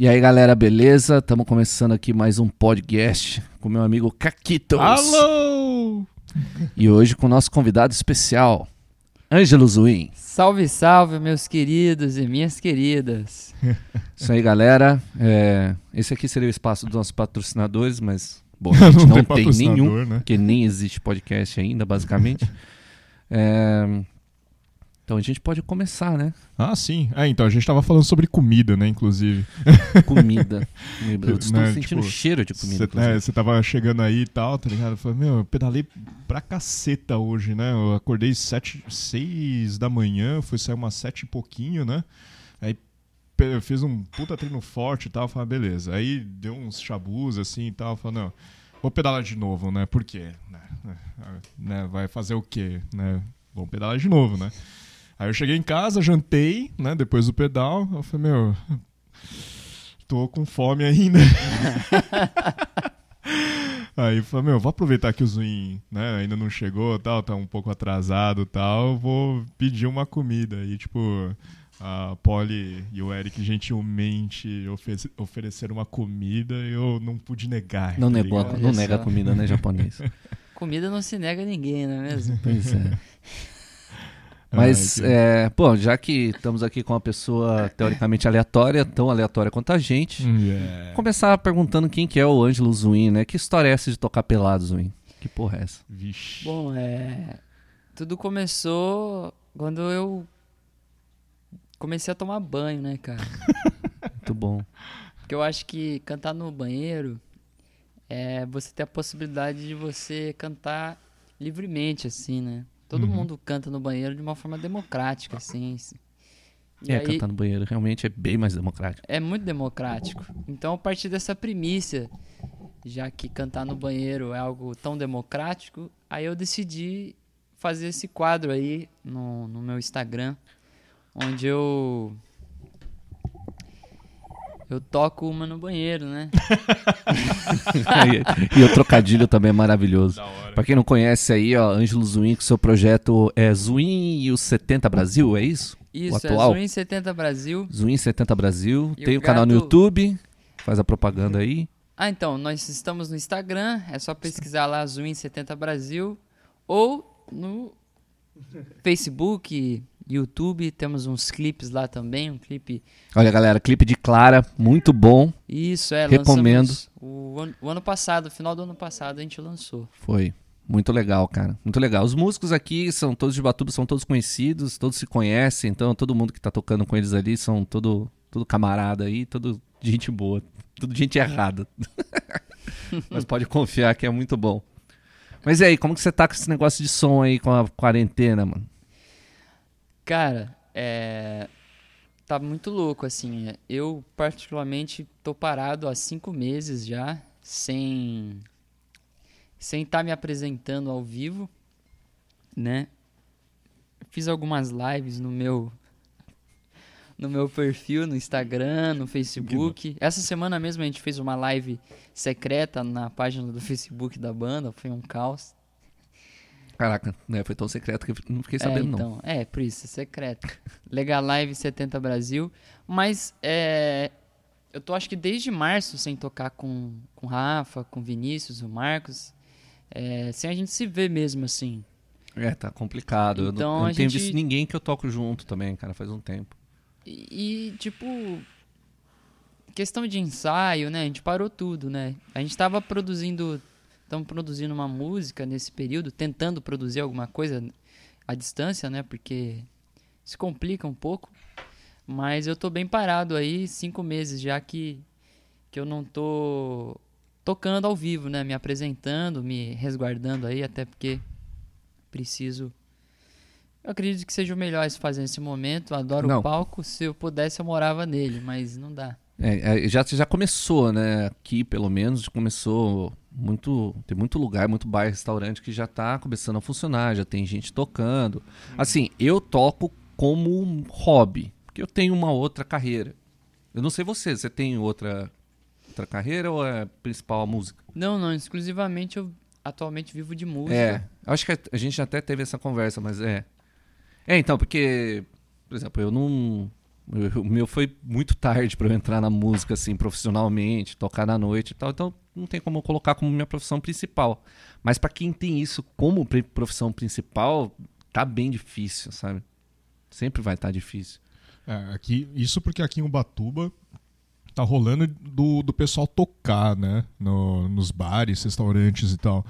E aí, galera, beleza? Estamos começando aqui mais um podcast com meu amigo Caquitos. Alô! E hoje com o nosso convidado especial, Ângelo Zuin. Salve, salve, meus queridos e minhas queridas. Isso aí, galera. É, esse aqui seria o espaço dos nossos patrocinadores, mas bom, a gente não, tem, patrocinador, nenhum, né? porque nem existe podcast ainda, basicamente. É, então a gente pode começar, né? Ah, sim. É, então, a gente tava falando sobre comida, né, inclusive. Comida. comida. Eu estou Né, sentindo tipo, cheiro de comida. Você é, você tava chegando aí e tal, tá ligado? Eu falei, meu, eu pedalei pra caceta hoje, né? Eu acordei sete, seis da manhã, fui sair umas sete e pouquinho, né? Aí eu fiz um puta treino forte e tal, eu falei, beleza. Aí deu uns chabus assim e tal, falei, não, vou pedalar de novo, né? Por quê? Né? Né? Vai fazer o quê? Né? Vamos pedalar de novo, né? Aí eu cheguei em casa, jantei, né? Depois do pedal, eu falei, meu, tô com fome ainda. Aí eu falei, meu, vou aproveitar que o Zuin né, ainda não chegou, tal, tá um pouco atrasado tal, vou pedir uma comida. E, tipo, a Polly e o Eric gentilmente ofe- ofereceram uma comida e eu não pude negar. Não, tá negou, não nega a comida, né, japonês? Comida não se nega a ninguém, não é mesmo? Pois é. Mas, Ai, é, pô, já que estamos aqui com uma pessoa teoricamente aleatória, tão aleatória quanto a gente, Yeah. vou começar perguntando quem que é o Ângelo Zuin, né? Que história é essa de tocar pelado, Zuin? Que porra é essa? Vixe. Bom, é. Tudo começou quando eu comecei a tomar banho, né, cara? Muito bom. Porque eu acho que cantar no banheiro é você ter a possibilidade de você cantar livremente, assim, né? Todo Uhum. mundo canta no banheiro de uma forma democrática, assim. E é, aí- cantar no banheiro realmente é bem mais democrático. É muito democrático. Então, a partir dessa premissa, já que cantar no banheiro é algo tão democrático, aí eu decidi fazer esse quadro aí no, no meu Instagram, onde eu. Eu toco uma no banheiro, né? e, e o trocadilho também é maravilhoso. Pra quem não conhece aí, ó, Ângelo Zuin, que seu projeto é Zuin e os 70 Brasil, é isso? Isso, é atual? Zoom 70 Brasil. Zuin 70 Brasil. E Tem o o canal no gato- YouTube, faz a propaganda aí. Ah, então, nós estamos no Instagram, é só pesquisar lá Zoom 70 Brasil ou no Facebook, YouTube, temos uns clipes lá também, um clipe. Olha, galera, clipe de Clara, muito bom. Isso, é, Recomendo. O ano, o ano passado, final do ano passado, a gente lançou. Foi. Muito legal, cara. Muito legal. Os músicos aqui são todos de Batuba, são todos conhecidos, todos se conhecem, então todo mundo que tá tocando com eles ali são todo, todo camarada aí, todo gente boa, tudo gente errada. Mas pode confiar que é muito bom. Mas e aí, como que você tá com esse negócio de som aí com a quarentena, mano? Cara, é. Tá muito louco, assim. Eu, particularmente, tô parado há cinco meses já, sem. Sem estar me apresentando ao vivo, né? Fiz algumas lives no meu. No meu perfil, no Instagram, no Facebook. Essa semana mesmo a gente fez uma live secreta na página do Facebook da banda, foi um caos. Caraca, né? Foi tão secreto que eu não fiquei É, sabendo, não. então, é, por isso, é secreto. Legal Live 70 Brasil. Mas é, eu tô acho que desde março sem tocar com, com o Rafa, com o Vinícius, o Marcos. é, sem a gente se ver mesmo, assim. É, tá complicado. eu Então, não, eu não tenho gente- visto ninguém que eu toco junto também, cara, faz um tempo. E, e, tipo, questão de ensaio, né? A gente parou tudo, né? A gente tava produzindo, estamos produzindo uma música nesse período, tentando produzir alguma coisa à distância, né? Porque se complica um pouco. Mas eu tô bem parado aí, cinco meses já que, que eu não tô tocando ao vivo, né? Me apresentando, me resguardando aí, até porque preciso. Eu acredito que seja o melhor a se fazer nesse momento. Adoro Não. o palco. Se eu pudesse, eu morava nele, mas não dá. É, é, já, já começou, né? Aqui, pelo menos, começou muito. Tem muito lugar, muito bar, restaurante que já tá começando a funcionar, já tem gente tocando. Assim, eu toco como um hobby, porque eu tenho uma outra carreira. Eu não sei você, você tem outra, outra carreira ou é principal a música? Não, não. Exclusivamente eu atualmente vivo de música. É, acho que a gente até teve essa conversa, mas é. É, então, porque, por exemplo, eu não. O meu foi muito tarde para eu entrar na música, assim, profissionalmente, tocar na noite e tal. Então, não tem como colocar como minha profissão principal. Mas para quem tem isso como profissão principal, tá bem difícil, sabe? Sempre vai estar tá difícil. É, aqui, isso porque aqui em Ubatuba tá rolando do, do pessoal tocar, né? No, nos bares, restaurantes e tal.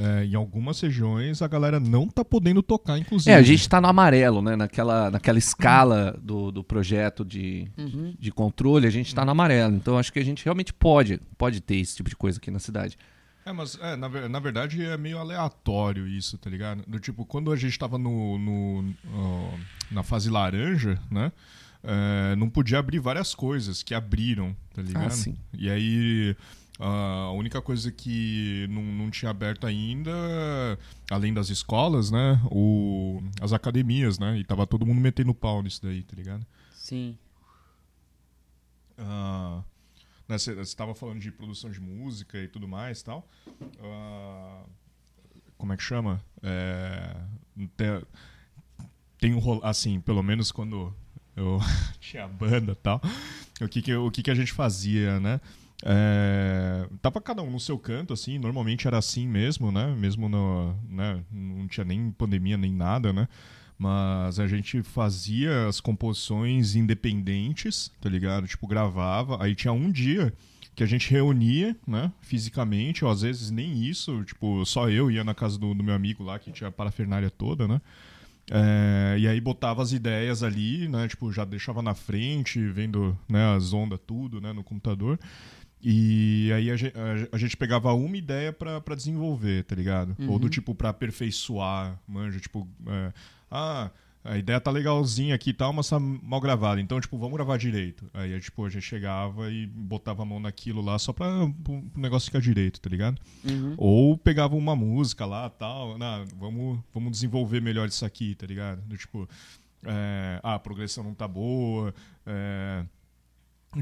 É, em algumas regiões a galera não tá podendo tocar, inclusive. É, a gente tá no amarelo, né? Naquela, naquela escala do, do projeto de, uhum. de controle, a gente tá no amarelo. Então acho que a gente realmente pode, pode ter esse tipo de coisa aqui na cidade. É, mas é, na, na verdade é meio aleatório isso, tá ligado? Do tipo, quando a gente tava no, no, no na fase laranja, né? É, não podia abrir várias coisas que abriram, tá ligado? Ah, sim. E aí a única coisa que não, não tinha aberto ainda, além das escolas, né? O, as academias, né? E tava todo mundo metendo pau nisso daí, tá ligado? Sim. Uh, você né, estava falando de produção de música e tudo mais tal. Uh, como é que chama? É, tem, tem um assim, pelo menos quando eu tinha banda e tal, o que que, o que que a gente fazia, né? É, tava cada um no seu canto, assim, normalmente era assim mesmo, né? Mesmo no, né? não tinha nem pandemia nem nada, né? Mas a gente fazia as composições independentes, tá ligado? Tipo, gravava, aí tinha um dia que a gente reunia, né, fisicamente, ou às vezes nem isso, tipo, só eu ia na casa do, do meu amigo lá, que tinha a parafernália toda, né? É, e aí botava as ideias ali, né? Tipo, já deixava na frente, vendo né, as ondas, tudo, né, no computador. E aí a gente, a gente pegava uma ideia para desenvolver, tá ligado? Uhum. Ou do uhum. tipo para aperfeiçoar, manja, tipo, é, ah, a ideia tá legalzinha aqui e tal, mas tá mal gravada. Então, tipo, vamos gravar direito. Aí, tipo, a gente chegava e botava a mão naquilo lá só pra o negócio ficar direito, tá ligado? Uhum. Ou pegava uma música lá tal, nah, vamos, vamos desenvolver melhor isso aqui, tá ligado? Do, tipo, é, ah, a progressão não tá boa, é,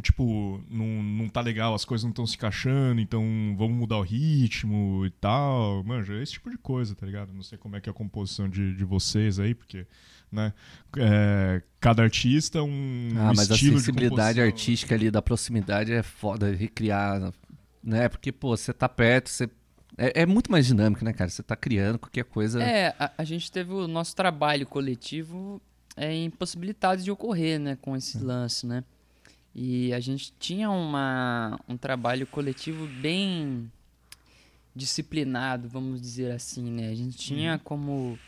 tipo, não, não tá legal, as coisas não estão se encaixando, então vamos mudar o ritmo e tal. Manja, esse tipo de coisa, tá ligado? Não sei como é que é a composição de, de vocês aí, porque, né, é, cada artista um, ah, um mas a sensibilidade artística ali da proximidade é foda recriar, né? Porque, pô, você tá perto, você é, é, muito mais dinâmico, né, cara? Você tá criando qualquer coisa. É, a, a gente teve o nosso trabalho coletivo é, impossibilitado de ocorrer, né, com esse é. lance, né? E a gente tinha uma, um trabalho coletivo bem disciplinado, vamos dizer assim, né? A gente tinha uhum. como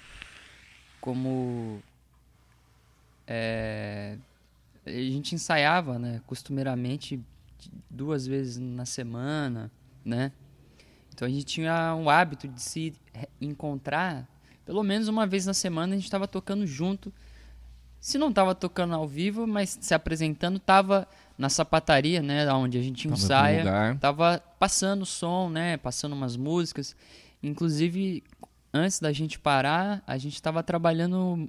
como é, a gente ensaiava, né, costumeiramente duas vezes na semana, né? Então a gente tinha um hábito de se encontrar pelo menos uma vez na semana, a gente estava tocando junto se não estava tocando ao vivo, mas se apresentando, estava na sapataria, né, onde a gente tava ensaia, tava passando som, né, passando umas músicas. Inclusive, antes da gente parar, a gente estava trabalhando,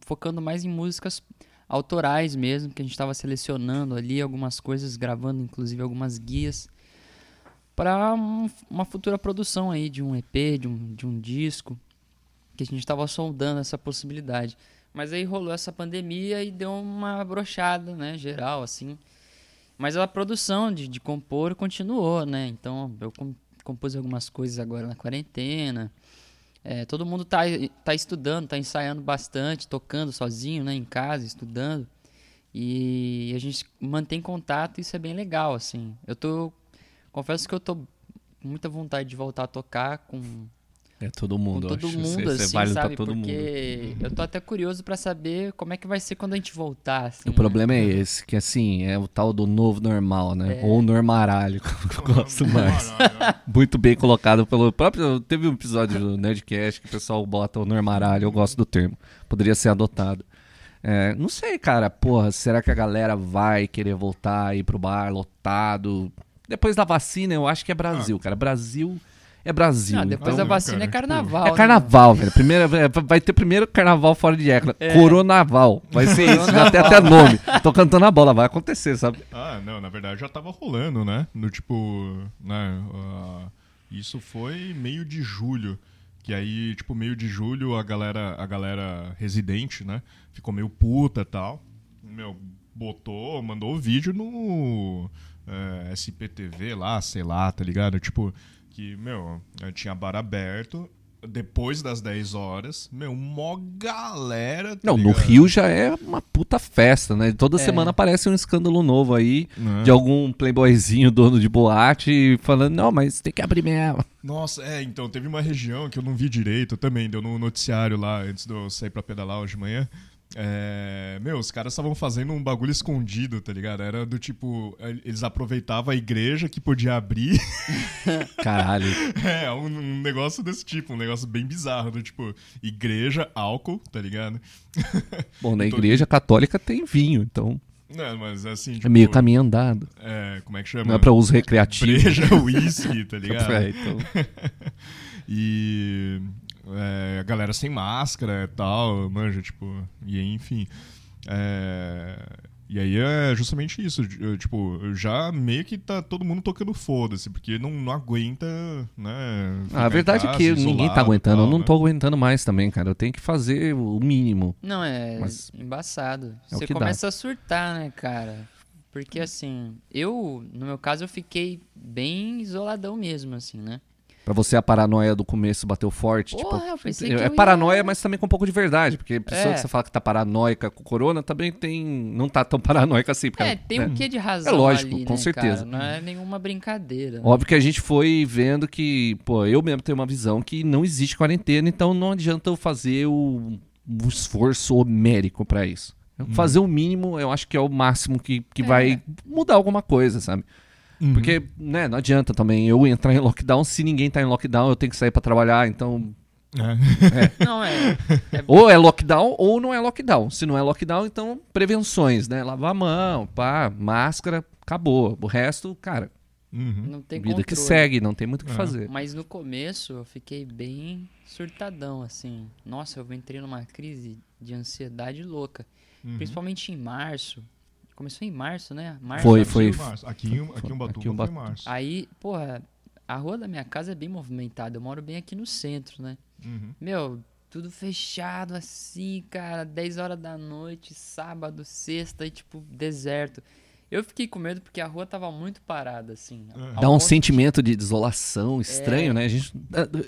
focando mais em músicas autorais mesmo, que a gente estava selecionando ali algumas coisas, gravando inclusive algumas guias para um, uma futura produção aí de um EP, de um, de um disco, que a gente estava sondando essa possibilidade. Mas aí rolou essa pandemia e deu uma brochada, né, geral, assim. Mas a produção de, de compor continuou, né? Então eu compus algumas coisas agora na quarentena. É, todo mundo tá, tá estudando, tá ensaiando bastante, tocando sozinho, né, em casa, estudando. E a gente mantém contato e isso é bem legal, assim. Eu tô. Confesso que eu tô com muita vontade de voltar a tocar com é todo mundo, com todo acho. mundo, cê, assim, vale sabe? todo Porque mundo. eu tô até curioso para saber como é que vai ser quando a gente voltar, assim, O problema é esse, que assim, é o tal do novo normal, né? É. Ou normaralho, como eu gosto mais. Muito bem colocado pelo próprio... Teve um episódio do Nerdcast que o pessoal bota o normaralho, eu gosto do termo. Poderia ser adotado. É, não sei, cara, porra, será que a galera vai querer voltar aí pro bar lotado? Depois da vacina, eu acho que é Brasil, ah. cara. Brasil é Brasil. Não, depois então, da vacina cara, é carnaval. É né? carnaval, velho. Primeiro, é, vai ter primeiro carnaval fora de época. É. Coronaval. Vai ser isso, já tem até nome. Tô cantando a bola, vai acontecer, sabe? Ah, não, na verdade já tava rolando, né? No tipo, né? Uh, isso foi meio de julho. Que aí, tipo, meio de julho, a galera, a galera residente, né? Ficou meio puta e tal. Meu, botou, mandou o vídeo no é, SPTV lá, sei lá, tá ligado? Tipo, que, meu, tinha bar aberto, depois das 10 horas, meu, mó galera. Tá Não, no ligado? Rio já é uma puta festa, né? Toda É. semana aparece um escândalo novo aí Né? de algum playboyzinho dono de boate falando, não, mas tem que abrir mesmo. Nossa, é, então, teve uma região que eu não vi direito também, deu no noticiário lá, antes de eu sair pra pedalar hoje de manhã. É, meu, os caras estavam fazendo um bagulho escondido, tá ligado? Era do tipo, eles aproveitavam a igreja que podia abrir. Caralho. é, um, um negócio desse tipo, um negócio bem bizarro, do tipo, igreja, álcool, tá ligado? Bom, na igreja católica tem vinho, então Não, mas assim, tipo, é meio caminho andado. É, como é que chama? Não é pra uso recreativo. Breja, uísque, tá ligado? É, então. E é, a galera sem máscara e tal, manja, tipo, e aí, enfim. É, e aí é justamente isso, tipo, já meio que tá todo mundo tocando foda-se, porque não, não aguenta, né? Ah, a verdade é casa, que ninguém isolado tá e aguentando. tal, eu não né? tô aguentando mais também, cara. Eu tenho que fazer o mínimo. Não, é Mas- embaçado. É Você que dá. começa a surtar, né, cara? Porque assim, eu, no meu caso, eu fiquei bem isoladão mesmo, assim, né? Pra você a paranoia do começo bateu forte. Porra, tipo, eu pensei que é eu ia- paranoia, mas também com um pouco de verdade. Porque a pessoa É. que você fala que tá paranoica com o corona também tem. não tá tão paranoica assim. Porque É, tem né? um quê de razão É lógico, ali, com né, certeza. cara? Não é nenhuma brincadeira. né? Óbvio que a gente foi vendo que, pô, eu mesmo tenho uma visão que não existe quarentena, então não adianta eu fazer o, o esforço homérico pra isso. Eu Fazer o mínimo, eu acho que é o máximo que, que É. vai mudar alguma coisa, sabe? Uhum. Porque, né, não adianta também eu entrar em lockdown se ninguém tá em lockdown, eu tenho que sair pra trabalhar, então. É. Não, é. Ou é lockdown ou não é lockdown. Se não é lockdown, então prevenções, né? Lavar a mão, pá, máscara, acabou. O resto, cara, Uhum. Não tem vida que controle. segue, não tem muito o que É. fazer. Mas no começo eu fiquei bem surtadão, assim. Nossa, eu entrei numa crise de ansiedade louca. Uhum. Principalmente em março. Começou em março, né? Março, Foi, foi. Março. Aqui, em- aqui em Ubatuba Aqui em foi Ubatuba. março. Aí, porra, a rua da minha casa é bem movimentada. Eu moro bem aqui no centro, né? Uhum. Meu, tudo fechado assim, cara. 10 horas da noite, sábado, sexta e tipo, deserto. Eu fiquei com medo porque a rua tava muito parada, assim. É. Dá um sentimento de desolação estranho, É. né? A gente,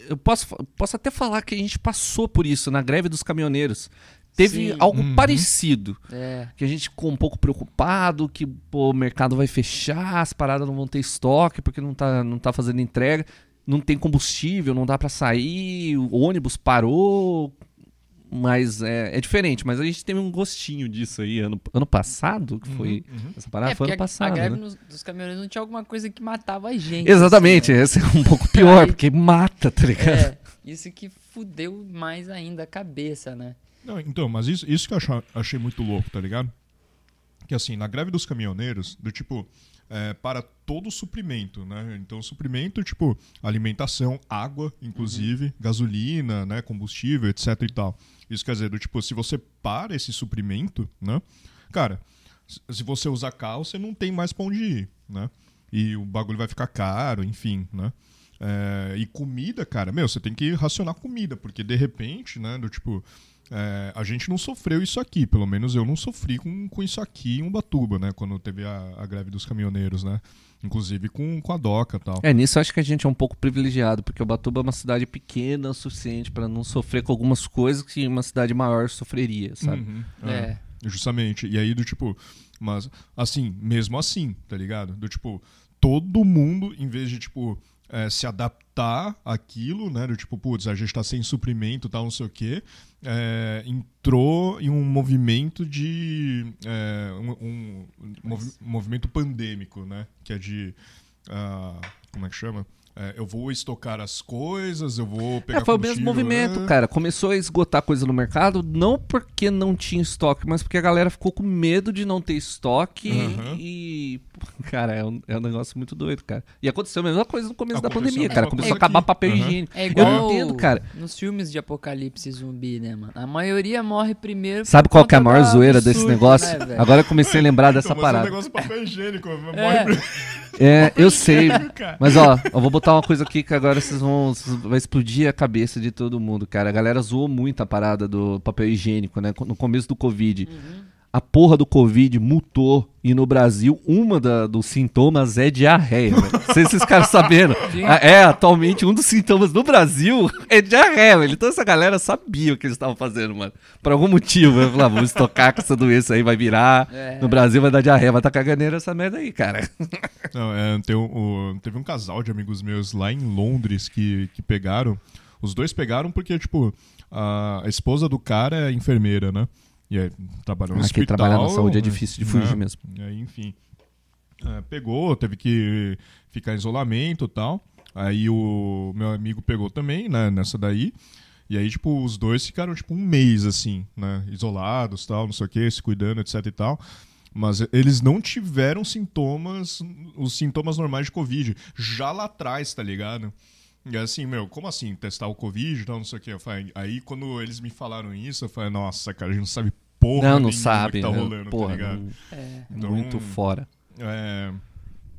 eu posso, posso até falar que a gente passou por isso na greve dos caminhoneiros. Teve Sim. algo Uhum. parecido. É, Que a gente ficou um pouco preocupado, que pô, o mercado vai fechar, as paradas não vão ter estoque porque não tá, não tá fazendo entrega, não tem combustível, não dá pra sair, o ônibus parou. Mas é, é diferente, mas a gente teve um gostinho disso aí ano, ano passado, que foi. Uhum. Essa parada é foi ano a- passado. a greve né? nos- dos caminhoneiros não tinha alguma coisa que matava a gente. Exatamente, assim, né? esse é um pouco pior, Aí- porque mata, tá ligado? É, isso que fudeu mais ainda a cabeça, né? Não, então, mas isso, isso que eu achei muito louco, tá ligado? Que assim, na greve dos caminhoneiros, do tipo, é, para todo o suprimento, né? Então, suprimento, tipo, alimentação, água, inclusive, gasolina, né? Combustível, etc e tal. Isso quer dizer, do tipo, se você para esse suprimento, né? Cara, se- se você usar carro, você não tem mais pra onde ir, né? E o bagulho vai ficar caro, enfim, né? É, e comida, cara, meu, você tem que racionar comida, porque de repente, né, do tipo, é, a gente não sofreu isso aqui, pelo menos eu não sofri com, com isso aqui em Ubatuba, né, quando teve a, a greve dos caminhoneiros, né, inclusive com, com a DOCA e tal. É, nisso eu acho que a gente é um pouco privilegiado, porque o Batuba é uma cidade pequena o suficiente pra não sofrer com algumas coisas que uma cidade maior sofreria, sabe? Uhum, É. Justamente. E aí, do tipo, mas assim, mesmo assim, tá ligado? Do tipo, todo mundo, em vez de, tipo, é, se adaptar àquilo, né? Do tipo, putz, a gente tá sem suprimento tal, não sei o quê. é, entrou em um movimento de. é, um, um movi- movimento pandêmico, né? Que é de. ah, como é que chama? É, eu vou estocar as coisas, eu vou pegar É, foi o mesmo movimento, né? cara. Começou a esgotar coisa no mercado, não porque não tinha estoque, mas porque a galera ficou com medo de não ter estoque Aham. e. Cara, é um, é um negócio muito doido, cara. E aconteceu a mesma coisa no começo da Aconteceu pandemia, a cara. Começou a acabar aqui. papel Aham. higiênico. É Eu igual não entendo, cara. nos filmes de apocalipse zumbi, né, mano? A maioria morre primeiro. Sabe qual que é a maior da- zoeira do desse negócio? né? Agora eu comecei a lembrar Então, dessa mas é um parada. negócio papel higiênico. Morre É. primeiro. É, eu sei. Mas ó, eu vou botar uma coisa aqui que agora vocês vão. vocês- vai explodir a cabeça de todo mundo, cara. A galera zoou muito a parada do papel higiênico, né? No começo do Covid. A porra do Covid mutou e no Brasil uma da- dos sintomas é diarreia, velho. Não sei se esses caras sabendo. É, atualmente um dos sintomas no Brasil é diarreia, velho. Então essa galera sabia o que eles estavam fazendo, mano. Por algum motivo. Eu falei, ah, vamos estocar com essa doença aí, vai virar. É. No Brasil vai dar diarreia, vai estar caganeira essa merda aí, cara. Não, é, tem um- teve um casal de amigos meus lá em Londres que, que pegaram. Os dois pegaram porque, tipo, a esposa do cara é enfermeira, né? E aí, trabalhou no Aqui hospital. trabalhar na saúde é né? difícil de fugir Né? mesmo. E aí, enfim. É, pegou, teve que ficar em isolamento e tal. Aí o meu amigo pegou também, né, nessa daí. E aí, tipo, os dois ficaram, tipo, um mês, assim, né? Isolados, tal, não sei o quê, se cuidando, etc e tal. Mas eles não tiveram sintomas, os sintomas normais de Covid. Já lá atrás, tá ligado? E assim, meu, como assim testar o Covid e tal, não sei o quê? Eu falei- aí quando eles me falaram isso, eu falei, nossa, cara, a gente não sabe porra não, não sabe. que tá né? rolando, Porra, tá ligado? não- É. Então- muito fora. É,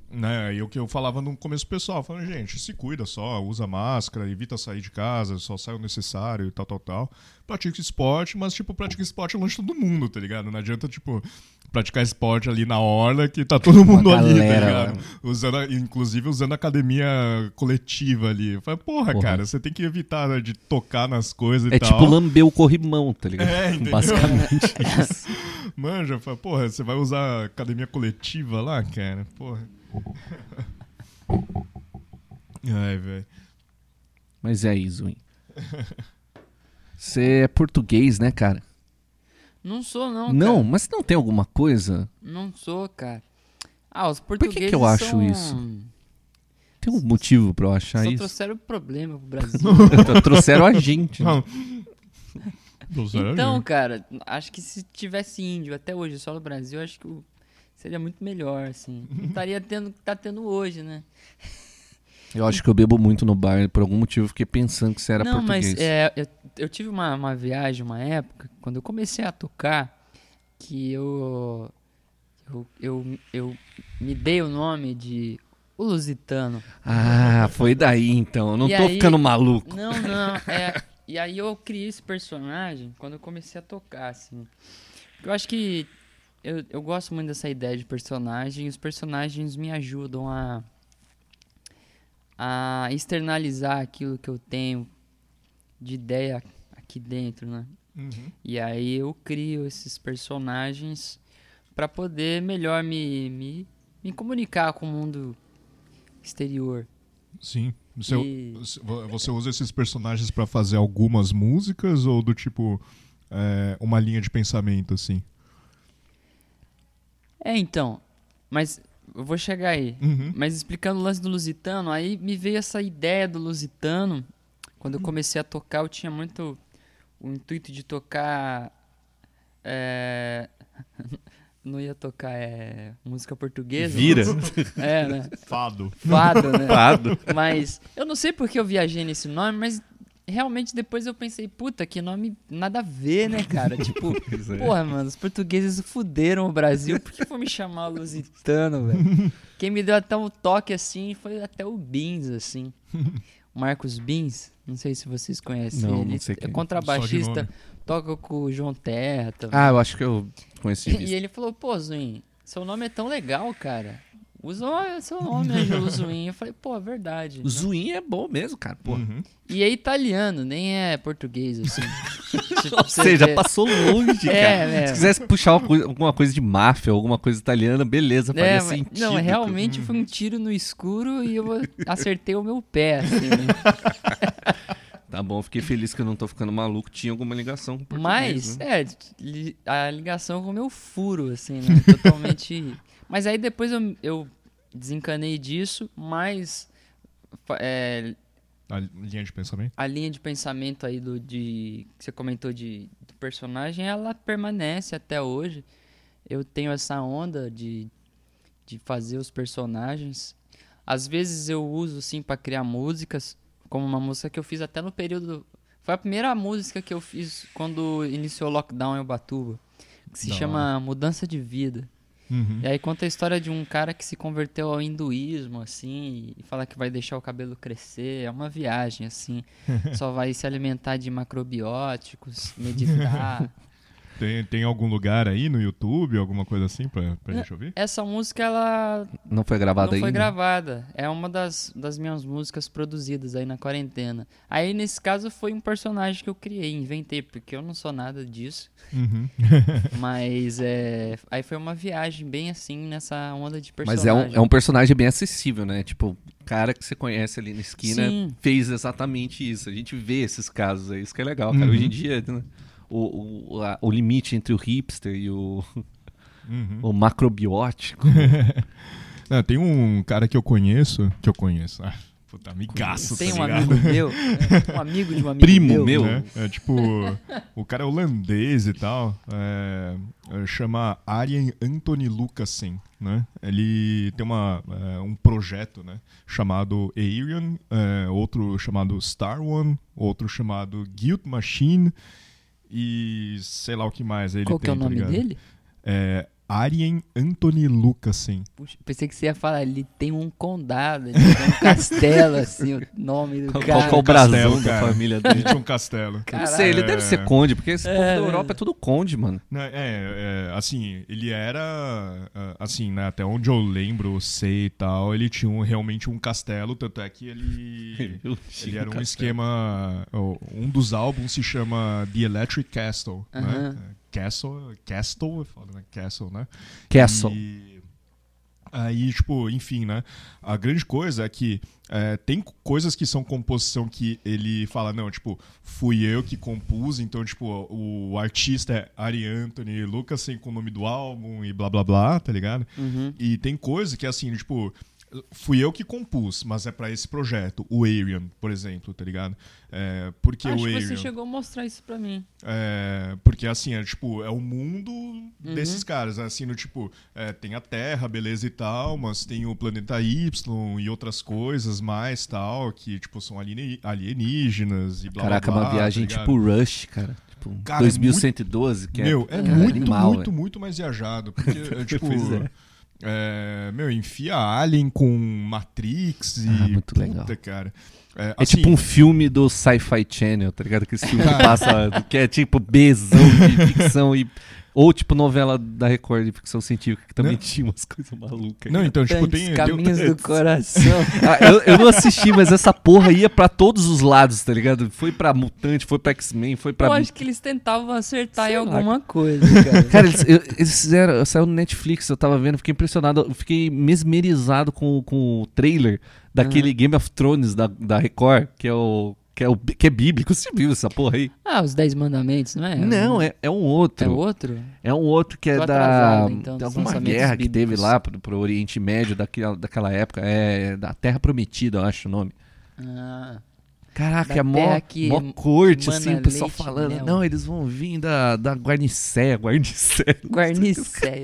né, e o que eu falava no começo pessoal, falando, gente, se cuida só, usa máscara, evita sair de casa, só sai o necessário e tal, tal, tal. Pratica esporte, mas, tipo, pratica esporte longe de todo mundo, tá ligado? Não adianta, tipo, praticar esporte ali na orla que tá todo mundo ali, tá ligado? lá. Usando, inclusive usando a academia coletiva ali. Eu falei, porra, Porra. cara, você tem que evitar né, de tocar nas coisas e É tal. tipo lamber o corrimão, tá ligado? É, entendeu? Basicamente isso. Manja, fala, porra, você vai usar academia coletiva lá, cara? Porra. Ai, velho. Mas é isso, hein? Você é português, né, cara? Não sou, não. Não, cara. mas não tem alguma coisa? Não sou, cara. Ah, os que portugueses. que eu acho são- isso? Tem um motivo pra eu achar Só isso? trouxeram problema pro Brasil. Trouxeram a gente. né? Não. Então, cara, acho que se tivesse índio até hoje só no Brasil, acho que seria muito melhor, assim. Não estaria tendo o que tá tendo hoje, né? Eu acho que eu bebo muito no bar, por algum motivo eu fiquei pensando que você era não, português. mas é, eu, eu tive uma, uma viagem, uma época, quando eu comecei a tocar, que eu, eu, eu, eu me dei o nome de O Lusitano. Ah, foi daí então. Eu não E tô aí- ficando maluco. Não, não, é. E aí eu criei esse personagem quando eu comecei a tocar, assim. Eu acho que eu, eu gosto muito dessa ideia de personagem, os personagens me ajudam a a externalizar aquilo que eu tenho de ideia aqui dentro, né? Uhum. E aí eu crio esses personagens para poder melhor me, me, me comunicar com o mundo exterior. Sim. Você, E- você usa esses personagens pra fazer algumas músicas ou do tipo é, uma linha de pensamento, assim? É, então. Mas eu vou chegar aí. Uhum. Mas explicando o lance do Lusitano, aí me veio essa ideia do Lusitano. Quando eu comecei a tocar, eu tinha muito o intuito de tocar. é, Não ia tocar é, música portuguesa. Vira. É, né? Fado. Fado, né? Fado. Mas eu não sei porque eu viajei nesse nome, mas realmente depois eu pensei, puta, que nome nada a ver, né, cara? Tipo, é. porra, mano, os portugueses fuderam o Brasil, por que foi me chamar Lusitano, velho? Quem me deu até um toque assim foi até o Beans, assim. O Marcos Beans, não sei se vocês conhecem Não, ele. não sei quem é é. Contrabaixista, toca com o João Terra também. Ah, eu acho que eu conheci E ele falou, pô, Zuin, seu nome é tão legal, cara. Usa o seu nome, Ângelo Zuin. Eu falei, pô, é verdade. O Zuin é bom mesmo, cara. Pô. Uhum. E é italiano, nem é português, assim. Tipo, Ou seja, vê- passou longe, É, cara. é. Se quisesse puxar alguma coisa de máfia, alguma coisa italiana, beleza, faria É, mas- sentido. não, realmente foi um tiro no escuro e eu acertei o meu pé, assim, né? Tá bom, fiquei feliz que eu não tô ficando maluco. Tinha alguma ligação com o português, Mas, né? é, a ligação com o meu furo, assim, né? Totalmente. Mas aí depois eu, eu desencanei disso, mas é, A linha de pensamento? a linha de pensamento aí do de que você comentou de do personagem, ela permanece até hoje. Eu tenho essa onda de, de fazer os personagens. Às vezes eu uso sim para criar músicas, como uma música que eu fiz até no período foi a primeira música que eu fiz quando iniciou o lockdown em Ubatuba, que se Da chama Mudança de Vida. Uhum. E aí conta a história de um cara que se converteu ao hinduísmo, assim, e fala que vai deixar o cabelo crescer. É uma viagem, assim. Só vai se alimentar de macrobióticos, meditar. Tem, tem algum lugar aí no YouTube, alguma coisa assim pra, pra gente ouvir? Essa música, ela Não foi gravado não ainda? foi gravada. É uma das, das minhas músicas produzidas aí na quarentena. Aí, nesse caso, foi um personagem que eu criei, inventei, porque eu não sou nada disso. Uhum. Mas é. Aí foi uma viagem bem assim nessa onda de Mas personagem. é um, é um personagem bem acessível, né? Tipo, o cara que você conhece ali na esquina Sim. fez exatamente isso. A gente vê esses casos aí, isso que é legal, cara. Uhum. Hoje em dia, né, o, o, a- o limite entre o hipster e o, Uhum. o macrobiótico. Não, tem um cara que eu conheço, que eu conheço. Ah, puta, amigaço, Tem tá um ligado? amigo meu, um amigo de um amigo Primo meu. meu. né? É tipo, o cara é holandês e tal, é, é, chama Arjen Anthony Lucassen, né? Ele tem uma, é, um projeto, né? Chamado Arian, é, outro chamado Star One, outro chamado Guild Machine e sei lá o que mais ele Qual que tem, é o tá nome ligado? dele? É Arjen Anthony Lucassen. Puxa, pensei que você ia falar, ele tem um condado, ele tem um castelo, assim, o nome do cara. qual é o Castelo, brasão da família Ele dele? tinha um castelo. Não sei, ele É. deve ser conde, porque esse povo É, da né? Europa é tudo conde, mano. É, é, assim, ele era, ah, assim, né, até onde eu lembro, sei e tal, ele tinha um- realmente um castelo, tanto é que ele, ele era um esquema, um dos álbuns se chama The Electric Castle, né? Castle, Castle, é foda, né? Castle, né? Castle. E aí, tipo, enfim, né? A grande coisa é que é, tem coisas que são composição que ele fala, não, tipo, fui eu que compus, então, tipo, o artista é Ari Anthony Lucasen com o nome do álbum e blá blá blá, tá ligado? Uhum. E tem coisa que, assim, tipo, fui eu que compus, mas é pra esse projeto, o Arian, por exemplo, tá ligado? É, porque Acho o que Arian... você chegou a mostrar isso pra mim. É, porque assim, é tipo, é o mundo Uhum. desses caras, né? assim, no tipo, é, tem a Terra, beleza e tal, mas tem o planeta Y e outras coisas mais tal, que tipo, são alienígenas e blá Caraca, blá blá. uma viagem tá tipo Rush, cara. Tipo, Cara, 2112, que é. Meu, é cara, muito, animal, muito, é. muito mais viajado. Porque, é, tipo. É. meu, enfia Alien com Matrix e. Ah, muito puta, legal. cara. É, É assim, tipo um filme do Sci-Fi Channel, tá ligado? Que esse filme que passa, que é tipo Bzão de ficção e. Ou tipo novela da Record de ficção científica, que também Não. tinha umas coisas malucas. Não, então, tipo, tem. caminhos do coração. Ah, eu, eu não assisti, mas essa porra ia pra todos os lados, tá ligado? Foi pra Mutante, foi pra X-Men, foi pra. Eu acho que eles tentavam acertar Sei em lá. alguma coisa, cara. Cara, eles, eu- eles fizeram. Saiu no Netflix, eu tava vendo, fiquei impressionado, eu fiquei mesmerizado com, com o trailer daquele Game of Thrones da, da Record, que é o. Que é, o, que é bíblico. Você viu essa porra aí? Ah, os Dez Mandamentos, não é? não, é, é um outro. É outro? É um outro que é Tô da. atrasado, então, alguma guerra que teve bíblicos. lá pro, pro Oriente Médio daquela, daquela época. É da Terra Prometida, eu acho o nome. Ah, Caraca, Da é mó, que mó corte, assim, o pessoal leite falando. mel. Não, eles vão vir da, da Guarnicéia, Guarnicéia. Guarnicéia.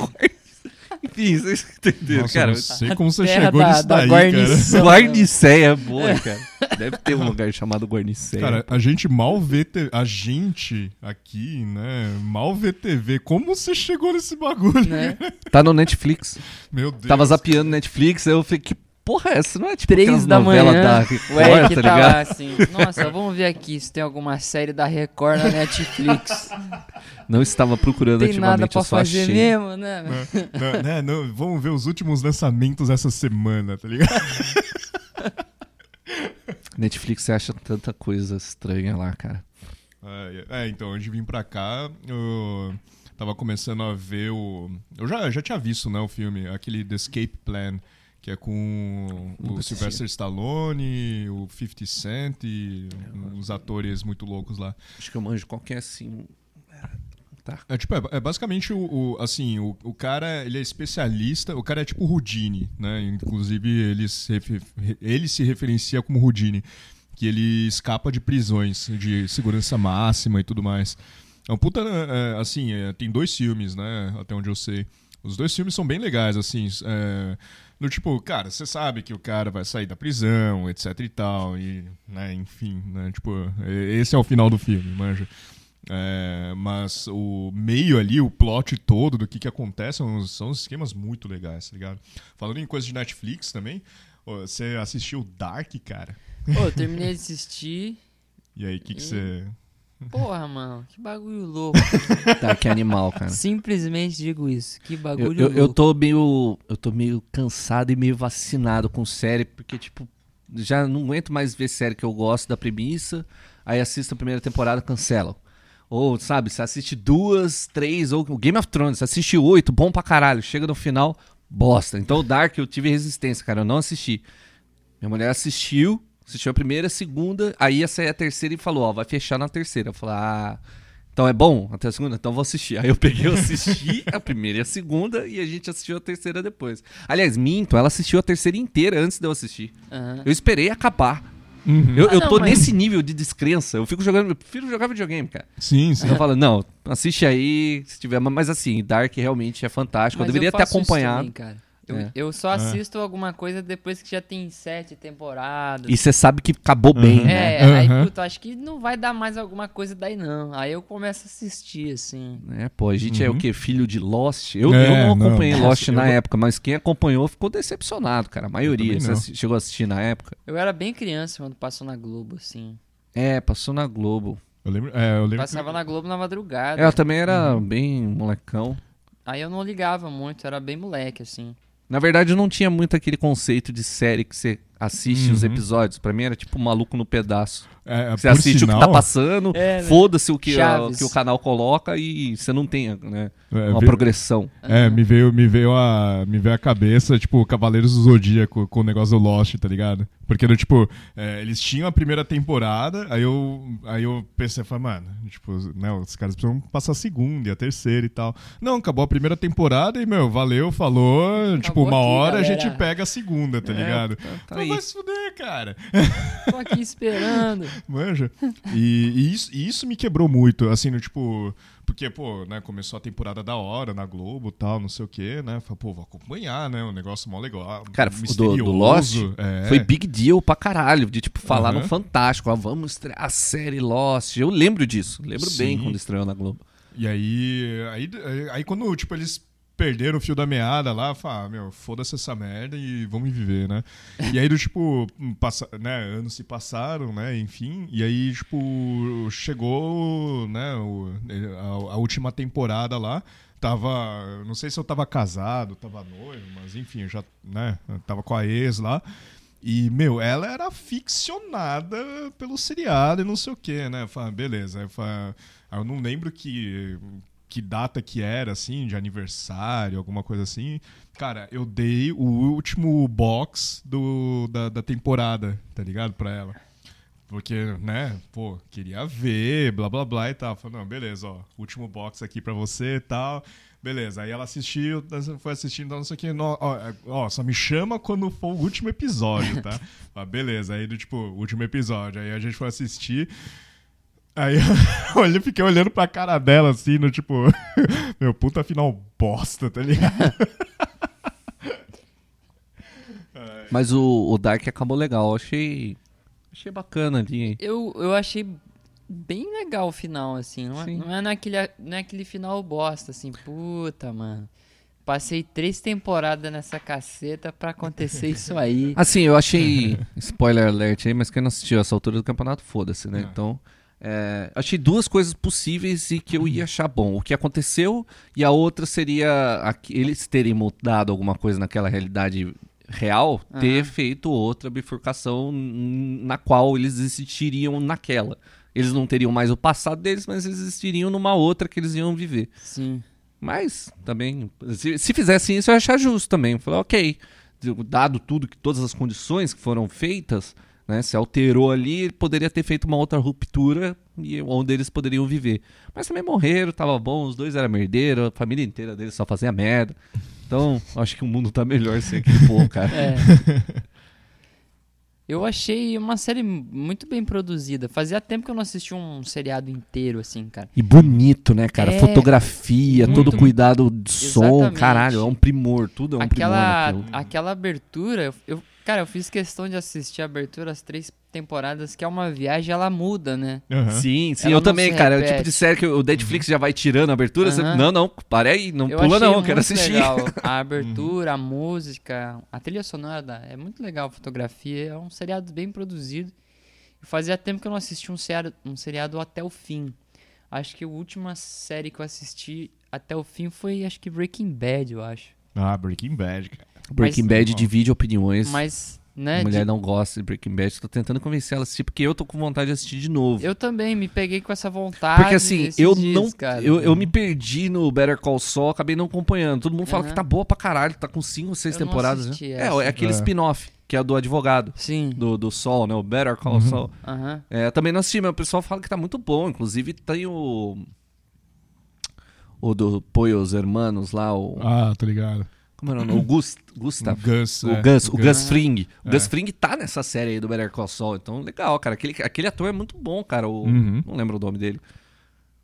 Enfim, vocês entenderam, Nossa, cara. eu não sei como você chegou da- nisso da daí, cara. guarnição. Guarnicéia é boa, cara. Deve ter um lugar chamado Guarnicéia. Cara, a gente mal vê te- a gente aqui, né? Mal vê TV. Como você chegou nesse bagulho? né? Tá no Netflix. Meu Deus. Tava zapeando Netflix, aí eu falei, que porra é essa? Não é tipo Três da manhã. da O Record, Eric tá tá ligado? lá assim. Nossa, vamos ver aqui se tem alguma série da Record na Netflix. Não estava procurando tem nada ativamente, pra eu só fazer achei. mesmo, né? Não, né, não, vamos ver os últimos lançamentos essa semana, tá ligado? Netflix você acha tanta coisa estranha lá, cara. É, é, então, antes de vir pra cá, eu tava começando a ver o. Eu já, já tinha visto, né, o filme, aquele The Escape Plan, que é com Nunca o. Sylvester Stallone, o 50 Cent e uns atores muito loucos lá. Acho que eu manjo qualquer assim. Tá. É tipo, é, é basicamente o, o- assim, o, o cara, ele é especialista, o cara é tipo Houdini, né? Inclusive ele se, ele se referencia como Houdini, que ele escapa de prisões de segurança máxima e tudo mais. É um puta, é, assim, é, tem dois filmes, né? Até onde eu sei. Os dois filmes são bem legais, assim, é, do tipo, cara, você sabe que o cara vai sair da prisão, etc e tal, e, né, enfim, né, tipo, esse é o final do filme, manja. É, mas o meio ali, o plot todo do que, que acontece são, são esquemas muito legais, tá ligado? Falando em coisa de Netflix também, você assistiu Dark, cara? Pô, eu terminei de assistir. E aí, o que, que você. Porra, mano, que bagulho louco. Tá, que animal, cara. Simplesmente digo isso. Que Eu, bagulho eu, louco. eu tô meio. Eu tô meio cansado e meio vacinado com série, porque, tipo, já não aguento mais ver série que eu gosto da premissa, aí assisto a primeira temporada, cancelo. Ou, sabe, você assiste duas, três, ou Game of Thrones, você assiste oito, bom pra caralho. Chega no final, bosta. Então o Dark eu tive resistência, cara, eu não assisti. Minha mulher assistiu, assistiu a primeira, a segunda, aí ia sair a terceira e falou, ó, vai fechar na terceira. Eu falei, ah, então é bom até a segunda? Então vou assistir. Aí eu peguei, eu assisti a primeira e a segunda e a gente assistiu a terceira depois. Aliás, minto, ela assistiu a terceira inteira antes de eu assistir. Aham. Eu esperei acabar. Uhum. Eu, Ah, eu não, tô mas- nesse nível de descrença. Eu fico jogando, eu prefiro jogar videogame, cara. Sim, sim. Então eu falo, não, assiste aí, se tiver. Mas assim, Dark realmente é fantástico. Mas eu deveria ter faço isso acompanhado. também, cara. Eu, É. eu só assisto alguma coisa depois que já tem sete temporadas. E você sabe que acabou bem, Uhum. né? É, aí, Aham. puta, acho que não vai dar mais alguma coisa daí, não. Aí eu começo a assistir, assim. É, pô, a gente é Uhum. o quê? Filho de Lost? Eu, É, eu não não. acompanhei Nossa, Lost eu na época, mas quem acompanhou ficou decepcionado, cara. A maioria. Você não. chegou a assistir na época? Eu era bem criança quando passou na Globo, assim. É, passou na Globo. Eu lembro, é, eu lembro Passava que- na Globo na madrugada. É, eu também era Uhum. bem molecão. Aí eu não ligava muito, era bem moleque, assim. Na verdade, não tinha muito aquele conceito de série que você assiste os Uhum. episódios. Pra mim era tipo maluco no pedaço. é, Você por assiste o que sinal, tá passando, É, né? foda-se o que, a- que o canal coloca e você não tem né, é, uma progressão. É, me veio, me veio a, me veio a cabeça, tipo, Cavaleiros do Zodíaco com o negócio do Lost, tá ligado? Porque, do, tipo, é, eles tinham a primeira temporada, aí eu, aí eu pensei, falei, mano, tipo, né, os caras precisam passar a segunda e a terceira e tal. Não, acabou a primeira temporada e, meu, valeu, falou, tipo, uma aqui, hora a galera. gente pega a segunda, tá ligado? tá- tá aí. Vai se fuder, cara. Tô aqui esperando. Manja. E, e isso, e isso me quebrou muito, assim, no tipo. Porque, pô, né, começou a temporada da hora na Globo e tal, não sei o quê, né? Falei, pô, vou acompanhar, né? Um negócio mó legal. Cara, do, misterioso, do Lost é. foi big deal pra caralho. De tipo, falar Aham. no Fantástico, ó, vamos estrear a série Lost. Eu lembro disso. Lembro bem Sim. quando estreou na Globo. E aí, aí, aí quando, tipo, eles perderam o fio da meada lá, falaram, ah, meu, foda-se essa merda e vamos viver, né? E aí, do tipo, passa, né, anos se passaram, né, enfim, e aí, tipo, chegou, né, o- a, a última temporada lá, tava, não sei se eu tava casado, tava noivo, mas enfim, eu já, né, eu tava com a ex lá, e, meu, ela era ficcionada pelo seriado e não sei o que, né? Fala, beleza. Aí fala, aí eu não lembro que, que data que era, assim, de aniversário, alguma coisa assim. Cara, eu dei o último box do, da, da temporada, tá ligado? Pra ela. Porque, né, pô, queria ver, blá blá blá e tal. Falei, não, beleza, ó, último box aqui pra você e tal. Beleza, aí ela assistiu, foi assistindo, não sei o que, ó, ó, ó, só me chama quando for o último episódio, tá? ah, beleza, aí do tipo, último episódio, aí a gente foi assistir. Aí eu olhei- fiquei olhando pra cara dela assim, no tipo, meu puta final bosta, tá ligado? Mas o, o Dark acabou legal. Eu Achei, achei bacana ali. Eu, eu achei bem legal o final, assim. Não é, não é, naquele, não é aquele final bosta, assim. Puta, mano. Passei três temporadas nessa caceta pra acontecer isso aí. Assim, eu achei. spoiler alert aí, mas quem não assistiu essa altura do campeonato, foda-se, né? É. Então. É, achei duas coisas possíveis e que eu ia achar bom. O que aconteceu e a outra seria aqu- eles terem mudado alguma coisa naquela realidade real, ter Aham. feito outra bifurcação na qual eles existiriam naquela. Eles não teriam mais o passado deles, mas eles existiriam numa outra que eles iam viver. Sim. Mas também, se, se fizessem isso, eu ia achar justo também. Falar, ok, dado tudo, que todas as condições que foram feitas, né, se alterou ali, poderia ter feito uma outra ruptura e onde eles poderiam viver. Mas também morreram, tava bom, os dois eram merdeiros, a família inteira deles só fazia merda. Então, acho que o mundo tá melhor sem aquele povo, cara. É. Eu achei uma série muito bem produzida. Fazia tempo que eu não assistia um seriado inteiro, assim, cara. E bonito, né, cara? É, Fotografia, muito- todo cuidado de som, Exatamente. caralho, é um primor, tudo é um aquela, primor naquilo. aquela abertura, eu, eu- cara, eu fiz questão de assistir a abertura as três temporadas, que é uma viagem, ela muda, né? Aham. Sim, sim, Ela eu também, cara. É o tipo de série que o Netflix já vai tirando a abertura. você- Aham. Não, não, para aí, não eu pula não, eu quero assistir. legal a abertura, a música, a trilha sonora, é muito legal a fotografia, é um seriado bem produzido. Fazia tempo que eu não assisti um seriado, um seriado até o fim. Acho que a última série que eu assisti até o fim foi, acho que Breaking Bad, eu acho. Ah, Breaking Bad, cara. Breaking Mas- Bad divide opiniões. Mas, né, a mulher de- não gosta de Breaking Bad. Tô tentando convencer ela a assistir, porque eu tô com vontade de assistir de novo. eu também me peguei com essa vontade. Porque assim, eu dias, não. cara. Eu, eu me perdi no Better Call Saul, acabei não acompanhando. Todo mundo fala que tá boa pra caralho, tá com 5 ou 6 Eu não temporadas. Né? essa. É, é aquele É. spin-off, que é do advogado. Sim. Do, do Sol, né? O Better Call Uhum. Saul. Aham. É, também não assisti, mas o pessoal fala que tá muito bom. Inclusive tem o. O do Poios Hermanos lá, o. Ah, tá ligado. Como era o nome? O Gust, Gustav. O Gus. O é, Gus, o Gus. Fring. O É. Gus Fring tá nessa série aí do Better Call Saul. Então, legal, cara. Aquele, aquele ator é muito bom, cara. O, Uhum. Não lembro o nome dele.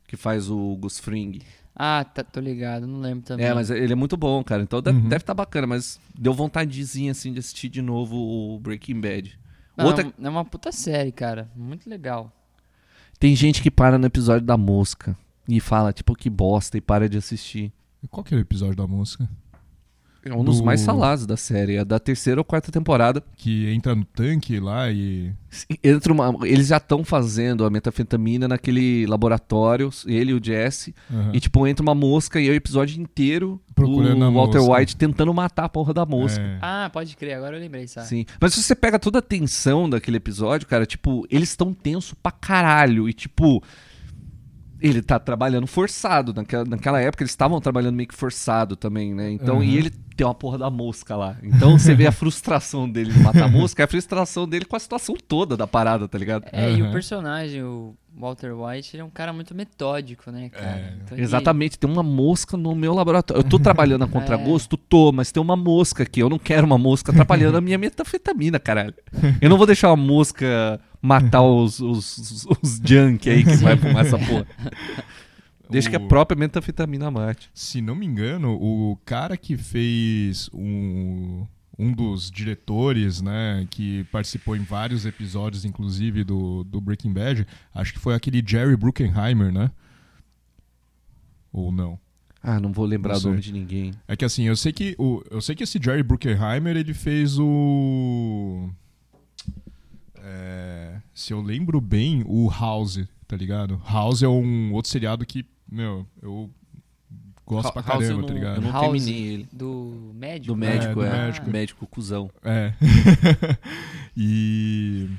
Que faz o Gus Fring. Ah, tá, tô ligado, não lembro também. É, mas ele é muito bom, cara. Então deve, Uhum. deve tá bacana, mas deu vontadezinha, assim, de assistir de novo o Breaking Bad. Não, Outra... É uma puta série, cara. Muito legal. Tem gente que para no episódio da mosca e fala, tipo, que bosta e para de assistir. Qual que é o episódio da música? É um dos Do- mais falados da série. É da terceira ou quarta temporada. Que entra no tanque lá e. Entra uma- Eles já estão fazendo a metafetamina naquele laboratório, ele e o Jesse. Aham. E, tipo, entra uma mosca e é o episódio inteiro Procurando o a Walter mosca. White tentando matar a porra da mosca. É. Ah, pode crer, agora eu lembrei, sabe? Sim. Mas se você pega toda a tensão daquele episódio, cara, tipo, eles estão tenso pra caralho. E, tipo, ele tá trabalhando forçado. Naquela, naquela época eles estavam trabalhando meio que forçado também, né? Então, Uhum. e ele tem uma porra da mosca lá. Então você vê a frustração dele de matar a mosca, é a frustração dele com a situação toda da parada, tá ligado? É, e o personagem, o Walter White, ele é um cara muito metódico, né, cara? É. Então ele- Exatamente, tem uma mosca no meu laboratório. Eu tô trabalhando a contragosto? É. Tô, mas tem uma mosca aqui. Eu não quero uma mosca atrapalhando a minha metafetamina, caralho. Eu não vou deixar uma mosca matar os, os, os, os junk aí que vai fumar essa porra. Deixa que a O- própria metafetamina mate. Se não me engano, o cara que fez um, um dos diretores, né, que participou em vários episódios, inclusive, do, do Breaking Bad, acho que foi aquele Jerry Bruckheimer, né? Ou não? Ah, não vou lembrar Não o nome de ninguém. É que assim, eu sei que, o, eu sei que esse Jerry Bruckheimer, ele fez o... é, se eu lembro bem, o House, tá ligado? House é um outro seriado que, meu, eu gosto pra House eu caramba, não- tá ligado? Eu não House. terminei ele. Do médico? Do né? médico, do é. médico. Médico cuzão. É. e.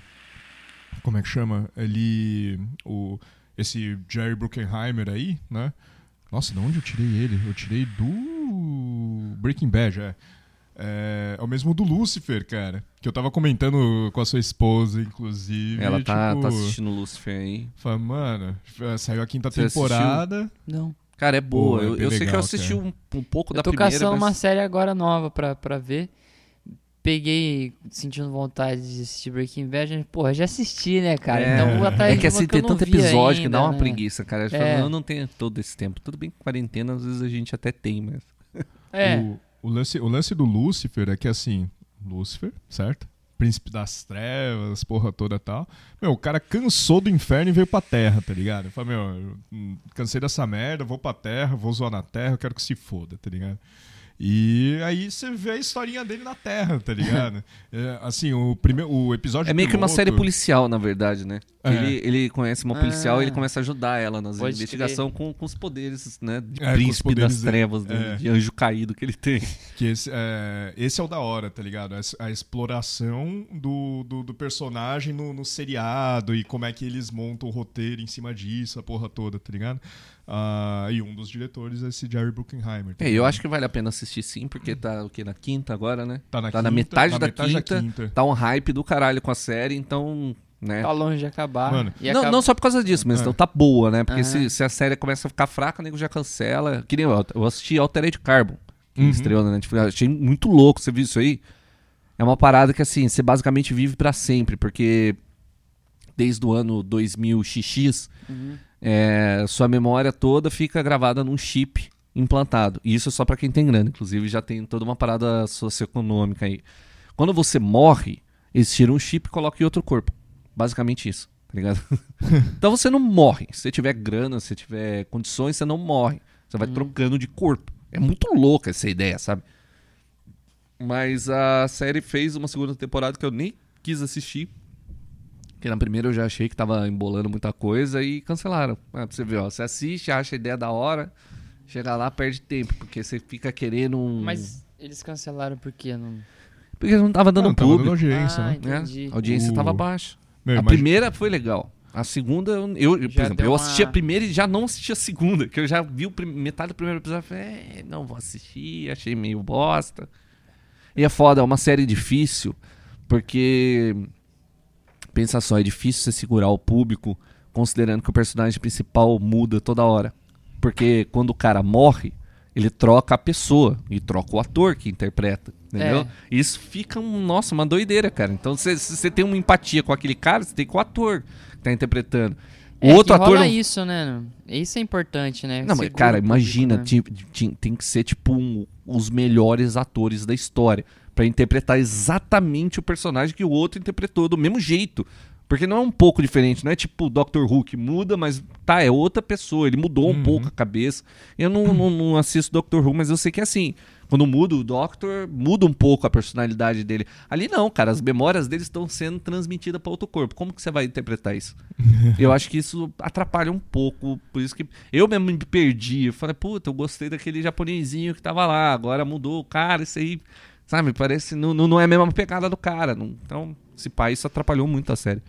Como é que chama? Ele. O, esse Jerry Bruckheimer aí, né? Nossa, de onde eu tirei ele? Eu tirei do. Breaking Bad, é. É, é o mesmo do Lucifer, cara. Que eu tava comentando com a sua esposa, inclusive. Ela tá, tipo, tá assistindo Lucifer aí. Fala, mano, saiu a quinta Você assistiu? temporada. Não. Cara, é boa. Pô, é eu eu sei que eu legal, assisti um, um pouco da Eu tô primeira, caçando mas... uma série agora nova pra, pra ver. Peguei, sentindo vontade de assistir Breaking Bad. mas, Porra, já assisti, né, cara? É, então vou atrás é que assim, eu tem não tanto episódio que dá ainda, uma né? preguiça, cara. Eu, É. falo, eu não tenho todo esse tempo. Tudo bem que quarentena, às vezes a gente até tem, mas. É, O, o lance, o lance do Lúcifer é que assim, Lúcifer, certo? Príncipe das trevas, porra toda tal. Meu, o cara cansou do inferno e veio pra terra, tá ligado? Ele falou, meu, eu, hum, cansei dessa merda, vou pra terra, vou zoar na terra, eu quero que se foda, tá ligado? E aí você vê a historinha dele na terra, tá ligado? É, assim, o, primeiro, o episódio É meio que uma piloto- série policial, na verdade, né? É. Ele, ele conhece uma policial Ah. e ele começa a ajudar ela nas investigações com, com os poderes, né? De É, príncipe das dele. trevas, né, É. de anjo caído que ele tem. Que esse é, esse é o da hora, tá ligado? A, a exploração do, do, do personagem no, no seriado e como é que eles montam o roteiro em cima disso, a porra toda, tá ligado? Ah, e um dos diretores é esse Jerry Bruckheimer. tá É, eu acho que vale a pena assistir sim, porque tá o quê? Na quinta agora, né? tá na, tá na quinta- metade na da metade quinta. quinta. Tá um hype do caralho com a série, então. Né? tá longe de acabar. Mano, E Não, acaba- não só por causa disso, mas É. então tá boa, né? Porque Aham. se, se a série começa a ficar fraca, o nego já cancela. Que nem eu, eu assisti Altered Carbon, que Uhum. estreou na Netflix. Eu Achei muito louco, você viu isso aí? É uma parada que, assim, você basicamente vive pra sempre, porque desde o ano 2000 XX, Uhum. É, sua memória toda fica gravada num chip implantado. E isso é só pra quem tem grana. Inclusive, já tem toda uma parada socioeconômica aí. Quando você morre, eles tiram um chip e colocam em outro corpo. Basicamente isso, tá ligado? então você não morre. Se você tiver grana, se você tiver condições, você não morre. Você vai trocando de corpo. É muito louca essa ideia, sabe? Mas a série fez uma segunda temporada que eu nem quis assistir. Que na primeira eu já achei que tava embolando muita coisa e cancelaram. Ah, pra você ver, ó. Você assiste, acha a ideia da hora, chega lá, perde tempo, porque você fica querendo um. Mas eles cancelaram porque não. Porque não tava dando Não, tava dando público. audiência, Ah, né? entendi. A audiência O- tava baixa. Meu, a imagina- primeira foi legal. A segunda, eu, eu- por Já exemplo, eu uma- assisti a primeira e já não assisti a segunda, que eu já vi o prim- metade do primeiro episódio e falei, é, não vou assistir, achei meio bosta. E é foda, é uma série difícil, porque pensa só, é difícil você segurar o público considerando que o personagem principal muda toda hora. Porque quando o cara morre, ele troca a pessoa e troca o ator que interpreta, entendeu? É. Isso fica, um, nossa, uma doideira, cara. Então, se você tem uma empatia com aquele cara, você tem com o ator que tá interpretando. O É, outro ator. rola não- isso, né? Isso é importante, né? Não, mas, cara, o público, imagina, né? ti- ti- tem que ser, tipo, um- os melhores atores da história pra interpretar exatamente o personagem que o outro interpretou, do mesmo jeito. Porque não é um pouco diferente, não é tipo o Dr. Who que muda, mas tá, é outra pessoa, ele mudou um Uhum. pouco a cabeça. Eu não, não, não assisto Dr. Who, mas eu sei que é assim. Quando muda o Doctor, muda um pouco a personalidade dele. Ali não, cara, as memórias dele estão sendo transmitidas para outro corpo. Como que você vai interpretar isso? eu acho que isso atrapalha um pouco, por isso que eu mesmo me perdi. Eu falei, puta, eu gostei daquele japonesinho que tava lá, agora mudou o cara, isso aí, sabe, parece, não, não é a mesma pegada do cara. não- então, esse pai, isso atrapalhou muito a série.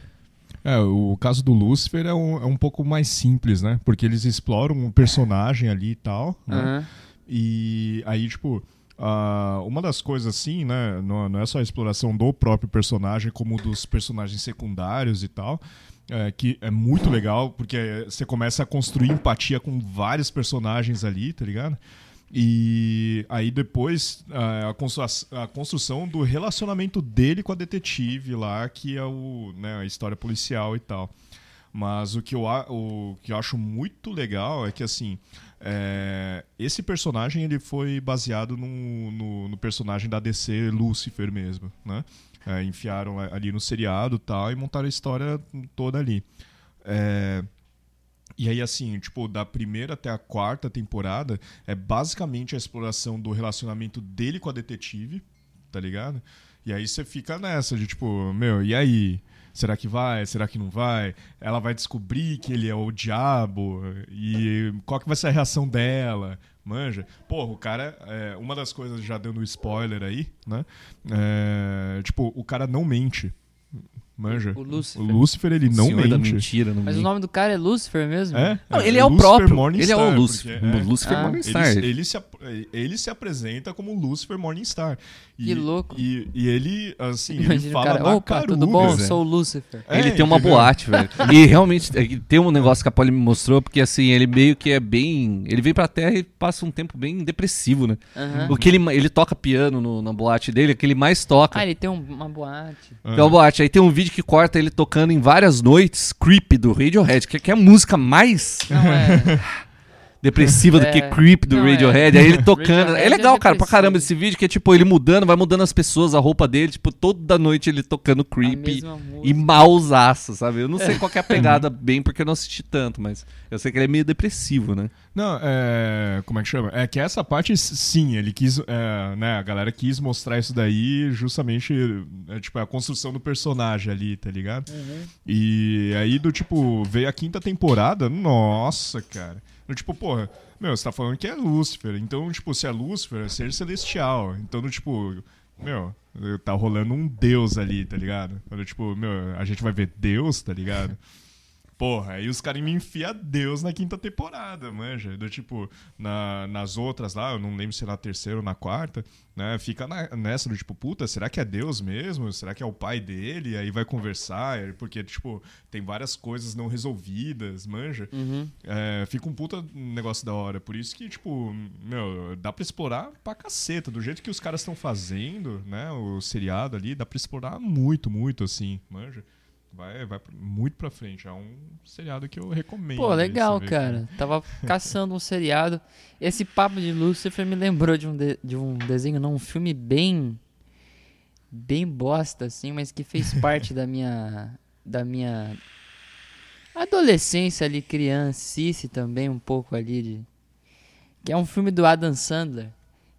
É, o caso do Lucifer é um, é um pouco mais simples, né? Porque eles exploram um personagem ali e tal, né? Aham. E aí, tipo, ah, uma das coisas assim, né? Não, não é só a exploração do próprio personagem, como dos personagens secundários e tal. é, que é muito legal, porque você começa a construir empatia com vários personagens ali, tá ligado? E aí depois a, constru- a construção do relacionamento dele com a detetive lá, que é o, né, a história policial e tal. Mas o que eu, o que eu acho muito legal é que, assim, é, esse personagem ele foi baseado no, no, no personagem da DC Lucifer mesmo, né? É, enfiaram ali no seriado tal e montaram a história toda ali. É, e aí, assim, tipo, da primeira até a quarta temporada é basicamente a exploração do relacionamento dele com a detetive, tá ligado? E aí você fica nessa de tipo, meu, e aí? Será que vai? Será que não vai? Ela vai descobrir que ele é o diabo? E qual que vai ser a reação dela? Manja? Porra, o cara. é, uma das coisas já dando spoiler aí, né? É, tipo, o cara não mente. Manja? O Lúcifer. O Lúcifer, ele não Senhor da mente. mentira Mas o nome do cara é Lucifer mesmo? É? Não, ele é, o Lucifer próprio. Morningstar, ele é o porque Lucifer. é- Lucifer Ah. Morningstar. ele, ele se, ele se apresenta como Lucifer Morningstar. E, Que louco. E, e ele, assim, ele Imagina o fala cara, opa, tudo caruda, bom? Zé. Sou o Lucifer. É, ele tem uma entendeu? boate, velho. E realmente é tem um negócio que a Polly me mostrou, porque assim, ele meio que é bem. Ele vem pra terra e passa um tempo bem depressivo, né? Aham. O que ele, ele toca piano no- na boate dele, é que ele mais toca. Ah, ele tem um- uma boate. Que é o boate. Aí tem um vídeo que corta ele tocando em várias noites Creep do Radiohead, que, que é a música mais Não é. depressiva do É. que Creep do Não, é. Radiohead. Aí ele tocando. Radiohead é legal, é cara, pra caramba esse vídeo, que é tipo ele mudando, vai mudando as pessoas, a roupa dele, tipo, toda noite ele tocando Creep. E mausaço, sabe? Eu não sei qual que é a pegada bem, porque eu não assisti tanto, mas eu sei que ele é meio depressivo, né? Não, é. Como é que chama? É que essa parte, sim, ele quis. é, né, a galera quis mostrar isso daí justamente. É, tipo, a construção do personagem ali, tá ligado? E aí, do tipo, veio a quinta temporada, nossa, cara. Tipo, porra, meu, você tá falando que é Lúcifer. Então, tipo, se é Lúcifer, é ser celestial. Então, tipo, meu, tá rolando um deus ali, tá ligado? Do tipo, meu, a gente vai ver Deus, tá ligado? Porra, aí os caras me enfiam Deus na quinta temporada, manja. Do tipo, na- nas outras lá, eu não lembro se é na terceira ou na quarta, né? Fica na- nessa do tipo, puta, será que é Deus mesmo? Será que é o pai dele? Aí vai conversar, porque, tipo, tem várias coisas não resolvidas, manja. Uhum. É, fica um puta negócio da hora. Por isso que, tipo, meu, dá pra explorar pra caceta. Do jeito que os caras estão fazendo, né? O seriado ali, dá pra explorar muito, muito, assim, manja. Vai, vai muito pra frente. É um seriado que eu recomendo. Pô, aí, legal, você vê cara. Tava caçando um seriado. Esse papo de Lucifer me lembrou de um, de, de um desenho, não, um filme bem. bem bosta, assim, mas que fez parte da minha. da minha. adolescência ali, criancice também, um pouco ali de. Que é um filme do Adam Sandler.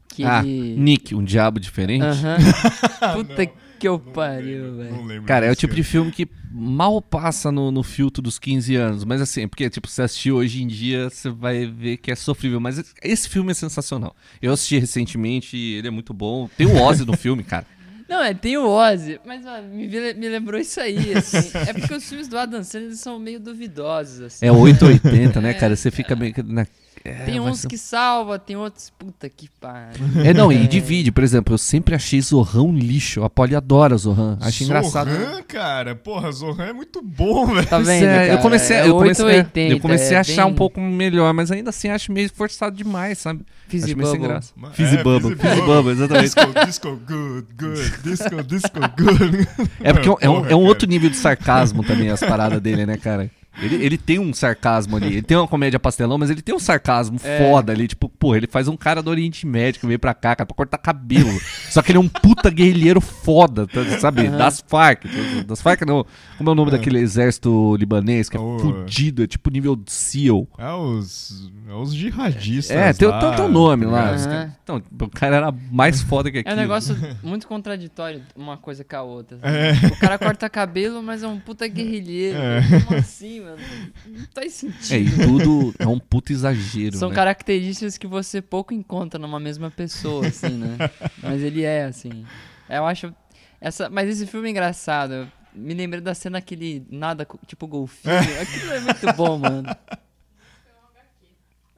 Que Ah, ele... Nick, um diabo diferente. Aham. Puta que eu pariu, velho. Não lembro Cara, é o tipo de filme que mal passa no, no filtro dos 15 anos. Mas assim, porque tipo, você assistiu hoje em dia, você vai ver que é sofrível. Mas esse filme é sensacional. Eu assisti recentemente e ele é muito bom. Tem o Ozzy no filme, cara. Não, é, tem o Ozzy, mas ó, me, me lembrou isso aí, assim. é porque os filmes do Adam Sandler são meio duvidosos, assim. É 880, né, cara? Você fica meio que. Na... É, Tem uns ser- que salva, tem outros. Puta que pariu. É, não, e divide, por exemplo, eu sempre achei Zohan um lixo. A Polly adora Zohan. Acho engraçado. Zohan, cara. Porra, Zohan é muito bom, velho. Tá vendo? é, eu comecei, É eu comecei, 880, eu comecei é a achar bem um pouco melhor, mas ainda assim acho meio forçado demais, sabe? Fizzy acho meio sem graça. Fizzy é, Bubble, Fizzy Bubble, exatamente. Disco, disco good, good. Disco, disco good. É porque é um- é um, Porra, é um cara. outro nível de sarcasmo também as paradas dele, né, cara? Ele, ele tem um sarcasmo ali, ele tem uma comédia pastelão, mas ele tem um sarcasmo É. foda ali, tipo, pô, ele faz um cara do Oriente Médio que veio pra cá, cara, pra cortar cabelo. Só que ele é um puta guerrilheiro foda, tá- sabe? Aham. Das Farc. Das Farc não. Como é o nome daquele exército libanês que é O- fudido, é tipo nível SEAL. É os, é os jihadistas. É, tem, lá, tem, tem um nome tá lá. Aham. Então, o cara era mais foda que É aquilo. um negócio muito contraditório uma coisa com a outra. assim. É. O cara corta cabelo, mas é um puta guerrilheiro. É. Como assim, mano? Não faz sentido. É, e tudo é um puto exagero. São né? características que você pouco encontra numa mesma pessoa, assim, né? Mas ele é, assim. Eu acho. Essa, mas esse filme é engraçado. Eu me lembrei da cena que ele nada tipo golfinho. Aquilo é muito bom, mano.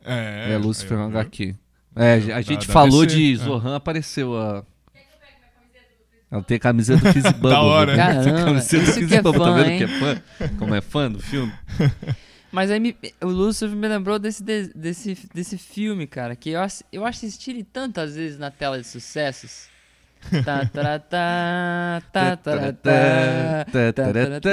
É, É, Lucifer eu- é um HQ. É, a gente da falou DC, de é. Zohan, apareceu a. Ela tem a camiseta do Fizzy Bubble. Da hora. né? Caramba, Tem a camiseta do que é Bubble, tá vendo hein? que é fã? Como é fã do filme? Mas aí me- o Lucifer me lembrou desse, de- desse, desse filme, cara, que eu, eu assisti ele tantas vezes na tela de sucessos. Tá, tá, tá, tá, tá, tá, tá.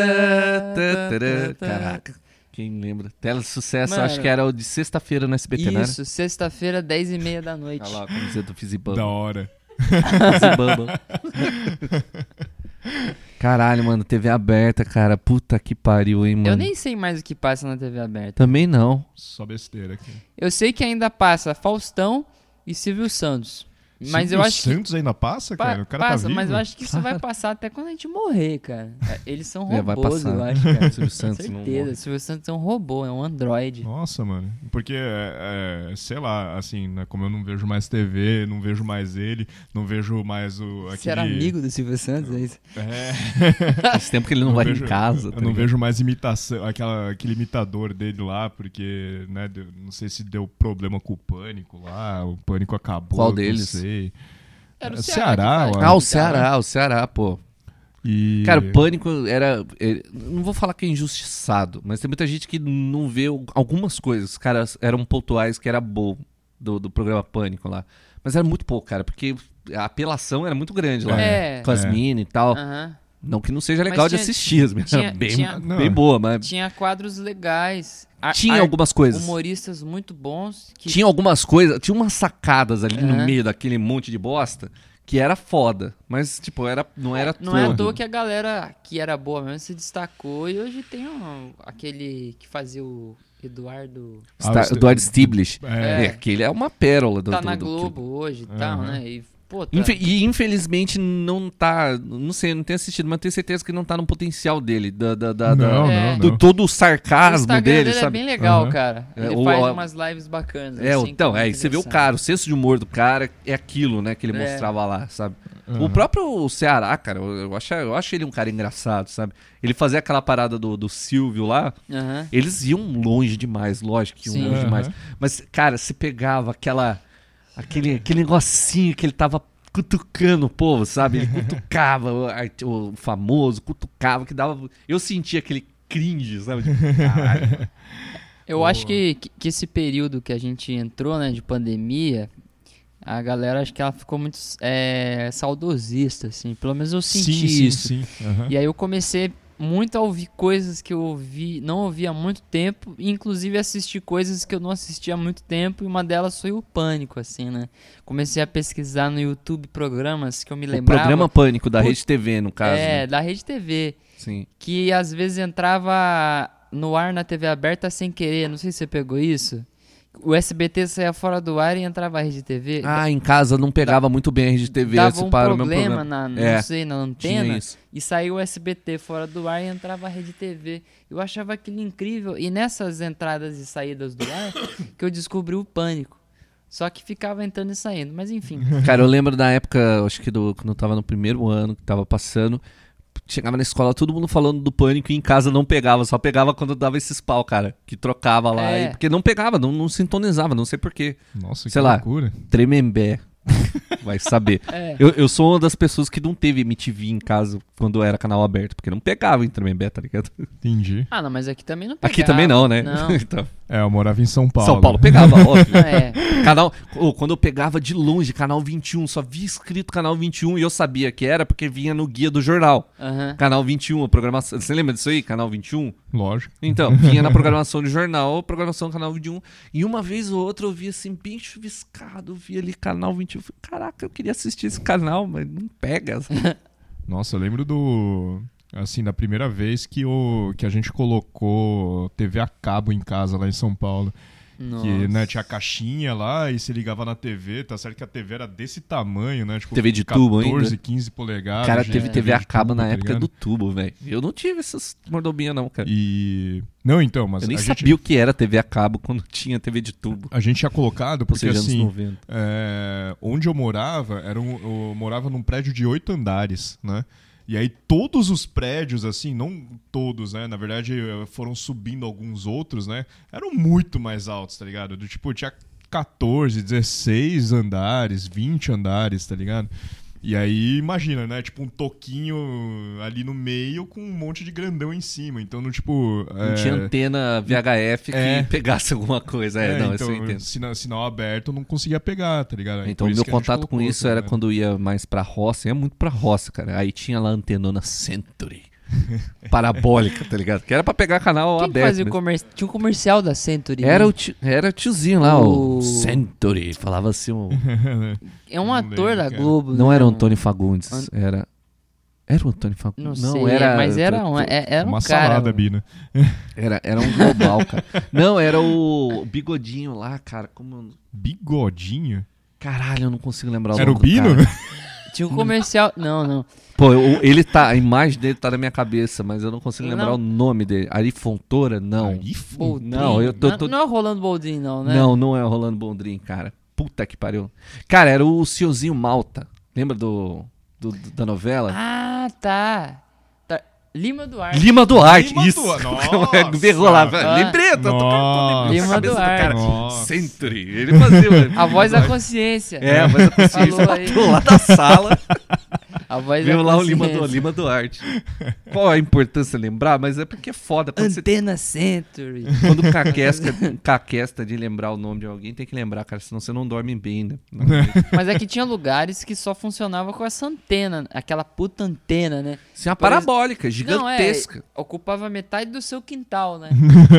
Caraca, quem lembra? Tela de sucesso, Mano. acho que era o de sexta-feira no SBT, né? Isso, sexta-feira, 10 e meia da noite. Olha lá a camiseta do Fizzy Da hora. Bubble. Caralho, mano, TV aberta, cara. Puta que pariu, hein, mano. Eu nem sei mais o que passa na TV aberta. Também não. Só besteira aqui. Eu sei que ainda passa Faustão e Silvio Santos. Mas Silvio eu acho que Santos ainda passa, Pa- cara? O cara passa, tá vivo? mas eu acho que isso vai passar até quando a gente morrer, cara. É, Eles são É, vai robôs, passar. eu acho, cara. Silvio Santos Com não certeza. Silvio Santos é um robô, é um androide. Nossa, mano. Porque, é, é, sei lá, assim, né, como eu não vejo mais TV, não vejo mais ele, não vejo mais o. Aquele... Você era amigo do Silvio Santos, é isso? É. Faz tempo que ele não, vai vejo- em casa. Eu tá não ligado? vejo mais imitação, aquela, aquele imitador dele lá, porque, né, deu- não sei se deu problema com o pânico lá, o pânico acabou. Qual não deles? sei. Era o Ceará, que eu faz. Ah, o Ceará, o Ceará, pô. E... Cara, o Pânico era. ele- não vou falar que é injustiçado, mas tem muita gente que não vê algumas coisas. Os caras eram pontuais que era bom do, do programa Pânico lá. Mas era muito pouco, cara, porque a apelação era muito grande lá. É. Com as É. minas e tal. Aham. Não que não seja legal de tinha- assistir, as minas tinha- bem, tinha- bem boa, mas. Tinha quadros legais. A- Tinha ar- algumas coisas. Humoristas muito bons. Que... Tinha algumas coisas, tinha umas sacadas ali no Aham. meio daquele monte de bosta que era foda. Mas, tipo, era, não era Não é à tudo. toa que a galera que era boa mesmo se destacou. E hoje tem um- aquele que fazia o Eduardo. Ah, o Eduardo Stiblish. É. É, aquele é uma pérola do Tá do- na do- Globo hoje e tal, Aham. né? E, pô, tá... Infe- e infelizmente não tá. Não sei, não tenho assistido, mas tenho certeza que não tá no potencial dele. Da, da, da- da- Não, É. não, do todo o o sarcasmo Instagram dele, dele é sabe? bem legal, Aham. cara. É, Ele o- faz o- umas lives bacanas. É, assim, então, é, e você vê o cara, o senso de humor do cara é aquilo, né, que ele É. mostrava lá, sabe? Aham. O próprio Ceará, cara, eu, eu acho, eu acho ele um cara engraçado, sabe? Ele fazia aquela parada do, do Silvio lá, Aham. eles iam longe demais, lógico que iam Sim. longe demais. Mas, cara, você pegava aquela. Aquele, aquele negocinho que ele tava cutucando o povo, sabe? Ele cutucava o, o famoso, cutucava, que dava. Eu sentia aquele cringe, sabe? Tipo, caralho. Eu Boa. acho que, que, esse período que a gente entrou, né, de pandemia, a galera acho que ela ficou muito é, saudosista, assim. Pelo menos eu senti sim, sim, isso. sim. Aham. E aí eu comecei muito a ouvir coisas que eu ouvi, não ouvia há muito tempo, e inclusive assistir coisas que eu não assistia há muito tempo, e uma delas foi o Pânico, assim, né? Comecei a pesquisar no YouTube programas que eu me o lembrava. programa Pânico da Put- Rede TV, no caso. É, né? da Rede TV, Sim. que às vezes entrava no ar na TV aberta sem querer, não sei se você pegou isso. O SBT saía fora do ar e entrava a rede TV. Ah, em casa não pegava muito bem a rede TV. dava um problema, problema. na, É, não sei, na antena. E saiu o SBT fora do ar e entrava a rede TV. Eu achava aquilo incrível. E nessas entradas e saídas do ar que eu descobri o pânico. Só que ficava entrando e saindo. Mas enfim. Cara, eu lembro da época, acho que do, quando eu tava no primeiro ano, que tava passando. Chegava na escola, todo mundo falando do pânico e em casa não pegava, só pegava quando dava esses pau, cara. Que trocava lá. É. e- porque não pegava, não, não sintonizava, não sei porquê. Nossa, Sei que lá. loucura. Tremembé. Vai saber. É. Eu, eu sou uma das pessoas que não teve MTV em casa quando era canal aberto, porque não pegava em Tremembé, tá ligado? Entendi. Ah, não, mas aqui também não pegava. Aqui também não, né? Não. Então, É, eu morava em São Paulo. São Paulo pegava, óbvio. É. Canal, ô, quando eu pegava de longe, canal 21, só via escrito canal 21 e eu sabia que era porque vinha no guia do jornal. Aham. Canal 21, a programação. Você lembra disso aí? Canal 21? Lógico. Então, vinha na programação do jornal, programação do canal 21. E uma vez ou outra eu via assim, bem chuviscado, via ali canal 21. Eu falei, Caraca, eu queria assistir esse canal, mas não pega. Nossa, eu lembro do. Assim, da primeira vez que, o, que a gente colocou TV a cabo em casa lá em São Paulo. Nossa. Que né, tinha a caixinha lá e se ligava na TV, tá certo que a TV era desse tamanho, né? Tipo, TV de tubo 14, ainda. 15 polegadas. cara, gente, teve TV a cabo na tá época ligado? do tubo, velho. Eu não tive essas mordominhas, não, cara. E. Não, então, mas eu nem sabia gente, o que era TV a cabo quando tinha TV de tubo. a gente tinha colocado Ou porque seja, anos assim. 90. é, onde eu morava, era um, eu morava num prédio de oito andares, né? E aí todos os prédios, assim, não todos, né? Na verdade, eh, foram subindo alguns outros, né? Eram muito mais altos, tá ligado? Do tipo, tinha 14, 16 andares, 20 andares, tá ligado? E aí, imagina, né? Tipo, um toquinho ali no meio com um monte de grandão em cima. Então, no tipo. Não é, tinha antena VHF que é. pegasse alguma coisa. É, é, não, então, isso eu entendo. Sinal, sinal aberto não conseguia pegar, tá ligado? Então, isso meu contato com isso tá era ligado? quando ia mais pra roça, ia muito pra roça, cara. Aí tinha lá a antenona Century. Parabólica, tá ligado? Que era pra pegar canal Quem que aberto. fazia comercial? Tinha um comercial da Century. Era né? o, tio, era o tiozinho lá, o, O- Century. Falava assim, o- É um Não ator da lembro. Globo. não né? era o Antônio Fagundes, An- era... Era o Antônio Fagundes? Não, sei, era... mas era um, é- era um Uma cara. salada, Bina. Era, era um global, cara. Não, era o bigodinho lá, cara. Como... Bigodinho? Caralho, eu não consigo lembrar o Era o nome Bino? cara. Tinha um comercial. Não, não. Pô, eu- ele tá, a imagem dele tá na minha cabeça, mas eu não consigo lembrar Não. o nome dele. Ari Fontoura? Não. Aí, f- Boldrin. Não, eu tô- Não- tô- Não é o Rolando Boldrin, não, né? Não, não é o Rolando Bondrin, cara. Puta que pariu. Cara, era o Senhorzinho Malta. Lembra do, do- do- da novela? Ah, tá. Tá. Lima Duarte. Lima Duarte, Lima isso. Duarte, É, Berrou lá, nossa. lembrei, eu tô. Lima Duarte. cara. Nossa. Century. Ele fazia. né? A voz da consciência. É, mas a consciência Falou aí. lá da sala. A voz Veio da lá o. Lima, du, Lima Duarte. Qual a importância lembrar? Mas é porque é foda. Quando, você, Antena Century. quando caquesca, caquesta de lembrar o nome de alguém, tem que lembrar, cara. Senão você não dorme bem, né? Não, Mas é que tinha lugares que só funcionava com essa antena, aquela puta antena, né? Isso é uma Por ex- parabólica, Não, gigantesca. é, ocupava metade do seu quintal, né?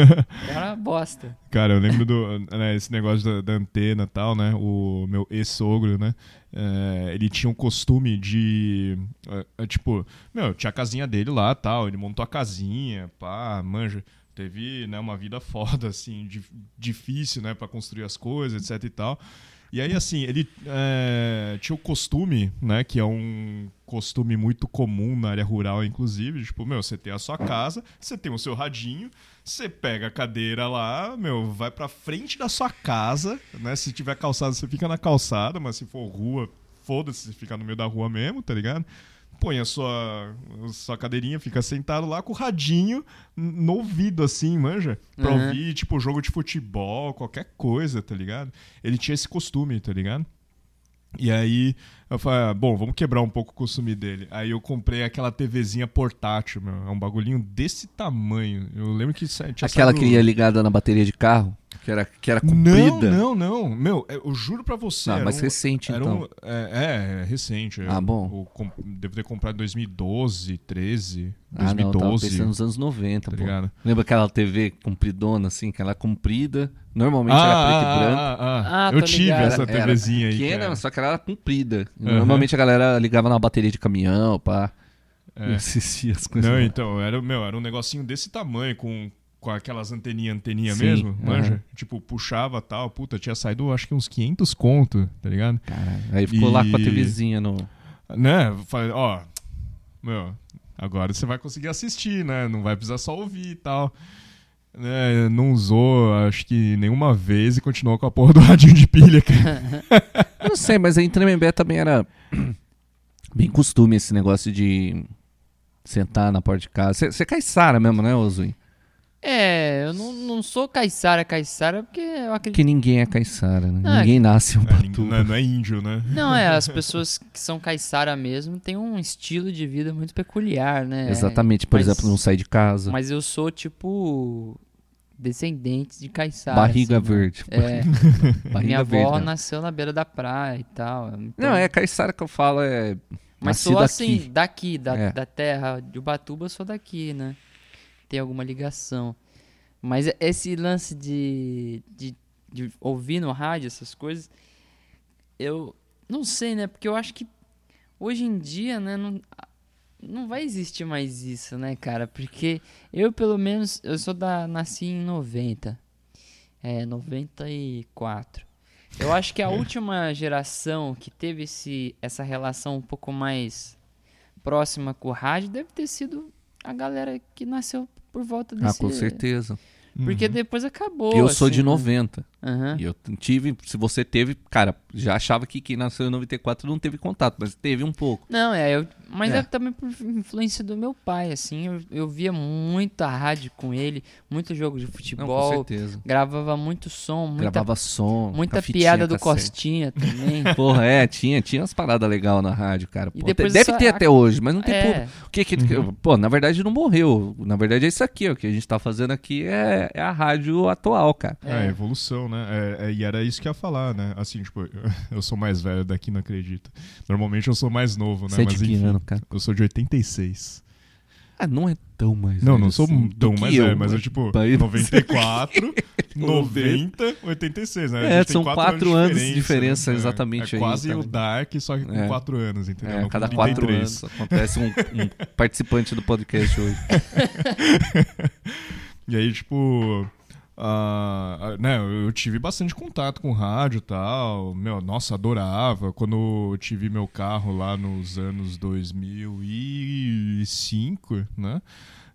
Era uma bosta. Cara, eu lembro do né, esse negócio da, da antena e tal, né? O meu ex-sogro, né? É, ele tinha um costume de. é, é, tipo, meu, tinha a casinha dele lá tal. Ele montou a casinha, pá, manja. Teve né, uma vida foda, assim, di- difícil, né? Pra construir as coisas, etc e tal. E aí, assim, ele é, tinha o costume, né? Que é um costume muito comum na área rural, inclusive. Tipo, meu, você tem a sua casa, você tem o seu radinho, você pega a cadeira lá, meu, vai pra frente da sua casa, né? Se tiver calçada, você fica na calçada, mas se for rua, foda-se, você fica no meio da rua mesmo, tá ligado? Põe a sua, a sua cadeirinha, fica sentado lá com o radinho no ouvido, assim, manja? Pra Uhum. ouvir, tipo, jogo de futebol, qualquer coisa, tá ligado? Ele tinha esse costume, tá ligado? E aí eu falei, ah, bom, vamos quebrar um pouco o costume dele. Aí eu comprei aquela TVzinha portátil, meu. É um bagulhinho desse tamanho. Eu lembro que tinha Aquela saído- que ia ligada na bateria de carro, que era, que era Não, comprida. não, não. Meu, é, eu juro pra você. Ah, era mais um- recente, era então. um- é, é, é recente. Ah, Eu- bom. eu com- devo ter comprado em 2012, 13, Ah, não, eu 2012. pensando nos anos 90, tá pô. ligado? Lembra aquela TV compridona, assim, que ela é comprida? Normalmente Ah, era preto e ah, branco. ah, ah. Ah, eu tô tive ligado. essa Era TVzinha aí. pequena, cara. só que ela era comprida. Aham. Normalmente a galera ligava na bateria de caminhão, pá. É. E assistia as coisas. Não, lá. então, era, meu, era um negocinho desse tamanho, com com aquelas anteninha, anteninha Sim, mesmo, manja? Tipo, puxava tal, puta, tinha saído acho que uns 500 conto, tá ligado? Caralho. Aí ficou lá com a E- TVzinha no. Né? Falei, ó, meu, agora você vai conseguir assistir, né? Não vai precisar só ouvir e tal. Né, não usou, acho que nenhuma vez e continuou com a porra do radinho de pilha, cara. Não sei, mas aí em Tremembé também era bem costume esse negócio de sentar na porta de casa. Você é caiçara mesmo, né, Ozui? É, eu não, não sou caiçara, caiçara, porque eu acredito. Porque ninguém é caiçara, né? Ah, ninguém nasce um É, patu. não, é, não é índio, né? Não, é, as pessoas que são caiçara mesmo têm um estilo de vida muito peculiar, né? Exatamente. Por mas- exemplo, não sai de casa. Mas eu sou, tipo, descendente de caiçara. Barriga assim, né? verde. É, Barriga minha avó verde. né? nasceu na beira da praia e tal. então- Não, é caiçara que eu falo, é. Mas nasci sou daqui. assim, daqui, da, É. da terra de Ubatuba, eu sou daqui, né? Tem alguma ligação. Mas esse lance de, de, de ouvir no rádio essas coisas, eu não sei, né? Porque eu acho que hoje em dia, né, não, não vai existir mais isso, né, cara? Porque eu, pelo menos, eu sou da. nasci em 90. É, 94. Eu acho que a última geração que teve esse, essa relação um pouco mais próxima com o rádio deve ter sido a galera que nasceu por volta Ah, desse... com certeza. Porque Uhum. depois acabou. eu sou assim, de né? 90. Aham. E eu tive. Se você teve. Cara, já achava que quem nasceu em 94 não teve contato, mas teve um pouco. Não, é, eu, mas É. é. também por influência do meu pai, assim, eu, eu via muita rádio com ele, muito jogo de Não, com futebol, certeza. gravava muito som, muita, Gravava som. muita a piada do. Costinha também. Porra, é, tinha, tinha umas paradas legais na rádio, cara. Pô, depois deve essa- ter até hoje, mas não tem é, público. O que que, Pô, na verdade não morreu. Na verdade é isso aqui, ó. O que a gente tá fazendo aqui é, é a rádio atual, cara. É, É. evolução, né? É, é, e era isso que ia falar, né? Assim, tipo, eu sou mais velho daqui, não acredito. Normalmente eu sou mais novo, né? Você é de Mas que enfim, ano, cara? eu sou de 86. Ah, não é tão mais Não, velho não sou assim, tão mais velho, mas eu, tipo, Pai, 94, 90, 86, né? É, são quatro anos de né? diferença, exatamente É, aí, quase tá o? Dark, só que com É. 4 anos, entendeu? É, a cada quatro 33. anos acontece um, um participante do podcast hoje. E aí, tipo. Ah, né, eu tive bastante contato com rádio e tal. Meu, nossa, adorava. Quando eu tive meu carro lá nos anos 2005, né?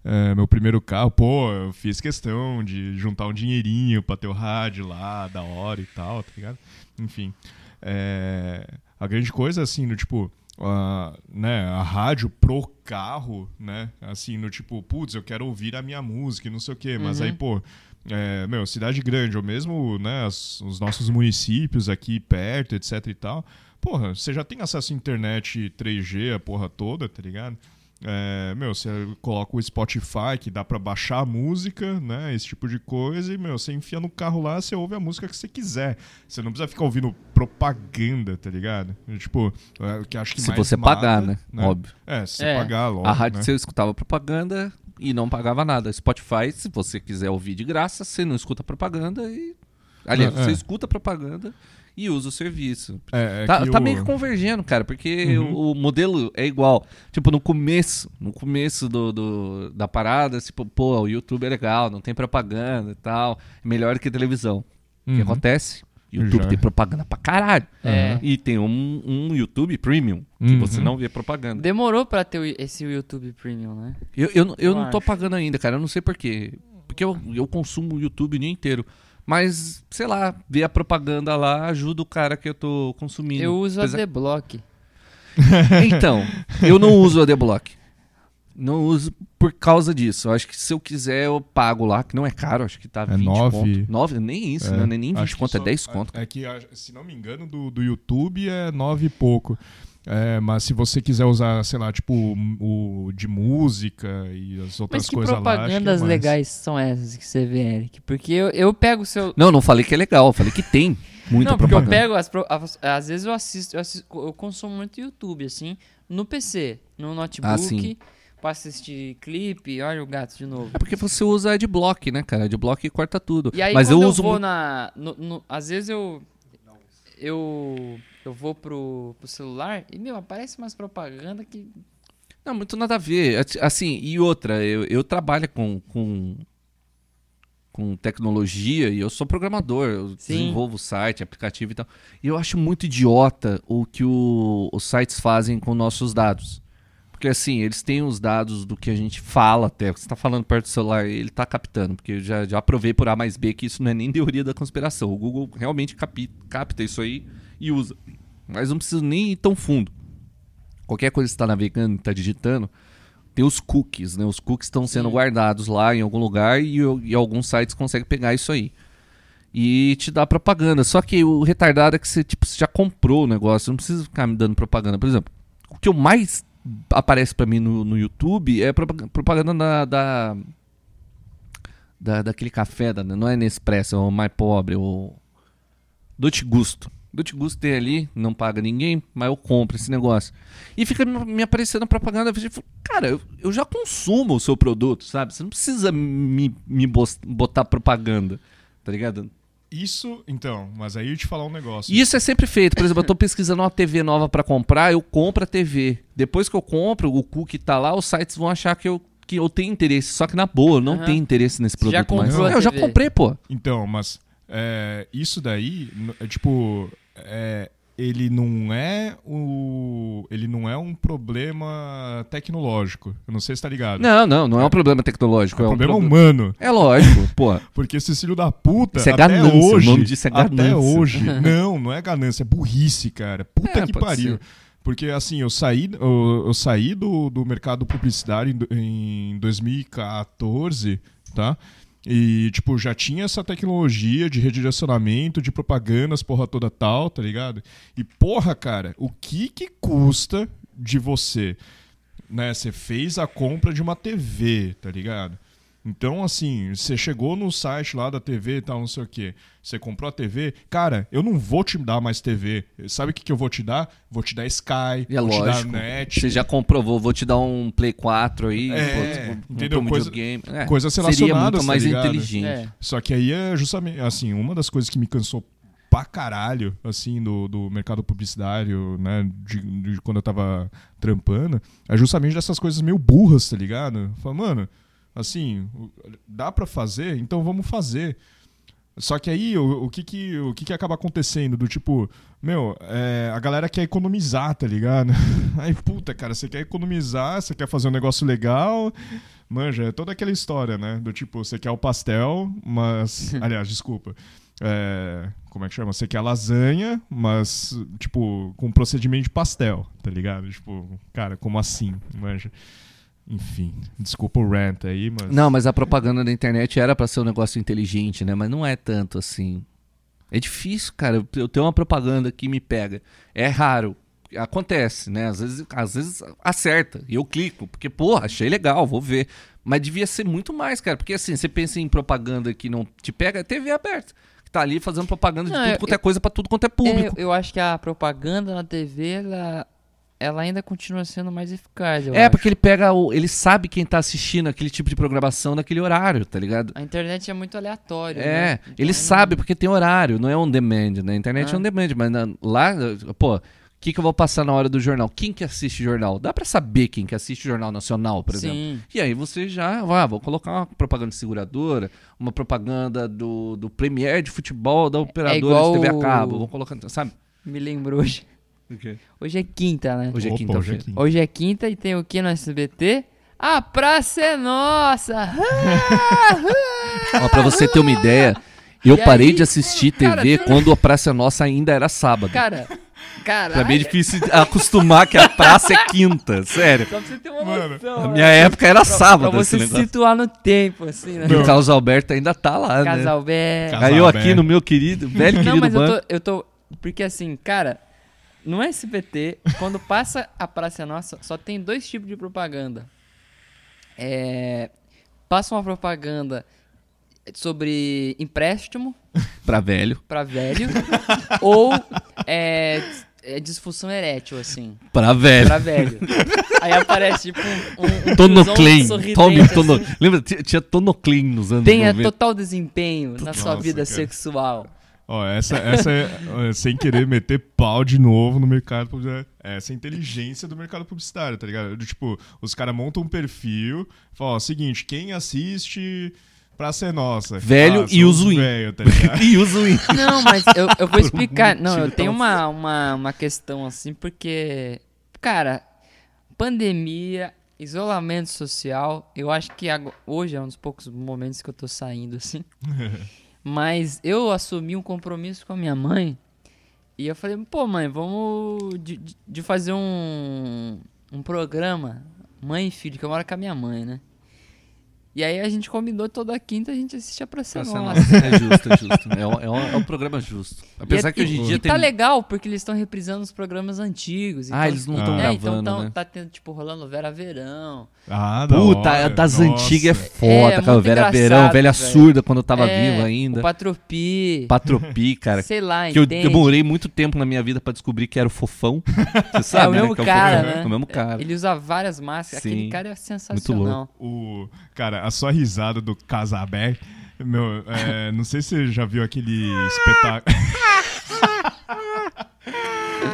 é, meu primeiro carro, pô, eu fiz questão de juntar um dinheirinho pra ter o rádio lá, da hora e tal, tá ligado? Enfim. é, a grande coisa, assim, no tipo. a, né, a rádio pro carro, né? Assim, no tipo, putz, eu quero ouvir a minha música e não sei o quê. Mas Uhum. aí, pô, é, meu, cidade grande, ou mesmo, né, as- os nossos municípios aqui perto, etc e tal. Porra, você já tem acesso à internet 3G, a porra toda, tá ligado? É, meu, você coloca o Spotify, que dá pra baixar a música, né? Esse tipo de coisa, e, meu, você enfia no carro lá, você ouve a música que você quiser. Você não precisa ficar ouvindo propaganda, tá ligado? Tipo, é, o que acho que Se mais você mata, pagar, né? Óbvio. É, se você É. pagar, logo. A rádio né? você escutava propaganda e não pagava nada. Spotify, se você quiser ouvir de graça, você não escuta propaganda e. Aliás, é. você escuta propaganda e usa o serviço. É, é tá tá o- meio que convergendo, cara, porque Uhum. o, o modelo é igual. Tipo, no começo, no começo do, do- da parada, tipo, pô, o YouTube é legal, não tem propaganda e tal. É melhor que televisão. O que Uhum. acontece? YouTube Já. tem propaganda pra caralho. É. E tem um, um YouTube Premium, que Uhum. você não vê propaganda. Demorou pra ter esse YouTube Premium, né? Eu, eu, não- eu Eu não tô pagando ainda, cara. Eu não sei porquê. Porque eu, eu consumo o YouTube o dia inteiro. Mas, sei lá, ver a propaganda lá ajuda o cara que eu tô consumindo. Eu uso Apesar- a Adblock. Então, eu não uso a Adblock. Não uso por causa disso. Eu acho que se eu quiser, eu pago lá, que não é caro, acho que tá É 20 nove. conto. 9, nem isso, É, né? Nem 20 acho que conto, é só- 10 conto. É que, a- se não me engano, do, do YouTube é nove e pouco. É, mas se você quiser usar, sei lá, tipo, o, o de música e as outras Mas que coisas lá. acho que é propagandas mais. legais são essas que você vê, Eric? Porque eu, eu pego o seu. Não, não falei que é legal, eu falei que tem muita não, porque eu propaganda. pego as. Às vezes eu assisto, eu assisto- eu consumo muito YouTube, assim, no PC, no notebook, Ah, sim. Pra assistir clipe, olha o gato de novo. É porque você usa Adblock, né, cara? Adblock corta tudo. E aí Mas eu eu, uso vou na. no- no- às vezes eu. Eu. Eu vou pro, pro celular e, meu, aparece umas propagandas que. Não, muito nada a ver. Assim, e outra, eu, eu trabalho com, com com tecnologia e eu sou programador, eu Sim. desenvolvo site, aplicativo e tal. E eu acho muito idiota o que o- os sites fazem com nossos dados. Porque assim, eles têm os dados do que a gente fala até. Você está falando perto do celular, ele está captando. Porque eu já, já provei por A mais B que isso não é nem teoria da conspiração. O Google realmente capi- capta isso aí e usa. Mas não preciso nem ir tão fundo. Qualquer coisa que você está navegando, está digitando, tem os cookies, né? Os cookies estão sendo Sim. guardados lá em algum lugar e, e alguns sites conseguem pegar isso aí. E te dá propaganda. Só que o retardado é que você, tipo, você já comprou o negócio, não precisa ficar me dando propaganda. Por exemplo, o que eu mais aparece pra mim no, no YouTube é propa- propaganda da, da, da- daquele café, da, não é Nespresso, é o mais pobre, o Dolce Gusto. Dolce Gusto tem ali, não paga ninguém, mas eu compro esse negócio. E fica me aparecendo propaganda. Eu Cara, eu, eu já consumo o seu produto, sabe? Você não precisa me, me botar propaganda, tá ligado? Isso, então, mas aí eu te falar um negócio. E isso é sempre feito. Por exemplo, eu tô pesquisando uma TV nova pra comprar, eu compro a TV. Depois que eu compro, o cookie tá lá, os sites vão achar que eu, que eu tenho interesse. Só que na boa, eu não Aham. tenho interesse nesse já produto mais. comprou É, eu já comprei, pô. Então, mas é, isso daí, é tipo, é, ele não é o, ele não é um problema tecnológico. Eu não sei se tá ligado. Não, não, não é um problema tecnológico. é um problema proble- humano. É lógico, pô. Porque esse filho da puta, Isso é até ganância, o hoje, nome disso é até ganância. hoje, não, não é ganância, é burrice, cara. Puta É, que pariu. ser. Porque assim, eu saí, eu, eu saí do, do mercado publicitário em, em 2014, tá? E, tipo, já tinha essa tecnologia de redirecionamento, de propagandas, porra toda tal, tá ligado? E, porra, cara, o que que custa de você, né? Você fez a compra de uma TV, tá ligado? Então, assim, você chegou no site lá da TV e tal, não sei o quê. Você comprou a TV. Cara, eu não vou te dar mais TV. Sabe o que, que eu vou te dar? Vou te dar Sky, E é vou lógico. te dar Net. Você já comprovou, vou te dar um Play 4 aí, É, entendeu? um Coisa- videogame. É, coisas Seria relacionadas, muito tá mais ligado? inteligente. É. Só que aí é justamente, assim, uma das coisas que me cansou pra caralho, assim, do, do mercado publicitário, né, de, de quando eu tava trampando, é justamente dessas coisas meio burras, tá ligado? Fala, mano, assim, dá pra fazer, então vamos fazer. Só que aí, o, o que que, o que que acaba acontecendo? Do tipo, meu, é, a galera quer economizar, tá ligado? Aí, puta, cara, você quer economizar, você quer fazer um negócio legal, manja, é toda aquela história, né? Do tipo, você quer o pastel, mas. Aliás, desculpa. É, como é que chama? Você quer a lasanha, mas, tipo, com procedimento de pastel, tá ligado? Tipo, cara, como assim? Manja. Enfim, desculpa o rant aí, mas. Não, mas a propaganda da internet era pra ser um negócio inteligente, né? Mas não é tanto assim. É difícil, cara. Eu- Eu tenho uma propaganda que me pega. É raro. Acontece, né? Às vezes, às vezes acerta. E eu clico, porque, porra, achei legal, vou ver. Mas devia ser muito mais, cara. Porque assim, você pensa em propaganda que não te pega, é TV aberta. Que tá ali fazendo propaganda de Não, tudo eu- quanto é coisa pra tudo quanto é público. É, eu acho que a propaganda na TV, ela, ela ainda continua sendo mais eficaz. É, acho. porque ele pega o. Ele sabe quem tá assistindo aquele tipo de programação naquele horário, tá ligado? A internet é muito aleatório. É, né? Então, ele sabe porque tem horário, não é on demand, né? A internet é Ah. on demand, mas na- lá, pô, o que, que eu vou passar na hora do jornal? Quem que assiste jornal? Dá pra saber quem que assiste jornal nacional, por exemplo. Sim. E aí você já, ah, vou colocar uma propaganda de seguradora, uma propaganda do, do Premier de futebol da operadora É de TV a cabo, vou colocar, sabe? Me lembro hoje. Hoje é quinta, né? Hoje é Opa, quinta-feira. hoje é quinta. Hoje é quinta e tem o que no SBT? A praça é nossa! Ó, pra você ter uma ideia, eu E parei aí, de assistir cara, TV quando a Praça Nossa ainda era sábado. Cara, cara. Pra mim é difícil acostumar que a praça é quinta, sério. Só pra você ter uma Mano, noção. Na né? minha época era Pra sábado esse você se negócio. situar no tempo, assim, né? E o Carlos Alberto ainda tá lá, né? Casal Bé. Casal Aí eu aqui Alberto. no meu querido, velho Não, querido mas eu banco. tô, eu tô. Porque assim, cara, no SBT, quando passa a Praça Nossa, só tem dois tipos de propaganda. É. Passa uma propaganda sobre empréstimo Pra velho. pra velho ou é, é disfunção erétil, assim, Pra velho. pra velho. Aí aparece tipo um, um, Tonoclean. Tome tono... assim. Lembra? Tinha, Tonoclean nos anos Tenha 90. total desempenho na sua Nossa, vida cara. sexual. Ó, essa, essa é, sem querer meter pau de novo no mercado publicitário. Essa é a inteligência do mercado publicitário, tá ligado? Do Tipo, os caras montam um perfil, falam, ó, seguinte, quem assiste pra ser nossa. Velho Ah, e Zuin. Velho, tá ligado? e o Não, mas eu, eu vou explicar. Não, eu tenho uma, uma, uma questão assim, porque, cara, pandemia, isolamento social, eu acho que hoje é um dos poucos momentos que eu tô saindo assim. Mas eu assumi um compromisso com a minha mãe e eu falei, pô, mãe, vamos de, de- fazer um, um programa, mãe e filho, que eu moro com a minha mãe, né? E aí a gente combinou toda quinta a gente assiste a Praça Pra ser Nossa. nossa. É justo, é justo. É um, é um- é um programa justo. Apesar E é- que hoje em dia e tem. tá legal, porque eles estão reprisando os programas antigos. Ah, eles não estão é, gravando, então tão- né? tá tendo, tipo, rolando Vera Verão. Ah, da Puta, hora. a das Nossa. antigas é É, foda, cara. muito Velha Verão, velha velho. surda quando eu tava É, vivo ainda. O Patropi. Patropi, cara. Sei lá, Que eu demorei muito tempo na minha vida pra descobrir que era o fofão. Você sabe, é o né? mesmo que cara, né? É o mesmo cara. Ele usa várias máscaras. Sim. Aquele cara é sensacional. O, cara, a sua risada do Casabé, meu, é, não sei se você já viu aquele espetáculo.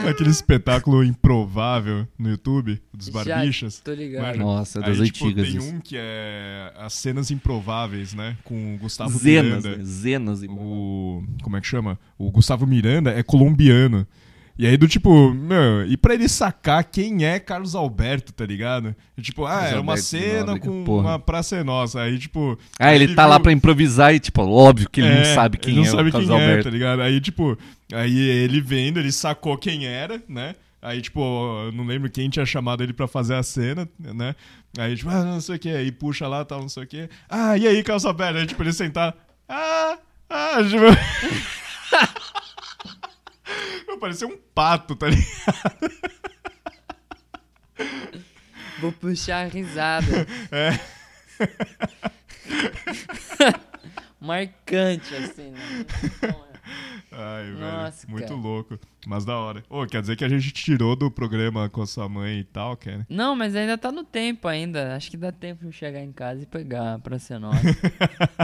aquele espetáculo improvável no YouTube dos Já Barbichas. Tô ligado. Mano, Nossa, é Aí, das tipo, antigas tem isso. um que é as cenas improváveis, né? Com o Gustavo Zenas, Miranda. né? Zenas. e- O. Como é que chama? O Gustavo Miranda é colombiano. E aí, do tipo, meu, e pra ele sacar quem é Carlos Alberto, tá ligado? E, tipo, ah, Carlos era uma Alberto cena com porra. uma Praça é Nossa. Aí, tipo. Ah, ele tá lá viu- pra improvisar e, tipo, óbvio que ele não É, sabe quem ele não é sabe o Carlos quem é, Alberto. tá ligado? Aí, tipo, aí ele vendo, ele sacou quem era, né? Aí, tipo, eu não lembro quem tinha chamado ele pra fazer a cena, né? Aí, tipo, ah, não sei o que, aí puxa lá, tal, não sei o que. Ah, e aí, Carlos Alberto? Aí, tipo, ele sentar. Ah, ah, tipo. Parecia um pato, tá ligado? Vou puxar a risada. É. Marcante, assim, né? Ai, velho. Nossa, muito cara. louco. Mas da hora. Ô, quer dizer que a gente tirou do programa com a sua mãe e tal, Ken? Não, mas ainda tá no tempo ainda. Acho que dá tempo de chegar em casa e pegar pra ser nossa.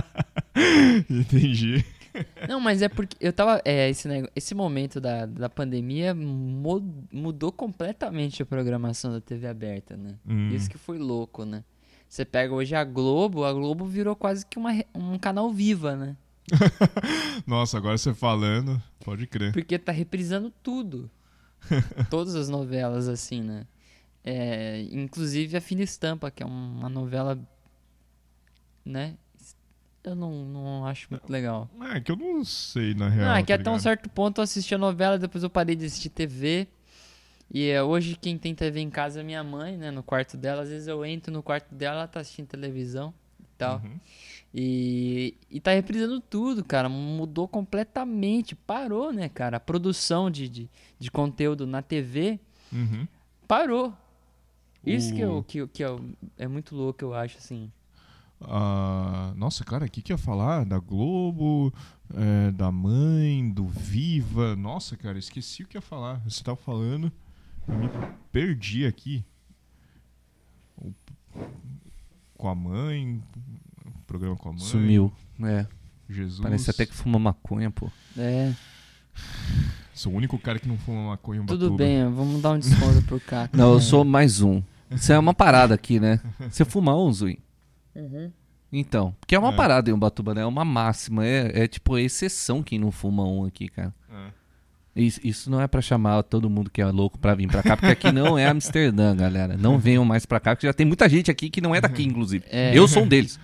Entendi. Não, mas é porque eu tava. É, esse, nego- esse momento da, da pandemia mu- mudou completamente a programação da TV aberta, né? Hum. Isso que foi louco, né? Você pega hoje a Globo, a Globo virou quase que uma, um canal viva, né? Nossa, agora você falando, pode crer. Porque tá reprisando tudo. Todas as novelas, assim, né? É, inclusive a Fina Estampa, que é uma novela, né? Eu não, não acho muito legal. É que eu não sei, na real. Não, é que tá até um ligado? certo ponto eu assisti a novela, depois eu parei de assistir TV. E é, hoje quem tem TV em casa é minha mãe, né? No quarto dela. Às vezes eu entro no quarto dela, ela tá assistindo televisão e tal. Uhum. E, e tá reprisando tudo, cara. Mudou completamente. Parou, né, cara? A produção de, de, de conteúdo na TV Uhum. parou. Isso que, eu, que, que eu, é muito louco, eu acho, assim. Ah, nossa, cara, o que, que ia falar? Da Globo, é, da mãe, do Viva. Nossa, cara, esqueci o que ia falar. Você tava falando, eu me perdi aqui. O- Com a mãe, o programa com a mãe. Sumiu. É. Jesus. Parece até que fuma maconha, pô. É, Sou o único cara que não fuma maconha em tudo bem, vamos dar um desconto pro Caco. Não, eu sou mais um. Isso é uma parada aqui, né? Você fuma um, Zui? Uhum. Então, porque é uma É. parada em Ubatuba, né? É uma máxima. É, é tipo a exceção quem não fuma um aqui, cara. É. Isso, isso não é pra chamar todo mundo que é louco pra vir pra cá, porque aqui não é Amsterdã, galera. Não venham mais pra cá, porque já tem muita gente aqui que não é daqui, inclusive. É. Eu sou um deles.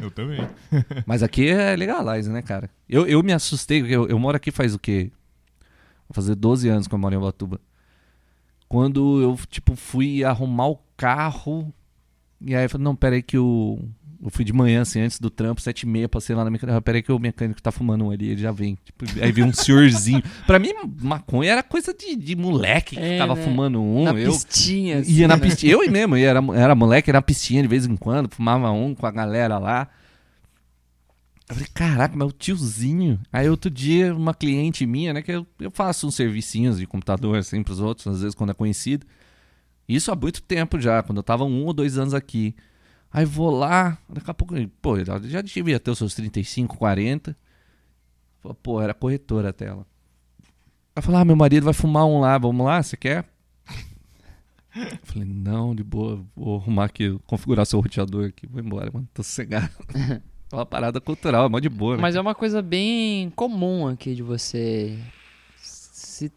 Eu também. Mas aqui é legalize, né, cara? Eu, eu me assustei, porque eu, eu moro aqui faz o quê? Vou fazer 12 anos que eu moro em Ubatuba. Quando eu, tipo, fui arrumar o carro, e aí eu falei, não, peraí que o... Eu fui de manhã, assim, antes do trampo, sete e meia, passei lá na mecânica. Peraí que o mecânico tá fumando um ali, ele já vem. Tipo, aí veio um senhorzinho. pra mim, maconha era coisa de, de moleque que É, ficava né? fumando um. Na eu pistinha, assim, ia na né? pistinha. Eu mesmo, ia, era, era moleque, era na pistinha de vez em quando, fumava um com a galera lá. Eu falei, caraca, mas o tiozinho. Aí outro dia, uma cliente minha, né, que eu, eu faço uns servicinhos de computador assim pros outros, às vezes quando é conhecido. Isso há muito tempo já, quando eu tava um ou dois anos aqui. Aí vou lá, daqui a pouco, pô, já devia ter os seus 35, 40. Falei, Pô, era corretora até ela. Ela falou, ah, meu marido vai fumar um lá, vamos lá, você quer? Eu falei, não, de boa, vou arrumar aqui, configurar seu roteador aqui, vou embora, mano, tô sossegado. É uma parada cultural, é mó de boa. né? Mas é uma coisa bem comum aqui de você. Se...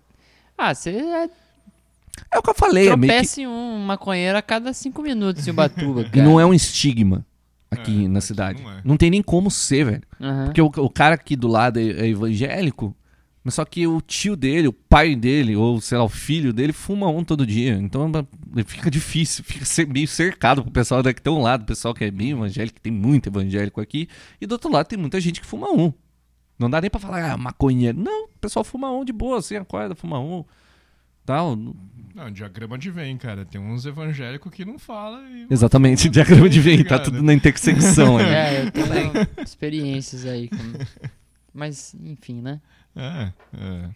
Ah, você é É o que eu falei, é meio que... um maconheiro a cada cinco minutos em Ubatuba, E cara. não é um estigma aqui É, na aqui cidade. não é. Não tem nem como ser, velho. Aham. Porque o, o cara aqui do lado é, é evangélico, mas só que o tio dele, o pai dele, ou sei lá, o filho dele, fuma um todo dia. Então é- fica difícil, fica meio cercado pro pessoal daqui. Tem um lado, o pessoal que é bem evangélico, tem muito evangélico aqui, e do outro lado tem muita gente que fuma um. Não dá nem pra falar, ah, maconheiro. Não, o pessoal fuma um de boa, assim, acorda, fuma um. Tal. Não, diagrama de Venn, cara. Tem uns evangélicos que não falam. E... Exatamente, diagrama de Venn, tá Obrigado. tudo na intersecção aí. É, eu tenho experiências aí. com- Mas, enfim, né? É, é.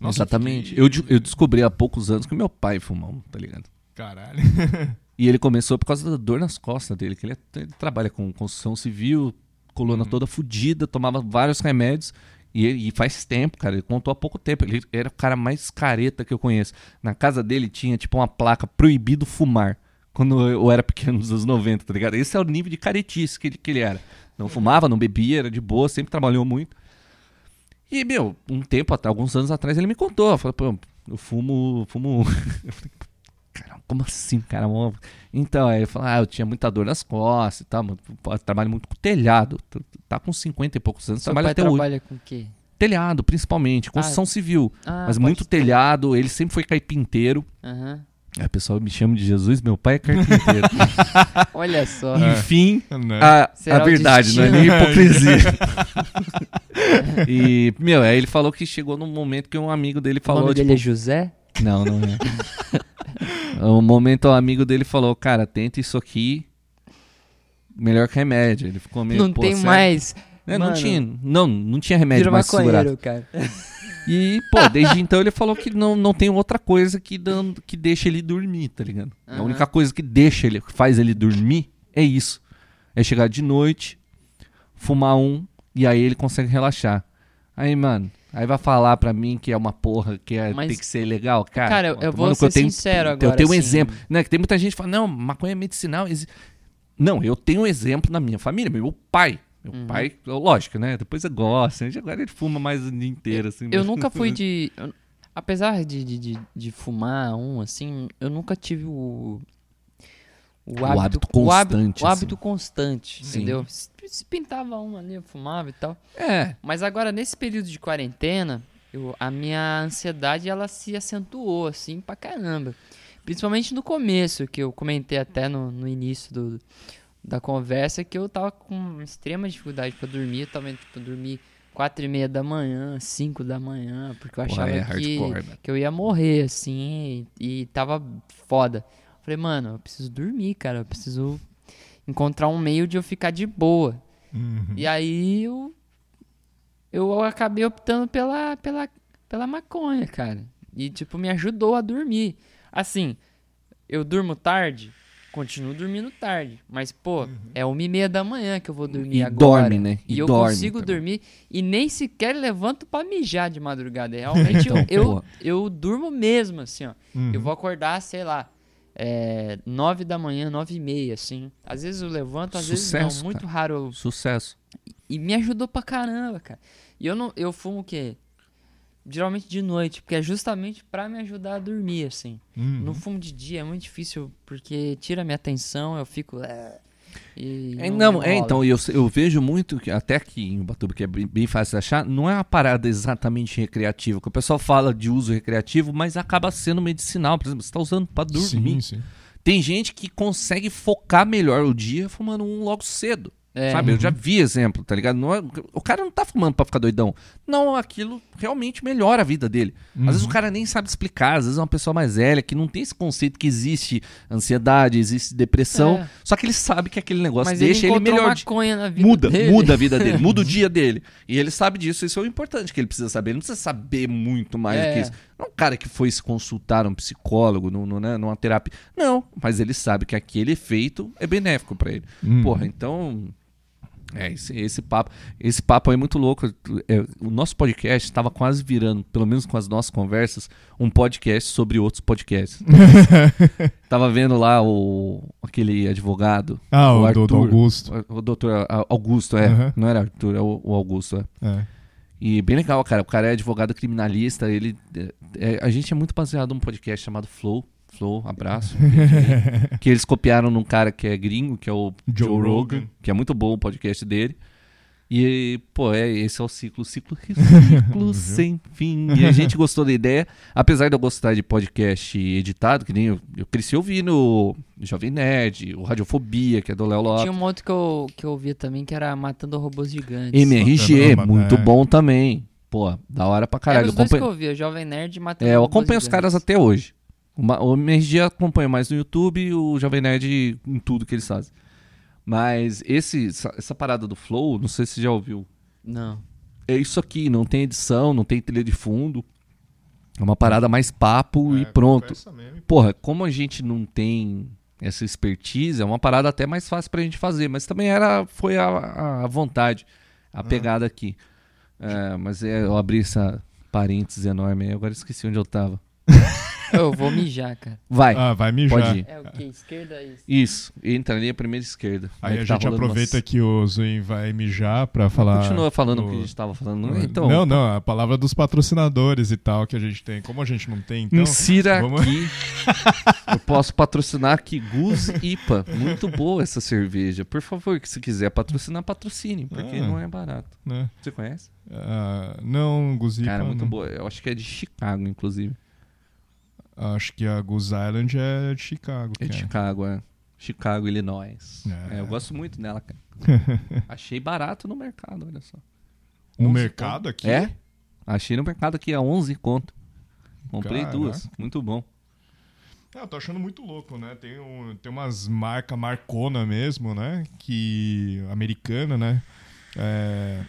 Nossa, Exatamente. fiquei- Eu, eu descobri há poucos anos que meu pai fuma um, tá ligado? Caralho. E ele começou por causa da dor nas costas dele, que ele, é- ele trabalha com construção civil, coluna Uhum. toda fodida, tomava vários remédios. E, e faz tempo, cara, ele contou há pouco tempo. Ele era o cara mais careta que eu conheço. Na casa dele tinha, tipo, uma placa proibido fumar. Quando eu era pequeno, nos anos 90, tá ligado? Esse é o nível de caretice que ele, que ele era. Não fumava, não bebia, era de boa, sempre trabalhou muito. E, meu, um tempo, alguns anos atrás, ele me contou. Falou, pô, eu fumo. fumo. eu como assim, cara? Então, aí ele falou, ah, eu tinha muita dor nas costas e tal, trabalho muito com telhado. Tá com 50 e poucos anos, Seu trabalha até hoje. trabalha com o quê? Telhado, principalmente, construção civil. Ah, mas muito ter. telhado, ele sempre foi carpinteiro. Aham. Aí o pessoal me chama de Jesus, meu pai é carpinteiro. Olha só. Enfim, Né? a, Será a o verdade, não é nem hipocrisia. e, meu, aí ele falou que chegou num momento que um amigo dele o falou, nome tipo, dele é José? Não, não é. um momento um amigo dele falou, cara, tenta isso aqui, melhor que remédio. Ele ficou meio, não tem sério? mais. É, não tinha, não, não tinha remédio mais segurado. cara. E, pô, desde então ele falou que não, não tem outra coisa que, dan- que deixa ele dormir, tá ligado? A Aham. única coisa que deixa ele, que faz ele dormir é isso. É chegar de noite, fumar um, e aí ele consegue relaxar. Aí, mano, aí vai falar pra mim que é uma porra, que é, Mas- tem que ser legal, cara. Cara, eu- eu vou que eu ser tenho- sincero Eu agora, tenho um assim. exemplo, né? Que tem muita gente que fala, não, maconha é medicinal. Não, eu tenho um exemplo na minha família, meu pai. Meu Uhum. pai, lógico, né? Depois eu gosto, né? agora ele fuma mais o dia inteiro, assim. Eu mas- nunca fui de. eu- apesar de, de, de, de fumar um, assim, eu nunca tive o. O hábito, hábito o hábito- constante, O assim. hábito constante, Sim. entendeu? Se, pintava um ali, eu fumava e tal. É, Mas agora, nesse período de quarentena, eu- a minha ansiedade, ela se acentuou, assim, pra caramba. Principalmente no começo, que eu comentei até no, no início do, da conversa, que eu tava com extrema dificuldade pra dormir. Eu tava, tipo, dormir quatro e meia da manhã, cinco da manhã, porque eu Pô, achava é que, hardcore, que eu ia morrer, assim, e, e tava foda. Falei, mano, eu preciso dormir, cara, eu preciso encontrar um meio de eu ficar de boa. Uhum. E aí eu, eu acabei optando pela, pela, pela maconha, cara. E, tipo, me ajudou a dormir. Assim, eu durmo tarde, continuo dormindo tarde. Mas, pô, é uma e meia da manhã que eu vou dormir E agora. dorme, né? E, E eu dorme consigo também. dormir e nem sequer levanto pra mijar de madrugada. Realmente, Então, eu, eu, eu durmo mesmo, assim, ó. Uhum. Eu vou acordar, sei lá, é, nove da manhã, nove e meia, assim. Às vezes eu levanto, às vezes Sucesso, não. Muito cara. raro eu Sucesso. e me ajudou pra caramba, cara. E eu não, eu fumo o quê? Geralmente de noite, porque é justamente pra me ajudar a dormir, assim. Uhum. Não fumo de dia, é muito difícil, porque tira minha atenção, eu fico. É, não, não é, então, eu, eu vejo muito, que até aqui em Ubatuba, que é bem, bem fácil de achar, não é uma parada exatamente recreativa, que o pessoal fala de uso recreativo, mas acaba sendo medicinal, por exemplo, você tá usando pra dormir. Sim, sim. Tem gente que consegue focar melhor o dia fumando um logo cedo. É. Sabe? Eu já vi exemplo, tá ligado? Não é- o cara não tá fumando pra ficar doidão. Não, aquilo realmente melhora a vida dele. Às vezes Uhum. o cara nem sabe explicar, às vezes é uma pessoa mais velha que não tem esse conceito que existe ansiedade, existe depressão, É. só que ele sabe que aquele negócio Mas deixa ele ele, melhor. maconha na vida Muda, dele. muda a vida dele, muda o dia dele. E ele sabe disso, isso é o importante que ele precisa saber. Ele não precisa saber muito mais do É. que isso. Não é um cara que foi se consultar um psicólogo, no, no, né, numa terapia. Não, mas ele sabe que aquele efeito é benéfico pra ele. Uhum. Porra, então. É, esse, esse papo, esse papo aí é muito louco. É, o nosso podcast estava quase virando, pelo menos com as nossas conversas, um podcast sobre outros podcasts. tava vendo lá o aquele advogado. Ah, o, o Arthur. Augusto. O doutor Augusto, é. Aham. Não era Arthur, é o, o Augusto, é. É. E bem legal, cara. O cara é advogado criminalista. Ele, é- é- a gente é muito baseado num podcast chamado Flow. Flow, abraço. que eles copiaram num cara que é gringo, que é o Joe Joe, Rogan, Rogan. que é muito bom o podcast dele. E, pô, é, esse é o ciclo, ciclo, ciclo sem fim. E a gente gostou da ideia, apesar de eu gostar de podcast editado, que nem eu, eu cresci ouvindo o Jovem Nerd, o Radiofobia, que é do Léo Lopes. Tinha um outro que eu, que eu ouvia também, que era Matando Robôs Gigantes. MRG, Matando- muito é. bom também. Pô, da hora pra Era caralho. os Eu dois que acompanho- eu ouvia, Jovem Nerd e Matando É, eu Robôs acompanho os caras Gigantes. até hoje. O MRG acompanha mais no YouTube e o Jovem Nerd em tudo que eles fazem. Mas esse, essa, essa parada do Flow, não sei se você já ouviu. Não. É isso aqui, não tem edição, não tem trilha de fundo. É uma parada mais papo e É, pronto. conversa mesmo. Porra, como a gente não tem essa expertise, é uma parada até mais fácil pra gente fazer. Mas também era, foi a, a vontade, a pegada aqui. É, mas é, eu abri essa parênteses enorme aí, agora esqueci onde eu tava. Eu vou mijar, cara. Vai, Ah, vai mijar. pode ir. É o que? Esquerda isso. Isso, entra ali a primeira esquerda. Aí É a tá gente rolando aproveita umas- que o Zuin vai mijar pra falar. Continua falando o do- que a gente tava falando. não é? Então, não, não, a palavra dos patrocinadores e tal que a gente tem. Como a gente não tem, então. Insira vamos- aqui. Eu posso patrocinar aqui Gus IPA. Muito boa essa cerveja. Por favor, que se quiser patrocinar, patrocine, porque Ah. não é barato. Né? Você conhece? Ah, não, Guzipa. Cara, muito não. boa. Eu acho que é de Chicago, inclusive. Acho que a Goose Island é de Chicago. É de. Chicago, é. Chicago, Illinois. É. É, eu gosto muito dela, cara. Achei barato no mercado, olha só. No 11 mercado aqui? É? Achei no mercado aqui a 11 conto. Comprei Caraca. duas. Muito bom. É, eu tô achando muito louco, né? Tem, um, tem umas marcas marcona mesmo, né? Que. americana, né? É,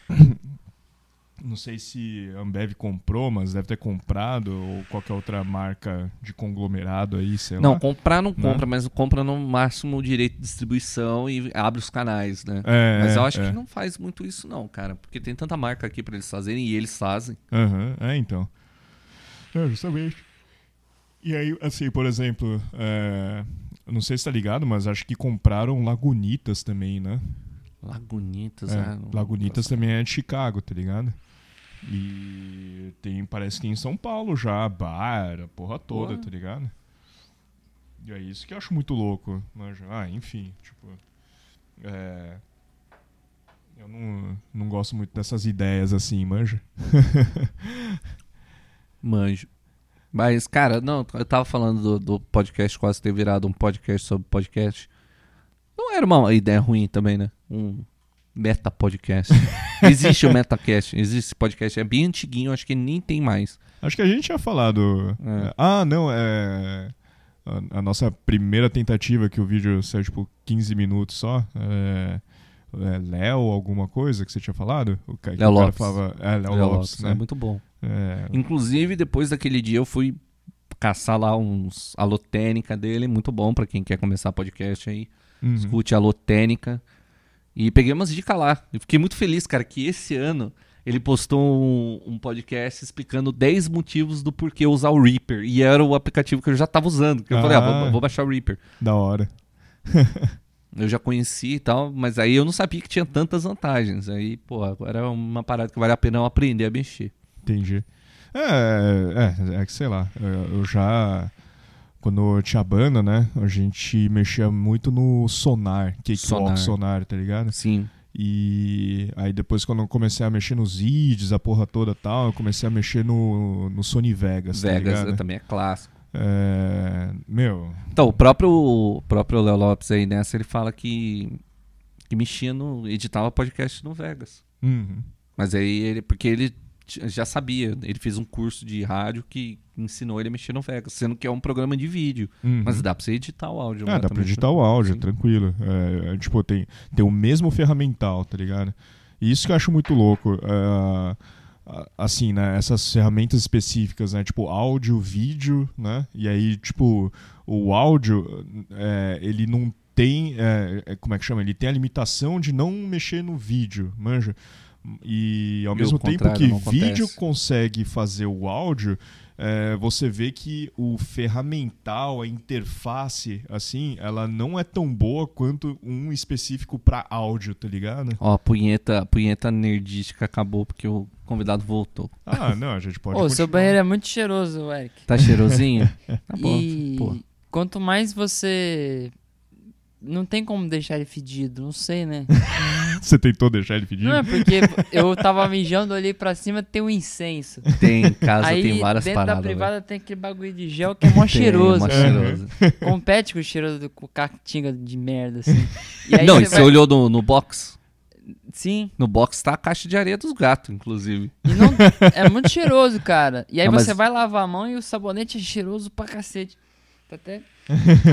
Não sei se a Ambev comprou, mas deve ter comprado, ou qualquer outra marca de conglomerado aí, sei Não, lá. comprar não Né? compra, mas compra no máximo o direito de distribuição e abre os canais, né? É, mas eu acho é. que não faz muito isso não, cara. Porque tem tanta marca aqui pra eles fazerem e eles fazem. Aham, é, então. É, justamente. E aí, assim, por exemplo, é, não sei se tá ligado, mas acho que compraram Lagunitas também, né? Lagunitas, É, é, não- Lagunitas também é de Chicago, tá ligado? E tem, parece que tem em São Paulo já, bar, a porra toda, Porra. tá ligado? E é isso que eu acho muito louco. Manja. Ah, enfim, tipo. É. Eu não, não gosto muito dessas ideias assim, manja. Manjo. Mas, cara, não, eu tava falando do, do podcast quase ter virado um podcast sobre podcast. Não era uma ideia ruim também, né? Um meta podcast. existe o metacast, existe esse podcast, é bem antiguinho, acho que nem tem mais. Acho que a gente tinha falado. É. é, Ah, não, é. A, a nossa primeira tentativa, que o vídeo saiu tipo 15 minutos só. É, é Léo, alguma coisa que você tinha falado? O ca- que Léo o cara Lopes. Falava, é, Léo Léo Lopes, Lopes, né? É muito bom. É, Inclusive, depois daquele dia eu fui caçar lá uns alotênica dele, muito bom pra quem quer começar podcast aí. uhum. Escute a alotênica. E peguei umas dicas lá. Eu fiquei muito feliz, cara, que esse ano ele postou um, um podcast explicando 10 motivos do porquê usar o Reaper. E era o aplicativo que eu já tava usando. Que eu falei, ah, Ah. vou, vou baixar o Reaper. Da hora. Eu já conheci e tal, mas aí eu não sabia que tinha tantas vantagens. Aí, pô, agora é uma parada que vale a pena eu aprender a mexer. Entendi. É, é, é que sei lá. é, Eu já. Quando eu tinha banda, né? A gente mexia muito no sonar, cakewalk Sonar. sonar, tá ligado? Sim. E aí depois quando eu comecei a mexer nos vídeos, a porra toda e tal, eu comecei a mexer no, no Sony Vegas, tá Vegas né, também é clássico. É, meu, Então, o próprio, o próprio Léo Lopes aí nessa, ele fala que, que mexia no. editava podcast no Vegas. uhum. Mas aí ele. Porque ele já sabia. Ele fez um curso de rádio que ensinou ele a mexer no Vegas, sendo que é um programa de vídeo. Uhum. Mas dá pra você editar o áudio. Lá dá pra também, editar o áudio, Sim. tranquilo. É, é, tipo, tem, tem o mesmo ferramental, tá ligado? E isso que eu acho muito louco. é, assim, né? Essas ferramentas específicas, né? Tipo, áudio, vídeo, né? E aí, tipo, o áudio, é, ele não tem. é, é, como é que chama? Ele tem a limitação de não mexer no vídeo, manja? E ao mesmo tempo que vídeo consegue fazer o áudio, é, você vê que o ferramental, a interface, assim, ela não é tão boa quanto um específico pra áudio, tá ligado? Ó, a punheta, a punheta nerdística acabou porque o convidado voltou. Ah, não, a gente pode. Ô, seu banheiro é muito cheiroso, Eric. Tá cheirosinho? Tá bom. e pô. quanto mais você. Não tem como deixar ele fedido, não sei, né? Você tentou deixar ele pedir? Não é porque eu tava mijando, olhei pra cima, tem um incenso. Tem, em casa Aí tem várias dentro paradas. da privada tem aquele bagulho de gel que é mó. Tem, cheiroso. mó cheiroso. Compete com o cheiro do com caatinga de merda, assim. E aí Não, você e você vai- olhou no, no box? Sim. No box tá a caixa de areia dos gatos, inclusive. E não, é muito cheiroso, cara. E aí mas- você vai lavar a mão e o sabonete é cheiroso pra cacete. Tá até.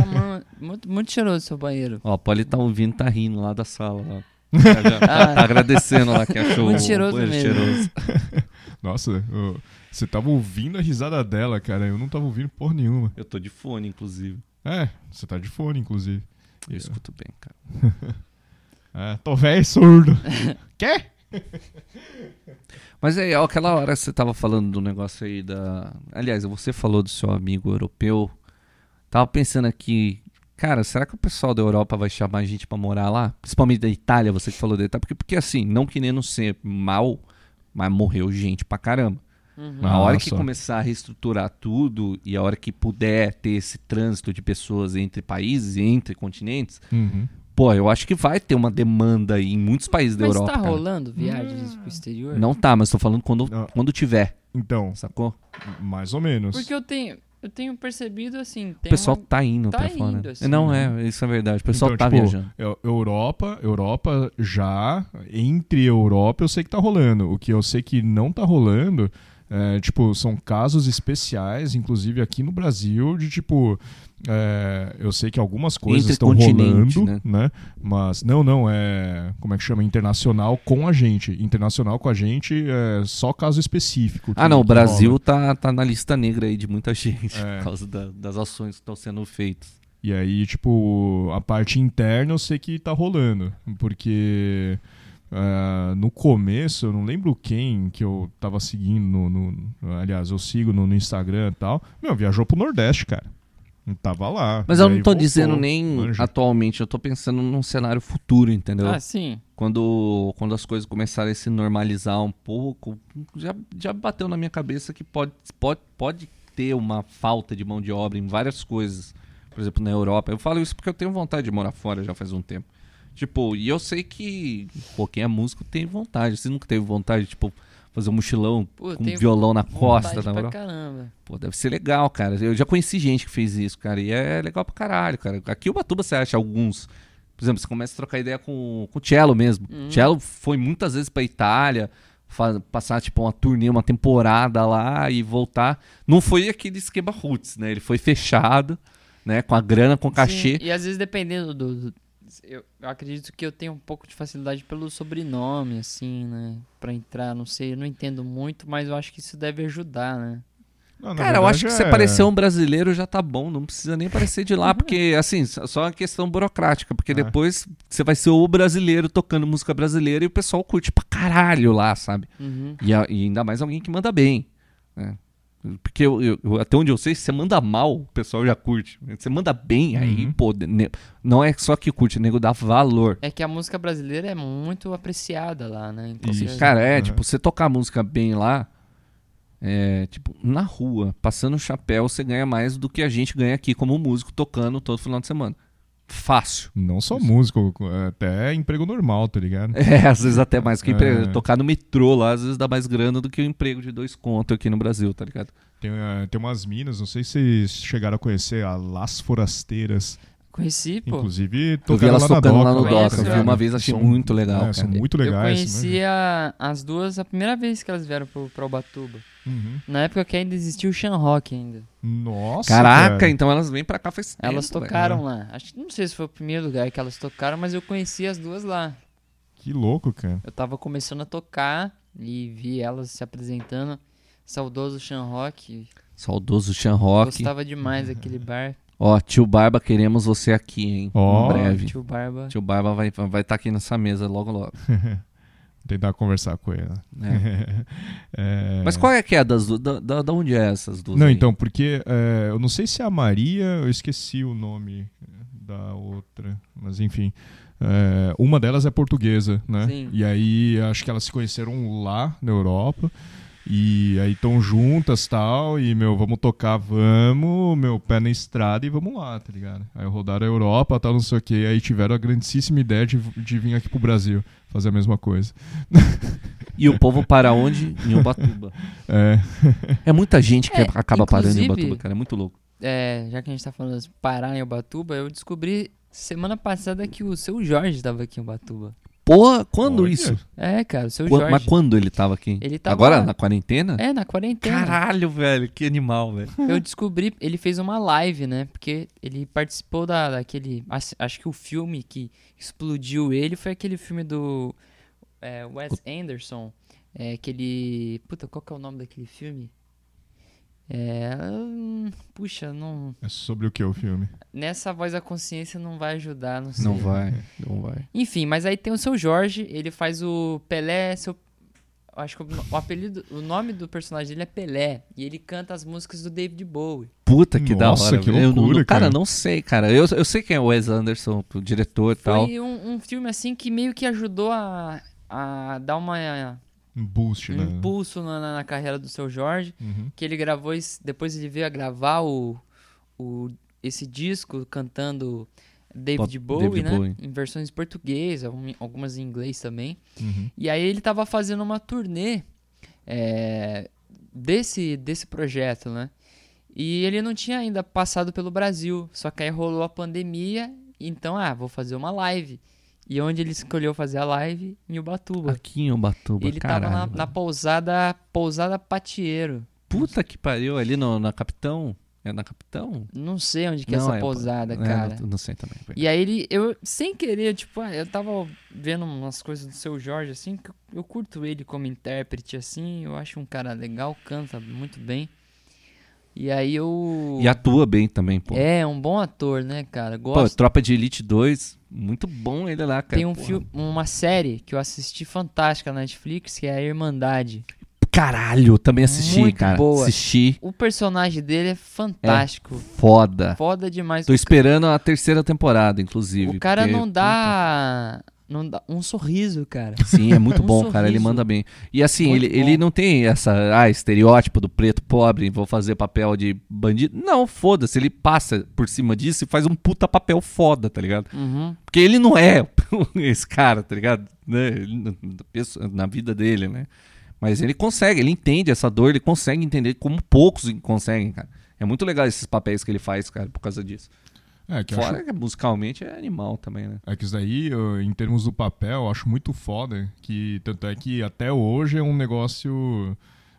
mão- muito, muito cheiroso seu banheiro. Ó, o Poli tá ouvindo, tá rindo lá da sala. Lá. Já- já tá, tá agradecendo lá que achou Muito cheiroso mesmo. cheiroso. Nossa, eu- você tava ouvindo a risada dela, cara. Eu não tava ouvindo porra nenhuma. Eu tô de fone, inclusive. É, você tá de fone, inclusive. Eu escuto bem, cara. É, tô velho e surdo. Quê? Mas aí, ó, aquela hora que você tava falando do negócio aí da. Aliás, você falou do seu amigo europeu. Tava pensando aqui, cara, será que o pessoal da Europa vai chamar a gente pra morar lá? Principalmente da Itália, você que falou da Itália. Porque, porque assim, não querendo ser mal, mas morreu gente pra caramba. Uhum. Na hora que começar a reestruturar tudo e a hora que puder ter esse trânsito de pessoas entre países e entre continentes, Uhum. pô, eu acho que vai ter uma demanda aí em muitos países da Mas Europa. tá cara. rolando viagens pro exterior? Não tá, mas tô falando quando, quando tiver, Então, sacou? mais ou menos. Porque eu tenho, eu tenho percebido assim. O pessoal uma- tá indo tá pra fora. indo, assim, não né? é, isso é verdade. O pessoal Então, tá tipo, viajando. Eu- Europa, Europa já, entre Europa eu sei que tá rolando. O que eu sei que não tá rolando, é, tipo, são casos especiais, inclusive aqui no Brasil, de tipo, é, eu sei que algumas coisas estão rolando, né? Mas não, não, é, como é que chama? Internacional com a gente. Internacional com a gente é só caso específico. Ah, não, o que Brasil rola. tá, tá na lista negra aí de muita gente É. por causa da- das ações que estão sendo feitas. E aí, tipo, a parte interna eu sei que tá rolando. Porque ah, no começo, eu não lembro quem que eu tava seguindo no. no- aliás, eu sigo no, no Instagram e tal. Meu, viajou pro Nordeste, cara. Tava lá. Mas eu não tô voltou, dizendo nem manja. atualmente, eu tô pensando num cenário futuro, entendeu? Ah, sim. quando, quando as coisas começarem a se normalizar um pouco, já, já bateu na minha cabeça que pode, pode, pode ter uma falta de mão de obra em várias coisas. Por exemplo, na Europa. Eu falo isso porque eu tenho vontade de morar fora já faz um tempo. Tipo, e eu sei que, pô, quem é músico tem vontade. Você nunca teve vontade, tipo, fazer um mochilão Pô, com tenho violão na costa na Europa? caramba. Pô, deve ser legal, cara. Eu já conheci gente que fez isso, cara. E é legal pra caralho, cara. Aqui em Ubatuba você acha alguns. Por exemplo, você começa a trocar ideia com, com o Cello mesmo. Uhum. O Cello foi muitas vezes pra Itália, passar tipo uma turnê, uma temporada lá e voltar. Não foi aquele esquema roots, né? Ele foi fechado, né? Com a grana, com o cachê. Sim, e às vezes dependendo do. do- eu, eu acredito que eu tenho um pouco de facilidade pelo sobrenome, assim, né? Pra entrar, não sei, eu não entendo muito, mas eu acho que isso deve ajudar, né? Não, Cara, eu acho que verdade você é- parecer um brasileiro já tá bom, não precisa nem parecer de lá, porque, assim, só só uma questão burocrática, porque É. depois você vai ser o brasileiro tocando música brasileira e o pessoal curte pra caralho lá, sabe? Uhum. E, a- e ainda mais alguém que manda bem, né? Porque eu- eu- até onde eu sei, se você manda mal, o pessoal já curte. Você manda bem, aí, Uhum. pô, ne- não é só que curte, o nego dá valor. É que a música brasileira é muito apreciada lá, né? Então, Cara, é, Uhum. tipo, você tocar música bem lá, é, tipo, na rua, passando chapéu, você ganha mais do que a gente ganha aqui como músico tocando todo final de semana. Fácil. Não só músico, é até emprego normal, tá ligado? É, às vezes até mais que emprego. É. Tocar no metrô lá, às vezes dá mais grana do que o emprego de dois contos aqui no Brasil, tá ligado? Tem, eh, tem umas minas, não sei se vocês chegaram a conhecer, a Las Forasteiras. Conheci, pô. Inclusive, Eu vi tocaram elas lá tocando lá no Doca, eu Eu vi uma vez, achei São- muito legal, é, cara. São muito eu legais. conheci a- as duas a primeira vez que elas vieram pro, pra Ubatuba. Uhum. Na época que ainda existia o Shan Rock ainda. Nossa, Caraca, cara. então elas vêm pra cá faz tempo, Elas velho. tocaram lá. Acho que não sei se foi o primeiro lugar que elas tocaram, mas eu conheci as duas lá. Que louco, cara. Eu tava começando a tocar e vi elas se apresentando. Saudoso Shan Rock. Saudoso Chan Rock. Gostava demais daquele bar. Ó, tio Barba, queremos você aqui, hein? Ó. Em breve. Tio Barba. Tio Barba vai estar vai tá aqui nessa mesa logo, logo. Tentar conversar com ele. né? É. Mas qual é que é das duas? Da, da, da onde é essas duas? Não, aí? então, porque é, eu não sei se é a Maria, eu esqueci o nome da outra, mas enfim. É, uma delas é portuguesa, né? Sim. E aí acho que elas se conheceram lá na Europa. E aí estão juntas tal. E, meu, vamos tocar, vamos, meu, pé na estrada e vamos lá, tá ligado? Aí rodaram a Europa, tal, não sei o que. Aí tiveram a grandíssima ideia de, de vir aqui pro Brasil fazer a mesma coisa. E o povo para onde? Em Ubatuba. É. É muita gente que É, acaba parando em Ubatuba, cara. É muito louco. É, já que a gente tá falando de parar em Ubatuba, eu descobri semana passada que o seu Jorge tava aqui em Ubatuba. Porra, quando Olha. isso? É, cara, o seu Jorge. Mas quando ele tava aqui? Ele tava- Agora, na quarentena? É, na quarentena. Caralho, velho, que animal, velho. Eu descobri, ele fez uma live, né? Porque ele participou da, daquele. Acho, acho que o filme que explodiu ele foi aquele filme do é, Wes Anderson. É aquele. Puta, qual que é o nome daquele filme? É. hum, Puxa, não. É sobre o que o filme? Nessa voz da consciência não vai ajudar, não sei. Não vai, não vai. Enfim, mas aí tem o seu Jorge, ele faz o Pelé, seu. Acho que o, apelido, o nome do personagem dele é Pelé. E ele canta as músicas do David Bowie. Puta que da Nossa, hora. que velho. Eu não- loucura, cara. cara. não sei, cara. Eu, eu sei quem é o Wes Anderson, o diretor e tal. Foi um, um filme assim que meio que ajudou a, a dar uma, Um boost, um né? impulso na, na carreira do seu Jorge. Uhum. Que ele gravou, depois ele veio a gravar o, o, esse disco cantando David Bowie, David né? Bowie. Em versões em português, algum- algumas em inglês também. Uhum. E aí ele tava fazendo uma turnê é, desse, desse projeto, né? E ele não tinha ainda passado pelo Brasil, só que aí rolou a pandemia, então, ah, vou fazer uma live. E onde ele escolheu fazer a live? Em Ubatuba. Aqui em Ubatuba, ele caralho. tava na, na pousada, pousada Patieiro. Puta que pariu, ali no, na Capitão. É na Capitão? Não sei onde que é Não, essa é, pousada, É, cara. Não, não sei também. E aí ele, eu, sem querer, tipo, ah, eu tava vendo umas coisas do seu Jorge, assim, que eu, eu curto ele como intérprete, assim, eu acho um cara legal, canta muito bem. E aí eu... E atua bem também, pô. É, um bom ator, né, cara? Pô, Gosto. Tropa de Elite 2, muito bom ele lá, cara. Tem um porra. filme, uma série que eu assisti fantástica na Netflix, que é a Irmandade. Caralho, também assisti, Muito cara. boa. Assisti. O personagem dele é fantástico. Foda. Foda demais. Tô esperando a terceira temporada, inclusive. O cara porque, não dá, não dá um sorriso, cara. Sim, é muito um bom, cara. Ele sorriso. manda bem. E assim, Muito ele, ele não tem essa, ah, estereótipo do preto pobre, vou fazer papel de bandido. Não, foda-se. Ele passa por cima disso e faz um puta papel foda, tá ligado? Uhum. Porque ele não é esse cara, tá ligado? Né? Na vida dele, né? Mas ele consegue, ele entende essa dor, ele consegue entender como poucos conseguem, cara. É muito legal esses papéis que ele faz, cara, por causa disso. É, que eu acho Fora que musicalmente é animal também, né? É que isso daí, eu, em termos do papel, eu acho muito foda. Que, tanto é que até hoje é um negócio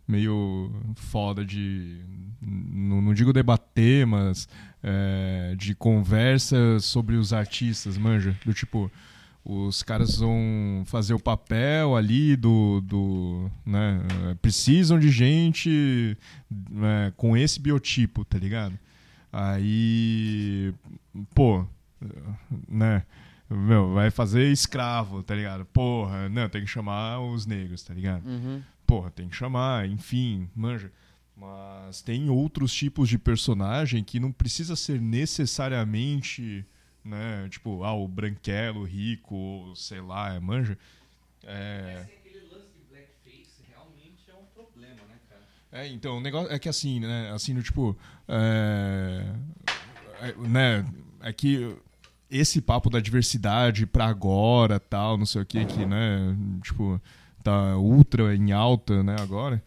meio foda de. Não, não digo debater, mas é, de conversa sobre os artistas, manja? Do tipo, os caras vão fazer o papel ali do. do né, é, precisam de gente né, com esse biotipo, tá ligado? Aí. Pô, né? Meu, vai fazer escravo, tá ligado? Porra, não, tem que chamar os negros, tá ligado? Uhum. Porra, tem que chamar, enfim, manja. Mas tem outros tipos de personagem que não precisa ser necessariamente, né? Tipo, ah, o branquelo, rico, ou sei lá, é manja. É, Aquele lance de blackface realmente é um problema, né, cara? É, então, o negócio é que assim, né? Assim, no tipo. É, é, né? É que esse papo da diversidade pra agora, tal, não sei o que, que, né? Tipo, tá ultra em alta, né, agora.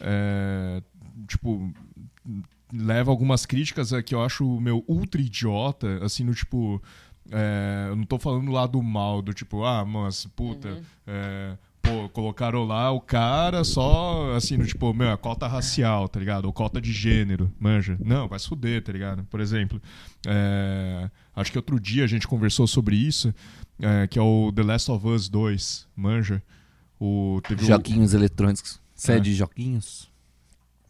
É, tipo, leva algumas críticas é, que eu acho, meu, ultra idiota, assim, no tipo. é, eu não tô falando lá do mal, do tipo, ah, mas, puta, é, pô, colocaram lá o cara só, assim, no tipo, meu, a cota racial, tá ligado? Ou cota de gênero, manja. Não, vai se fuder, tá ligado? Por exemplo, é, acho que outro dia a gente conversou sobre isso, é, que é o The Last of Us 2, manja. O, teve o- Joguinhos eletrônicos. É. Sede de joguinhos?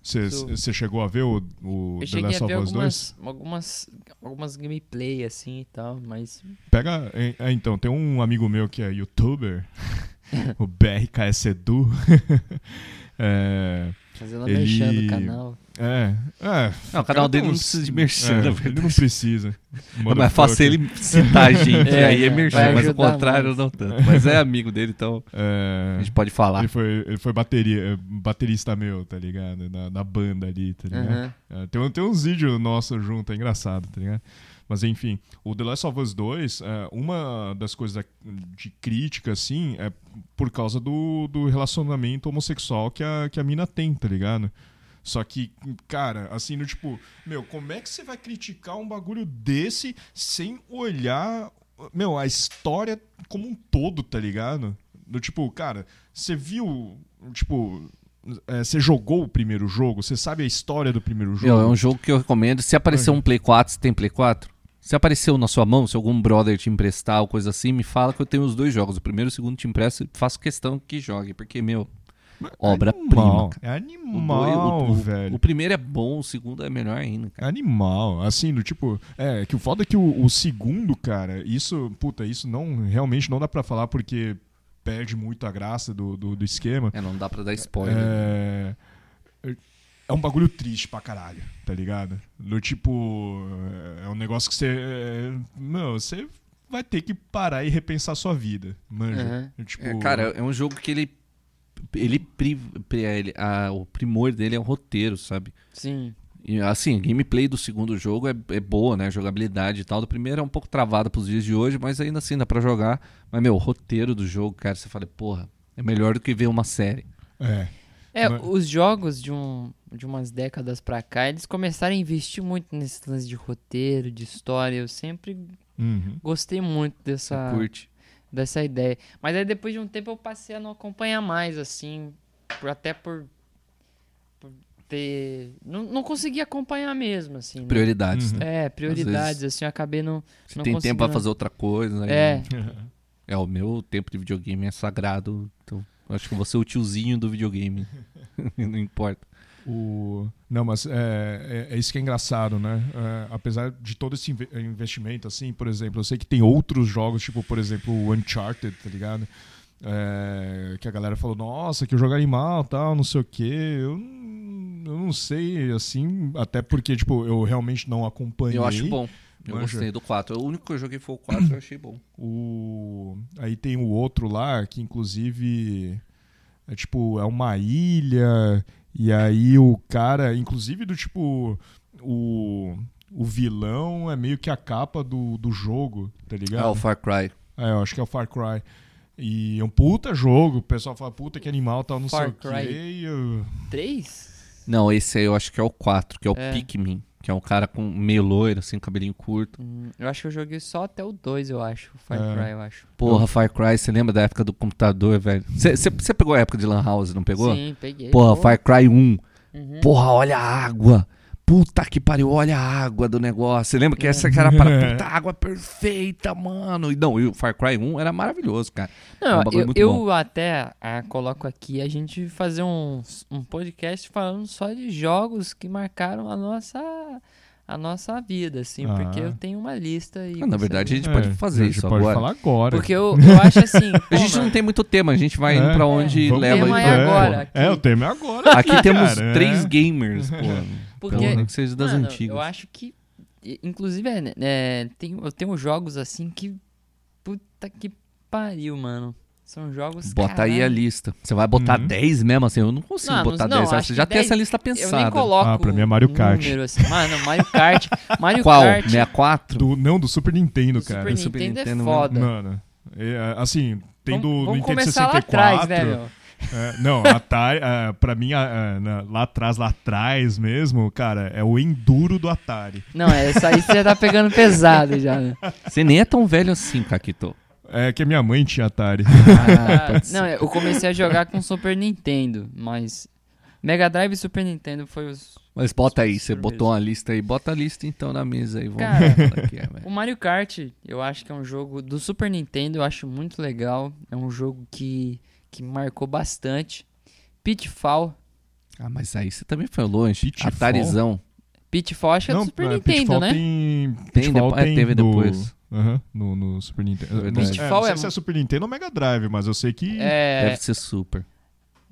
Você chegou a ver o, o The Last of Us 2? algumas, algumas, algumas gameplay assim e tal, mas. Pega. é, é, então, tem um amigo meu que é youtuber, o BRKS Edu. é, Fazendo Ele- a merchan do canal. é, é. Não, o canal dele não precisa de merchan, é, Ele não precisa. É mais fácil Motherfucker. ele citar a gente, É, aí é merchan, mas ao ajudar contrário não tanto. Mas é amigo dele, então É, a gente pode falar. ele foi, ele foi bateria, baterista meu, tá ligado? Na, na banda ali, tá ligado? É, tem, tem uns vídeos nossos junto, é engraçado, tá ligado? Mas enfim, o The Last of Us 2, é, uma das coisas de crítica, assim, é por causa do, do relacionamento homossexual que a, que a mina tem, tá ligado? Só que, cara, assim, no tipo, meu, como é que você vai criticar um bagulho desse sem olhar, meu, a história como um todo, tá ligado? Do tipo, cara, você viu, tipo, é, você jogou o primeiro jogo? Você sabe a história do primeiro jogo? Meu, é um jogo que eu recomendo. Se aparecer um Play 4, você tem Play 4? Se apareceu na sua mão, se algum brother te emprestar ou coisa assim, me fala que eu tenho os dois jogos. O primeiro e o segundo te empresto e faço questão que jogue. Porque, meu, obra-prima. Animal. É O, animal, dois- o- o- velho. o primeiro é bom, o segundo é melhor ainda, cara. Animal, assim, do tipo, é, que o foda é que o, o segundo, cara, isso, puta, isso não, realmente não dá pra falar porque perde muito a graça do, do, do esquema. É, não dá pra dar spoiler. É, é um bagulho triste pra caralho, tá ligado? Do tipo, é um negócio que você, é, não, você vai ter que parar e repensar sua vida, manja. Aham. Tipo, É, cara, é um jogo que ele. Ele, pri- pri- ele a- o primor dele é o roteiro, sabe? Sim. E assim, a gameplay do segundo jogo é, é boa, né? A jogabilidade e tal. Do primeiro é um pouco travada pros dias de hoje, mas ainda assim dá pra jogar. Mas, meu, o roteiro do jogo, cara, você fala, porra, é melhor do que ver uma série. é. É, Mas- os jogos de, um, de umas décadas pra cá, eles começaram a investir muito nesse lance de roteiro, de história. Eu sempre Uhum. gostei muito dessa, Você dessa ideia. Mas aí depois de um tempo eu passei a não acompanhar mais, assim, por- até por, por ter... Não, não consegui acompanhar mesmo, assim. né? Prioridades, né? É, prioridades, assim, eu acabei não... Você não tem tempo pra fazer outra coisa, né? É, É, o meu tempo de videogame é sagrado. Então, acho que vou ser o tiozinho do videogame. Não importa. O... Não, mas é, é, é isso que é engraçado, né? É, apesar de todo esse inve- investimento, assim, por exemplo, eu sei que tem outros jogos, tipo, por exemplo, o Uncharted, tá ligado? É, que a galera falou, nossa, que o jogo é animal, tal, não sei o quê. Eu, não- eu não sei, assim, até porque, tipo, eu realmente não acompanhei. Eu acho bom. Eu Manja. gostei do 4. O único que eu joguei foi o 4 eu achei bom. O... Aí tem o outro lá, que inclusive é tipo, é uma ilha, e aí o cara, inclusive do tipo, o, o vilão é meio que a capa do, do jogo, tá ligado? Ah, o Far Cry. É, eu acho que é o Far Cry. E é um puta jogo, o pessoal fala, puta que animal, tal, não Far sei o Cry. quê. e eu- três? Não, esse aí eu acho que é o 4, que é o É. Pikmin. Que é um cara com meio loiro, assim, cabelinho curto. Hum, eu acho que eu joguei só até o 2, eu acho. O Far É. Cry, eu acho. Porra, Far Cry, você lembra da época do computador, velho? Você pegou a época de Lan House, não pegou? Sim, peguei. Porra, pô. Far Cry 1. Uhum. Porra, olha a água. Puta que pariu, olha a água do negócio. Você lembra que essa que era para puta água perfeita, mano. E não, e o Far Cry 1 era maravilhoso, cara. É um Não, bagulho eu, eu até ah, coloco aqui a gente fazer um, um podcast falando só de jogos que marcaram a nossa a nossa vida, assim, Ah. porque eu tenho uma lista e Ah, na verdade, a gente pode É, fazer a gente isso pode agora. falar agora. porque eu, eu acho assim, A gente não tem muito tema, a gente vai É. indo pra onde Vamos- leva tema e é agora, pô. aqui. É, o tema é agora. Aqui temos cara, três é. gamers, pô. porque Pelo menos que seja das mano, antigas. eu acho que inclusive é, é, tem, eu tenho jogos assim que puta que pariu, mano. São jogos Bota aí a lista. Você vai botar Uhum. 10 mesmo, assim? Eu não consigo Não, botar não, 10. acho Você já que tem 10 essa lista Eu nem pensada. coloco Ah, pra mim é Mario Kart. número, assim. Mano, Mario Kart. Mario Qual? Kart. 64? Do, não, do Super Nintendo, do cara. Super Do Super Nintendo, Nintendo é foda. Mano, é, assim, tem do vamos, vamos Nintendo começar 64. lá atrás, né, meu? É, não, Atari, é, pra mim, a- na- lá atrás, lá atrás mesmo, cara, é o Enduro do Atari. Não, essa aí você já tá pegando pesado já, né? Você nem é tão velho assim, Kakito. É que a minha mãe tinha Atari. Ah, não, eu comecei a jogar com Super Nintendo, mas Mega Drive e Super Nintendo foi os. Mas bota aí, você botou uma lista aí. Bota a lista então na mesa aí. Vamos Cara, ver é que é, velho. O Mario Kart, eu acho que é um jogo do Super Nintendo, eu acho muito legal. É um jogo que, que marcou bastante. Pitfall, Ah, mas aí você também foi longe. Pitfall? Atarizão. Pitfall acho que é do Super é, Nintendo, Pitfall né? Tem, Tem Pitfall depo- é, tem teve no- depois. Aham, no, no Super Nintendo. Não, é, Pitfall não sei é- se é Super Nintendo ou Mega Drive, mas eu sei que... É, Deve ser super.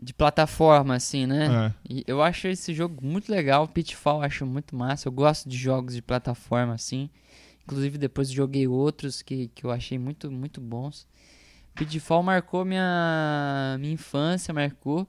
de plataforma, assim, né? é. E eu acho esse jogo muito legal. Pitfall eu acho muito massa. Eu gosto de jogos de plataforma, assim. Inclusive, depois joguei outros que, que eu achei muito, muito bons. Pitfall marcou minha, minha infância, marcou.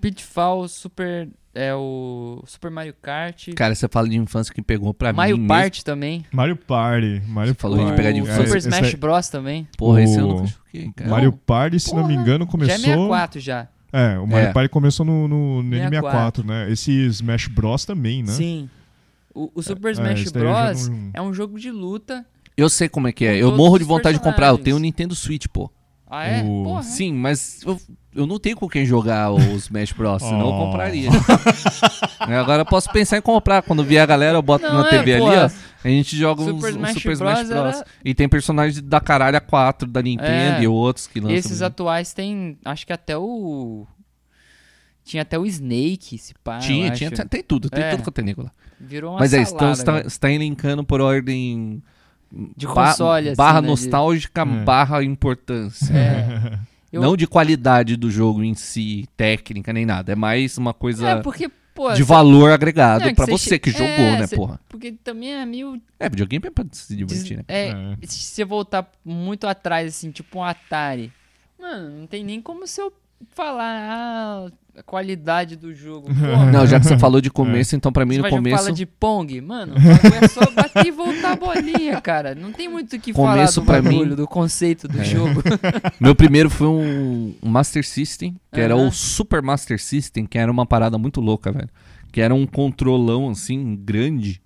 Pitfall, Super. É o Super Mario Kart. Cara, você fala de infância que pegou pra Mario mim mesmo. Party também. Mario Party. Mario Você falou de Party. pegar de o infância. Super esse Smash aí- Bros também. Porra, esse eu O- nunca joguei, cara. Mario Party, se não me Porra, engano, começou... Já é 64 já. É, o Mario É. Party começou no, no, no 64, N64, né? Esse Smash Bros também, né? Sim. O, o Super É, Smash Bros. não- é um jogo de luta. Eu sei como é que é. Com Eu morro de vontade de comprar. Eu tenho um Nintendo Switch, pô. Ah, é? O- Porra. Sim, mas eu, eu não tenho com quem jogar o Smash Bros. Senão eu Oh. compraria. É, Agora eu posso pensar em comprar. Quando vier a galera, eu boto Não, na é, TV ali, ó. A gente joga uns, Super uns Smash Super Smash Bros. Bros. era- E tem personagens da caralho 4 da Nintendo É. e outros que lançam. Esses atuais tem. Acho que até o. Tinha até o Snake, se pá. Tinha, tinha, tem, tem tudo, tem É. tudo que eu tenho lá. Virou uma Mas é isso, então salada, você tá, agora. você tá elencando por ordem. De ba- console, assim, Barra né, de- nostálgica, É. barra importância. É. Eu- Não de qualidade do jogo em si, técnica, nem nada. É mais uma coisa É, porque, pô. de cê- valor agregado é, cê você che- que jogou, é, né, cê- porra? Porque também é meio. É, videogame é pra se divertir, né? É, É. se você voltar muito atrás, assim, tipo um Atari. Mano, não tem nem como se eu falar ah, a qualidade do jogo. Porra, Não, já que você falou de começo, então pra mim Você no começo. fala de Pong, mano, é só bater e voltar a bolinha, cara. Não tem muito o que Começo falar do pra bagulho, mim- do conceito do É. jogo. Meu primeiro foi um, um Master System, que era Aham. o Super Master System, que era uma parada muito louca, velho. Que era um controlão assim, grande.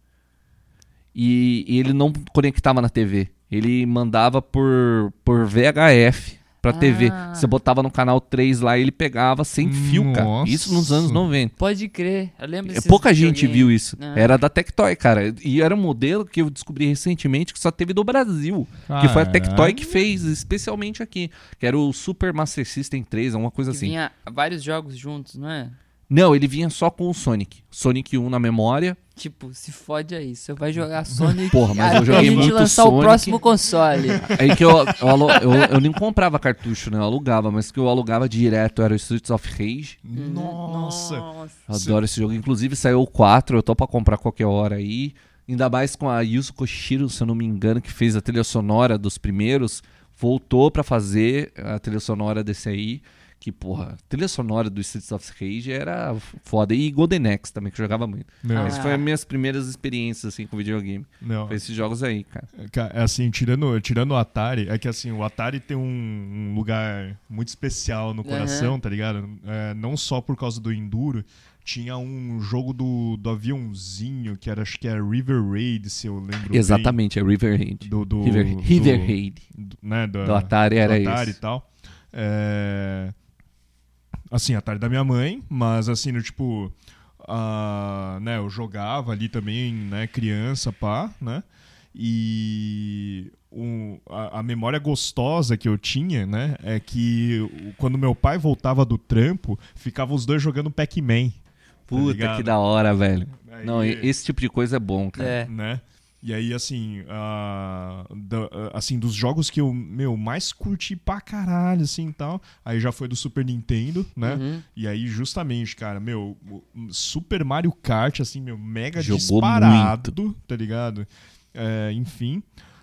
E, e ele não conectava na TV. Ele mandava por, por VHF pra TV. Ah. Você botava no canal 3 lá e ele pegava sem fio, cara. Nossa. Isso nos anos 90. Pode crer, eu lembro É, desses Pouca gente viu isso. Ah. Era da Tectoy, cara. E era um modelo que eu descobri recentemente que só teve do Brasil. Que foi a Tectoy Caralho. que fez, especialmente aqui. Que era o Super Master System 3, alguma coisa Que assim. vinha vários jogos juntos, não é? Não, ele vinha só com o Sonic. Sonic 1 na memória. Tipo, se fode aí, você vai jogar Sonic Porra, mas eu joguei a gente muito lançar Sonic. o próximo console. Aí que eu, eu, alu- eu, eu nem comprava cartucho, né? Eu alugava, mas que eu alugava direto era o Streets of Rage. Nossa. Nossa. Eu adoro esse jogo. Inclusive saiu o 4, eu tô pra comprar qualquer hora aí. Ainda mais com a Yuzo Koshiro, se eu não me engano, que fez a trilha sonora dos primeiros. Voltou pra fazer a trilha sonora desse aí. Que, porra, trilha sonora do Streets of Rage era foda. E Golden Axe também, que eu jogava muito. Não, Ah. Essas foram as minhas primeiras experiências, assim, com videogame. não. Foi esses jogos aí, cara. Ca- é Assim, tirando, tirando o Atari, é que assim, o Atari tem um, um lugar muito especial no coração, tá ligado? É, não só por causa do Enduro, tinha um jogo do, do aviãozinho, que era, acho que era River Raid, se eu lembro Exatamente, é River Raid. bem. Do, do, River, do- River Raid. do- né, do, Do Atari era do Atari isso. e tal. É... Assim, Atari da minha mãe, mas assim, no, tipo, ah, né, eu jogava ali também, né, criança, pá, né? E o- a, a memória gostosa que eu tinha, né, é que quando meu pai voltava do trampo, ficavam os dois jogando Pac-Man. Puta, ligado? que da hora, velho. Aí- Não, esse tipo de coisa é bom, cara. É. né? E aí, assim, ah, da- ah, assim, dos jogos que eu, meu, mais curti pra caralho, assim, e tal, aí já foi do Super Nintendo, né? Uhum. E aí, justamente, cara, meu, Super Mario Kart, assim, meu, mega Jogou disparado, tá ligado? É, enfim.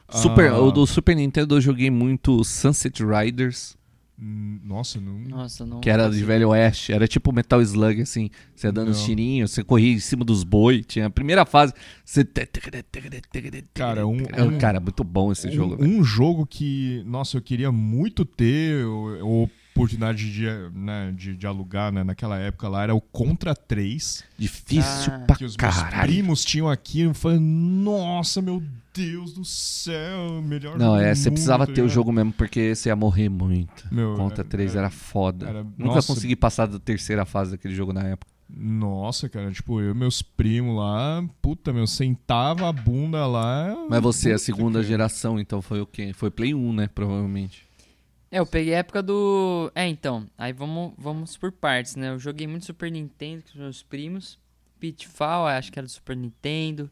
Super, Ah, O do Super Nintendo eu joguei muito Sunset Riders, Nossa, não... Nossa, não. que era de Velho Oeste. Era tipo Metal Slug, assim. Você dando os tirinhos, você corria em cima dos boi. Tinha a primeira fase. Você... Cara, um- É, um- Cara, muito bom esse jogo, velho. Um, um jogo que, nossa, eu queria muito ter o- a oportunidade de, né, de, de alugar né, naquela época lá era o Contra 3. Difícil Ah, pra que os meus caralho. primos tinham aqui. Eu falei, nossa, meu Deus do céu, melhor Não, é, você mundo, precisava tá ter o ligado? jogo mesmo, porque você ia morrer muito. Meu, Contra é- 3 é- era foda. era- Nunca nossa. consegui passar da terceira fase daquele jogo na época. Nossa, cara, tipo, eu e meus primos lá, puta, meu, sentava a bunda lá. Mas você, a segunda cara. geração, então foi o quê? Foi Play 1, né? Provavelmente. É, eu peguei a época do. É, então. Aí vamos, vamos por partes, né? Eu joguei muito Super Nintendo com os meus primos. Pitfall, acho que era do Super Nintendo.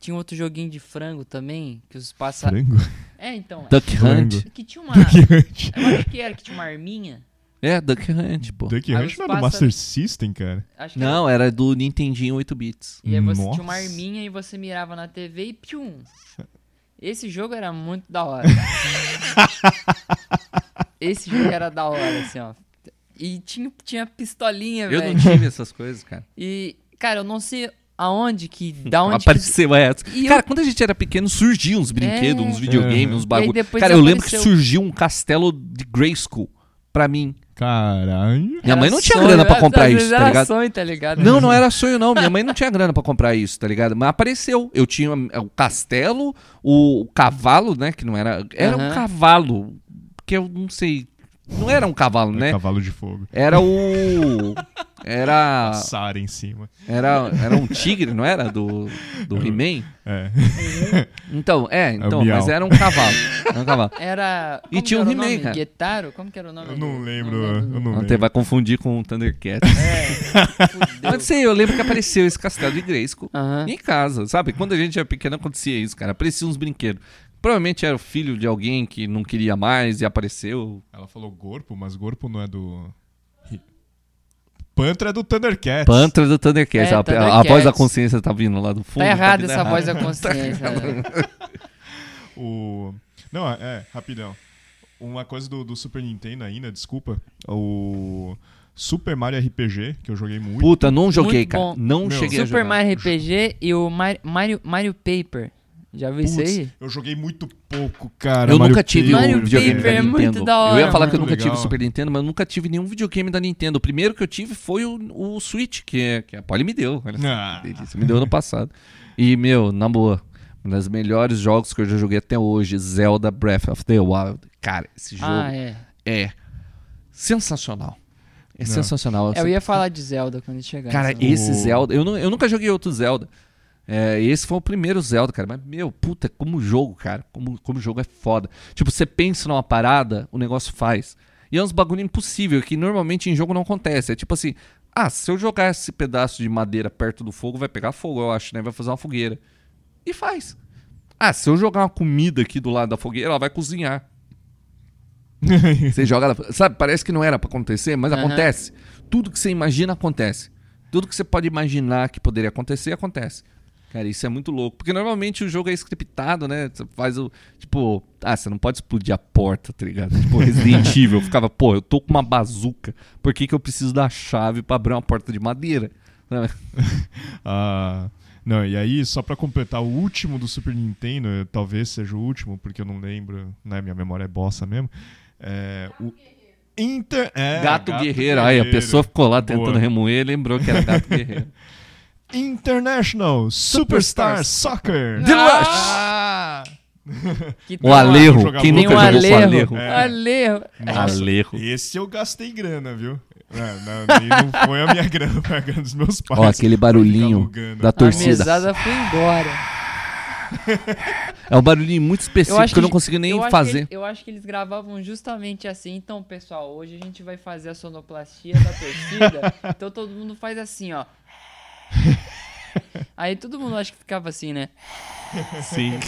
Tinha outro joguinho de frango também, que os passa. Frango? É, então. Duck Frango. Hunt. Que tinha uma. Duck Hunt. Eu acho que era que tinha uma arminha. É, Duck Hunt, pô. Duck Aí Hunt não é do Master System, cara. Acho que era. Não, era do Nintendinho 8 bits. E aí você tinha uma Nossa. arminha e você mirava na TV e pium. Esse jogo era muito da hora. Esse jogo era da hora, assim, ó. E tinha, tinha pistolinha, Eu velho. não tive essas coisas, cara. E, cara, eu não sei aonde que. Da onde que. Apareceu essa. E Cara, eu- quando a gente era pequeno, surgiam uns brinquedos, É. uns videogames, Uhum. uns bagulho. Cara, eu lembro que surgiu um castelo de Grayskull pra mim. Caralho. Minha mãe não tinha sonho, grana pra às comprar vezes isso, tá era ligado? sonho, tá ligado? Não, não era sonho, não. Minha mãe não tinha grana pra comprar isso, tá ligado? Mas apareceu. Eu tinha o castelo, o cavalo, né? Que não era. Era um cavalo. Que eu não sei. Não era um cavalo, né? Cavalo de fogo. Era o. Era. Sara em cima. Era, era um tigre, não era? Do, do He-Man? É. Então, é, então, Miau. mas era um cavalo. Era um cavalo. Era. E como tinha um era o He-Man, cara. Guetaro? Como que era o nome? Eu do- não lembro, lembro. eu não Até lembro. vai confundir com o Thundercats. É, fudeu. Mas sei, eu lembro que apareceu esse castelo de Grayskull Aham. em casa, sabe? Quando a gente era pequeno acontecia isso, cara. Apareciam uns brinquedos. Provavelmente era o filho de alguém que não queria mais e apareceu. Ela falou Gorpo, mas Gorpo não é do. Pantra é do Thundercats. Pantra do Thundercats. É, a, a- a Thundercats. voz da consciência tá vindo lá do fundo. Tá errado vindo essa errado. voz da consciência. né? O... Não, é, rapidão. Uma coisa do, do Super Nintendo ainda, desculpa. O Super Mario RPG, que eu joguei muito. Puta, não joguei, Muito cara. bom. Não Meu, cheguei a Super jogar. Mario RPG e o Mario, Mario, Mario Paper. Já isso aí? Eu joguei muito pouco, cara. Eu Mario nunca tive Paper. o Mario videogame Paper da é Nintendo. muito da hora, eu ia falar que eu nunca tive legal. Super Nintendo, mas eu nunca tive nenhum videogame da Nintendo. O primeiro que eu tive foi o, o Switch, que, é- que a Polly me deu. Olha só, Ah. delícia. Me deu ano passado. E, meu, na boa, um dos melhores jogos que eu já joguei até hoje, Zelda Breath of the Wild. Cara, esse jogo Ah, é. é sensacional. É Não. sensacional. Eu ia falar de Zelda quando chegar. Cara, esse O- Zelda. Eu, nu- eu nunca joguei outro Zelda. É, esse foi o primeiro Zelda, cara. Mas, meu, puta, como jogo, cara. Como, como jogo é foda. Tipo, você pensa numa parada, o negócio faz. E é uns bagulho impossível, que normalmente em jogo não acontece. É tipo assim, ah, se eu jogar esse pedaço de madeira perto do fogo, vai pegar fogo, eu acho, né? Vai fazer uma fogueira. E faz. Ah, se eu jogar uma comida aqui do lado da fogueira, ela vai cozinhar. Você joga ela. Sabe, parece que não era pra acontecer, mas Aham. acontece. Tudo que você imagina acontece. Tudo que você pode imaginar que poderia acontecer, acontece. Cara, isso é muito louco. Porque normalmente o jogo é scriptado, né? Você faz o. Tipo, ah, você não pode explodir a porta, tá ligado? Tipo, Resident Evil. Eu ficava, pô, eu tô com uma bazuca. Por que, que eu preciso da chave pra abrir uma porta de madeira? Ah, não, e aí, só pra completar, o último do Super Nintendo, talvez seja o último, porque eu não lembro, né? Minha memória é bossa mesmo. É, o Inter... é, gato, Guerreiro. Aí a pessoa ficou lá Boa. tentando remoer e lembrou que era Gato Guerreiro. International Superstar, Superstar Soccer. Deluxe! Ah! Que O Alejo. Quem Tem nunca um jogou com o Alejo. Alejo? É. Alejo. Nossa, Alejo. Esse eu gastei grana, viu? É, não, nem- não foi a minha grana, foi a grana dos meus pais. Ó, aquele barulhinho da A torcida. mesada foi embora. É um barulhinho muito específico que eu não que- consigo nem eu fazer. que- eu acho que eles gravavam justamente assim. Então, pessoal, hoje a gente vai fazer a sonoplastia da torcida. então todo mundo faz assim, ó. Aí todo mundo acha que ficava assim, né? Sim.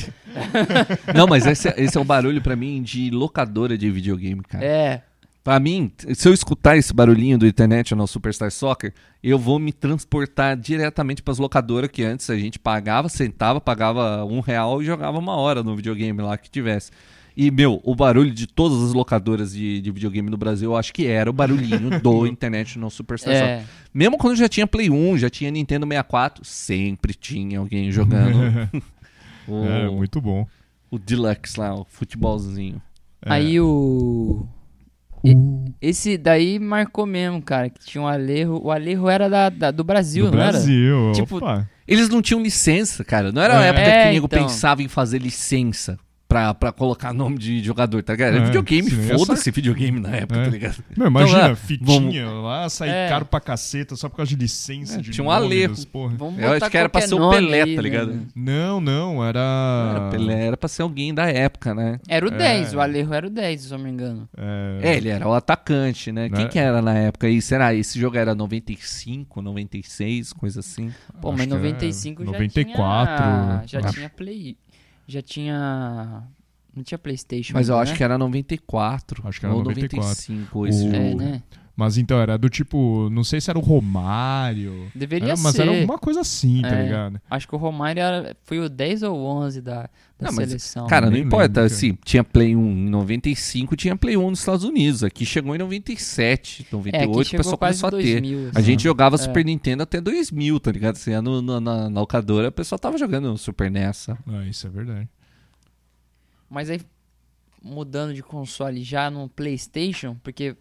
não, mas esse, é- esse é um barulho pra mim de locadora de videogame, cara. É. Pra mim, se eu escutar esse barulhinho do internet no Superstar Soccer, eu vou me transportar diretamente pras locadoras que antes a gente pagava, sentava, pagava um real e jogava uma hora no videogame lá que tivesse. E, meu, o barulho de todas as locadoras de, de videogame no Brasil, eu acho que era o barulhinho do internet no Superstar Soccer. É. Mesmo quando já tinha Play 1, já tinha Nintendo 64, sempre tinha alguém jogando o, É, muito bom. o Deluxe lá, o futebolzinho. É. Aí o. e- Esse daí marcou mesmo, cara. Que tinha um Alejo. O Alejo era da, da- do Brasil, Do não Brasil, Tipo, opa. Eles não tinham licença, cara. Não era uma É. época É, que o nego então. pensava em fazer licença pra, pra colocar nome de jogador, tá ligado? É, videogame, senão ia foda-se videogame na época, É. tá ligado? Meu, imagina, Então, é, fitinha lá, sair É. caro pra caceta só por causa de licença. É, de tinha um Alejo. Vamos Eu acho que era pra ser o Pelé, aí, tá né, ligado? mano? Não, não, era. Era, Pelé, era pra ser alguém da época, né? Era o É. 10, o Alejo era o 10, se eu não me engano. É, ele era o atacante, né? Quem Né? que era na época aí? Será? Esse jogo era 95, 96, coisa assim? Pô, Acho mas que era 95 já 94, tinha... Já acho. tinha Play... Já tinha... Não tinha Playstation Mas eu ainda, acho né? que era 94. Acho que era ou 94. 95 esse O-. É, né? Mas então, era do tipo. Não sei se era o Romário. Deveria Era- mas ser. era alguma coisa assim, tá É. ligado? Acho que o Romário era- foi o 10 ou 11 da, da Não, mas, seleção. Cara, não importa. Assim, tinha Play 1 em 95, tinha Play 1 nos Estados Unidos. Aqui chegou em 97, é, 98, que o pessoal quase começou a ter. 2000. A assim. gente jogava É. Super Nintendo até 2000, tá ligado? Ia no, no- na, na locadora, o pessoal tava jogando Super NES. Ah, isso é verdade. Mas aí, mudando de console já no PlayStation, porque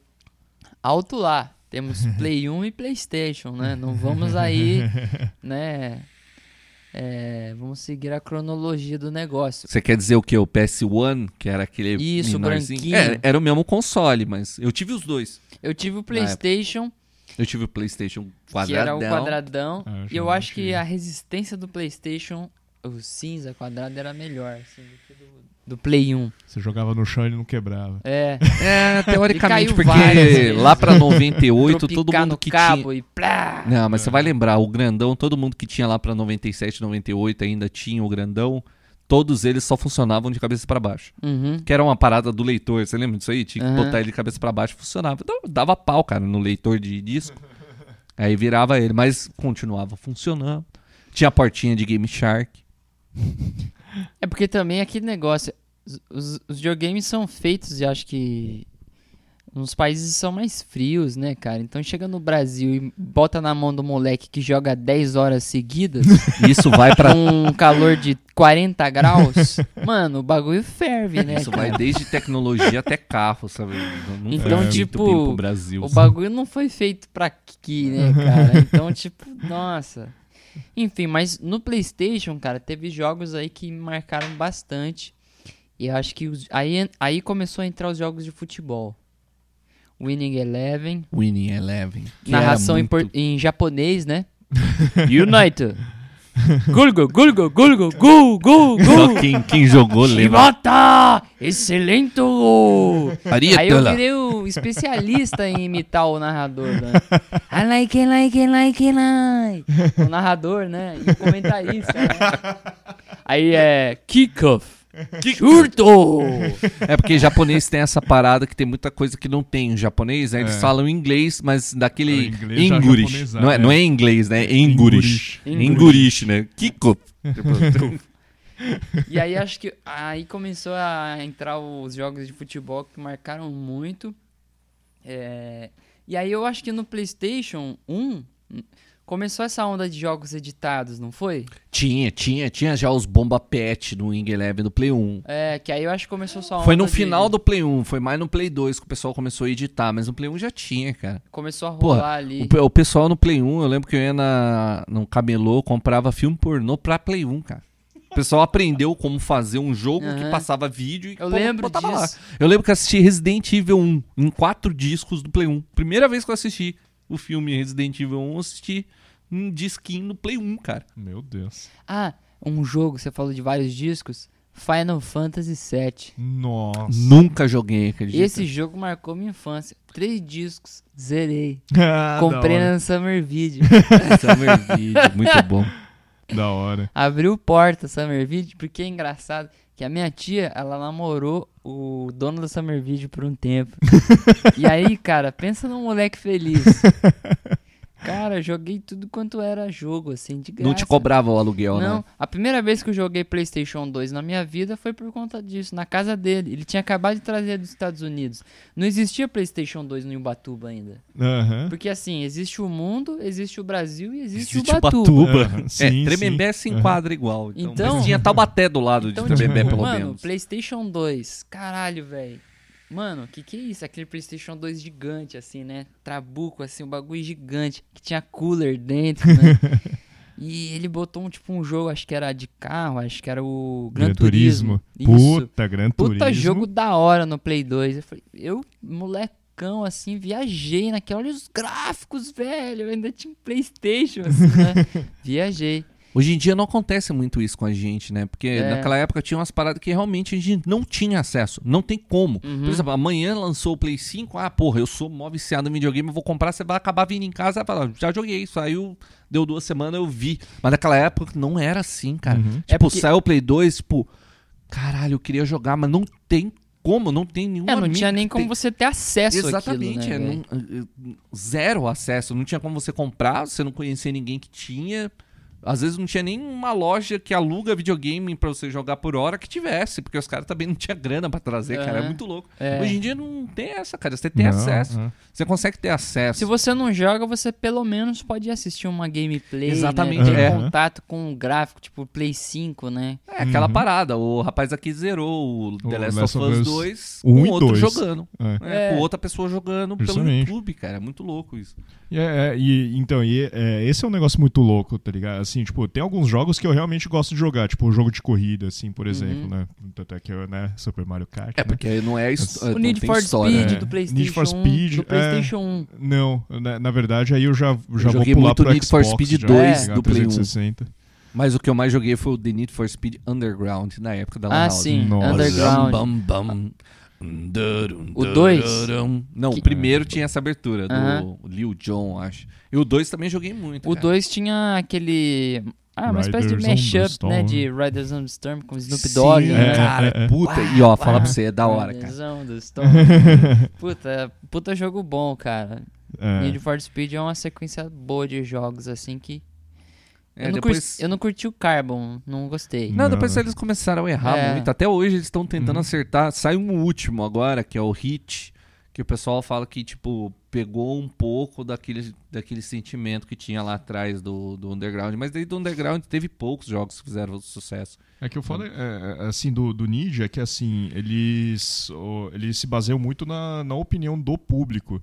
alto lá, temos Play 1 e PlayStation, né? Não vamos aí, né? é, vamos seguir a cronologia do negócio. Você quer dizer o que? O PS1, que era aquele Isso, branquinho. É, era o mesmo console, mas eu tive os dois. Eu tive o PlayStation, Eu tive o PlayStation que quadradão. era o quadradão, Ah, eu e eu acho que a resistência do PlayStation, o cinza quadrado, era melhor assim, do que do, do Play 1. Você jogava no chão e ele não quebrava. É, É, teoricamente, porque lá pra 98, todo mundo que cabo tinha... e plá! Não, mas você vai lembrar, o grandão, todo mundo que tinha lá pra 97, 98 ainda tinha o grandão, todos eles só funcionavam de cabeça pra baixo. Uhum. Que era uma parada do leitor, você lembra disso aí? Tinha que botar ele de cabeça pra baixo, funcionava. Dava- Dava pau, cara, no leitor de disco. Aí virava ele, mas continuava funcionando. Tinha a portinha de Game Shark. É porque também aquele negócio. Os, os, videogames são feitos, eu acho que. Nos países são mais frios, né, cara? Então chega no Brasil e bota na mão do moleque que joga 10 horas seguidas, Isso vai com um calor de 40 graus. Mano, o bagulho ferve, né? Isso cara? vai desde tecnologia até carro, sabe? Não Então, feito tipo, Brasil. O bagulho não foi feito pra aqui, né, cara? Então, tipo, nossa. Enfim, mas no PlayStation, cara, teve jogos aí que me marcaram bastante. E acho que os- aí, aí começou a entrar os jogos de futebol. Winning Eleven, Winning Eleven. narração era em, por- muito- em japonês, né? United. Gulgo, gulgo, gulgo, gul, gul, gul. Quem, quem jogou lembra. Shibata! Excelente! Aí eu virei o especialista em imitar o narrador, né? I like it, like it, like it, like. O narrador, né? E o comentarista, né? Aí é kickoff. Curto! É porque japonês tem essa parada que tem muita coisa que não tem em japonês, né? Eles É. falam inglês, mas daquele É, inglês English. japonesado, Não é, é. não é inglês, né? É English. English. English, né? Kiko. E aí acho que aí começou a entrar os jogos de futebol que marcaram muito. É, E aí eu acho que no PlayStation 1 começou essa onda de jogos editados, não foi? tinha, tinha, tinha já os bomba pet no Wing Eleven do Play 1. É, que aí eu acho que começou só Foi no final do Play 1, foi mais no Play 2 que o pessoal começou a editar, mas no Play 1 já tinha, cara. Começou a Porra, rolar ali. O, o pessoal no Play 1, eu lembro que eu ia na, no camelô, comprava filme pornô pra Play 1, cara. O pessoal aprendeu como fazer um jogo que Aham. passava vídeo e Eu pô, lembro botava lá. disso. Eu lembro que assisti Resident Evil 1 em quatro discos do Play 1. Primeira vez que eu assisti o filme Resident Evil 1, eu assisti um disquinho no Play 1, cara. Meu Deus. Ah, um jogo, você falou de vários discos. Final Fantasy VII. Nossa. Nunca joguei, acredita? Esse jogo marcou minha infância. Três discos, zerei. Ah, Comprei na Summer Video. Summer Video, muito bom. Da hora. Abriu porta Summer Video, porque é engraçado que a minha tia, ela namorou o dono da Summer Video por um tempo. e aí, cara, pensa num moleque feliz. Cara, joguei tudo quanto era jogo, assim, de graça. Não te cobrava o aluguel, Não, né? a primeira vez que eu joguei PlayStation 2 na minha vida foi por conta disso, na casa dele. Ele tinha acabado de trazer dos Estados Unidos. Não existia PlayStation 2 no Ubatuba ainda. Aham. Porque assim, existe o mundo, existe o Brasil e existe, Existe o Ubatuba. Ubatuba. É, sim, Tremembé sim. se enquadra igual. Então, Então- mas tinha Taubaté do lado Então, de Tremembé, tipo, pelo mano, menos. PlayStation 2, caralho, velho. Mano, que que é isso? Aquele PlayStation 2 gigante, assim, né? Trabuco, assim, um bagulho gigante, que tinha cooler dentro, né? E ele botou um tipo um jogo, acho que era de carro, acho que era o Gran, Gran Turismo. Turismo. Puta, Gran Puta Turismo. jogo da hora no Play 2. Eu falei, eu, molecão, assim, viajei naquela. Olha os gráficos, velho. Eu ainda tinha um Playstation, assim, né? viajei. Hoje em dia não acontece muito isso com a gente, né? Porque É. naquela época tinha umas paradas que realmente a gente não tinha acesso. Não tem como. Uhum. Por exemplo, amanhã lançou o Play 5. Ah, porra, eu sou mó viciado em videogame, eu vou comprar. Você vai acabar vindo em casa e vai falar, já joguei, saiu, deu duas semanas, eu vi. Mas naquela época não era assim, cara. Uhum. Tipo, É porque- saiu o Play 2, tipo, caralho, eu queria jogar, mas não tem como, não tem nenhum É, não tinha nem como tem- você ter acesso Exatamente, àquilo, é, né, velho? não- eh, zero acesso. Não tinha como você comprar, você não conhecia ninguém que tinha. Às vezes não tinha nem uma loja que aluga videogame pra você jogar por hora que tivesse, porque os caras também não tinham grana pra trazer, cara. É muito louco. É. Hoje em dia não tem essa, cara. Você tem Não, acesso. é. Você consegue ter acesso. Se você não joga, você pelo menos pode assistir uma gameplay, Exatamente, né? Ter é. contato com o gráfico, tipo Play 5, né? É aquela Uhum. parada. O rapaz aqui zerou o The Last, Last of Us Us 2 um com outro dois. jogando. É. É, É. Com outra pessoa jogando pelo Justamente. YouTube, cara. É muito louco isso. E, é, é, e- então, e, é, esse é um negócio muito louco, tá ligado? Assim, tipo, tem alguns jogos que eu realmente gosto de jogar, tipo o jogo de corrida, assim, por exemplo, né? Tanto é que eu, né, Super Mario Kart. É, né? porque não é his- O não O Need for Speed né? do É. PlayStation Need for 1, Speed, do é. PlayStation 1. Não, na, na verdade aí eu já, já vou joguei pular muito pro Need for Xbox Speed já, 2 tá ligado? do Play 1. 360. Mas o que eu mais joguei foi o The Need for Speed Underground, na época da Lan Ah, sim, Nossa. Underground. Bam, bam, bam. O dois? durum. Não, Que- o primeiro tinha essa abertura, do Aham. Lil Jon, acho. E o 2 também joguei muito. O cara. 2 tinha aquele. Ah, uma espécie de Riders on the mashup, Storm. né? De Riders on the Storm com Snoop Dogg. Sim, né? É, cara, é, é. puta. E ó, falar pra você, é da hora, cara. Riders on the Storm. puta, puta jogo bom, cara. É. Need for Speed é uma sequência boa de jogos, assim, que. É, eu, não depois... curti, eu não curti o Carbon, não gostei. Não, Não. depois eles começaram a errar É. muito. Até hoje eles estão tentando Uhum. acertar. Sai um último agora, que é o Hit, que o pessoal fala que, tipo, pegou um pouco daquele, daquele sentimento que tinha lá atrás do, do Underground. Mas daí do Underground teve poucos jogos que fizeram sucesso. É que eu falo, é, é, assim, do, do Ninja é que, assim, eles, o- eles se baseiam muito na, na opinião do público,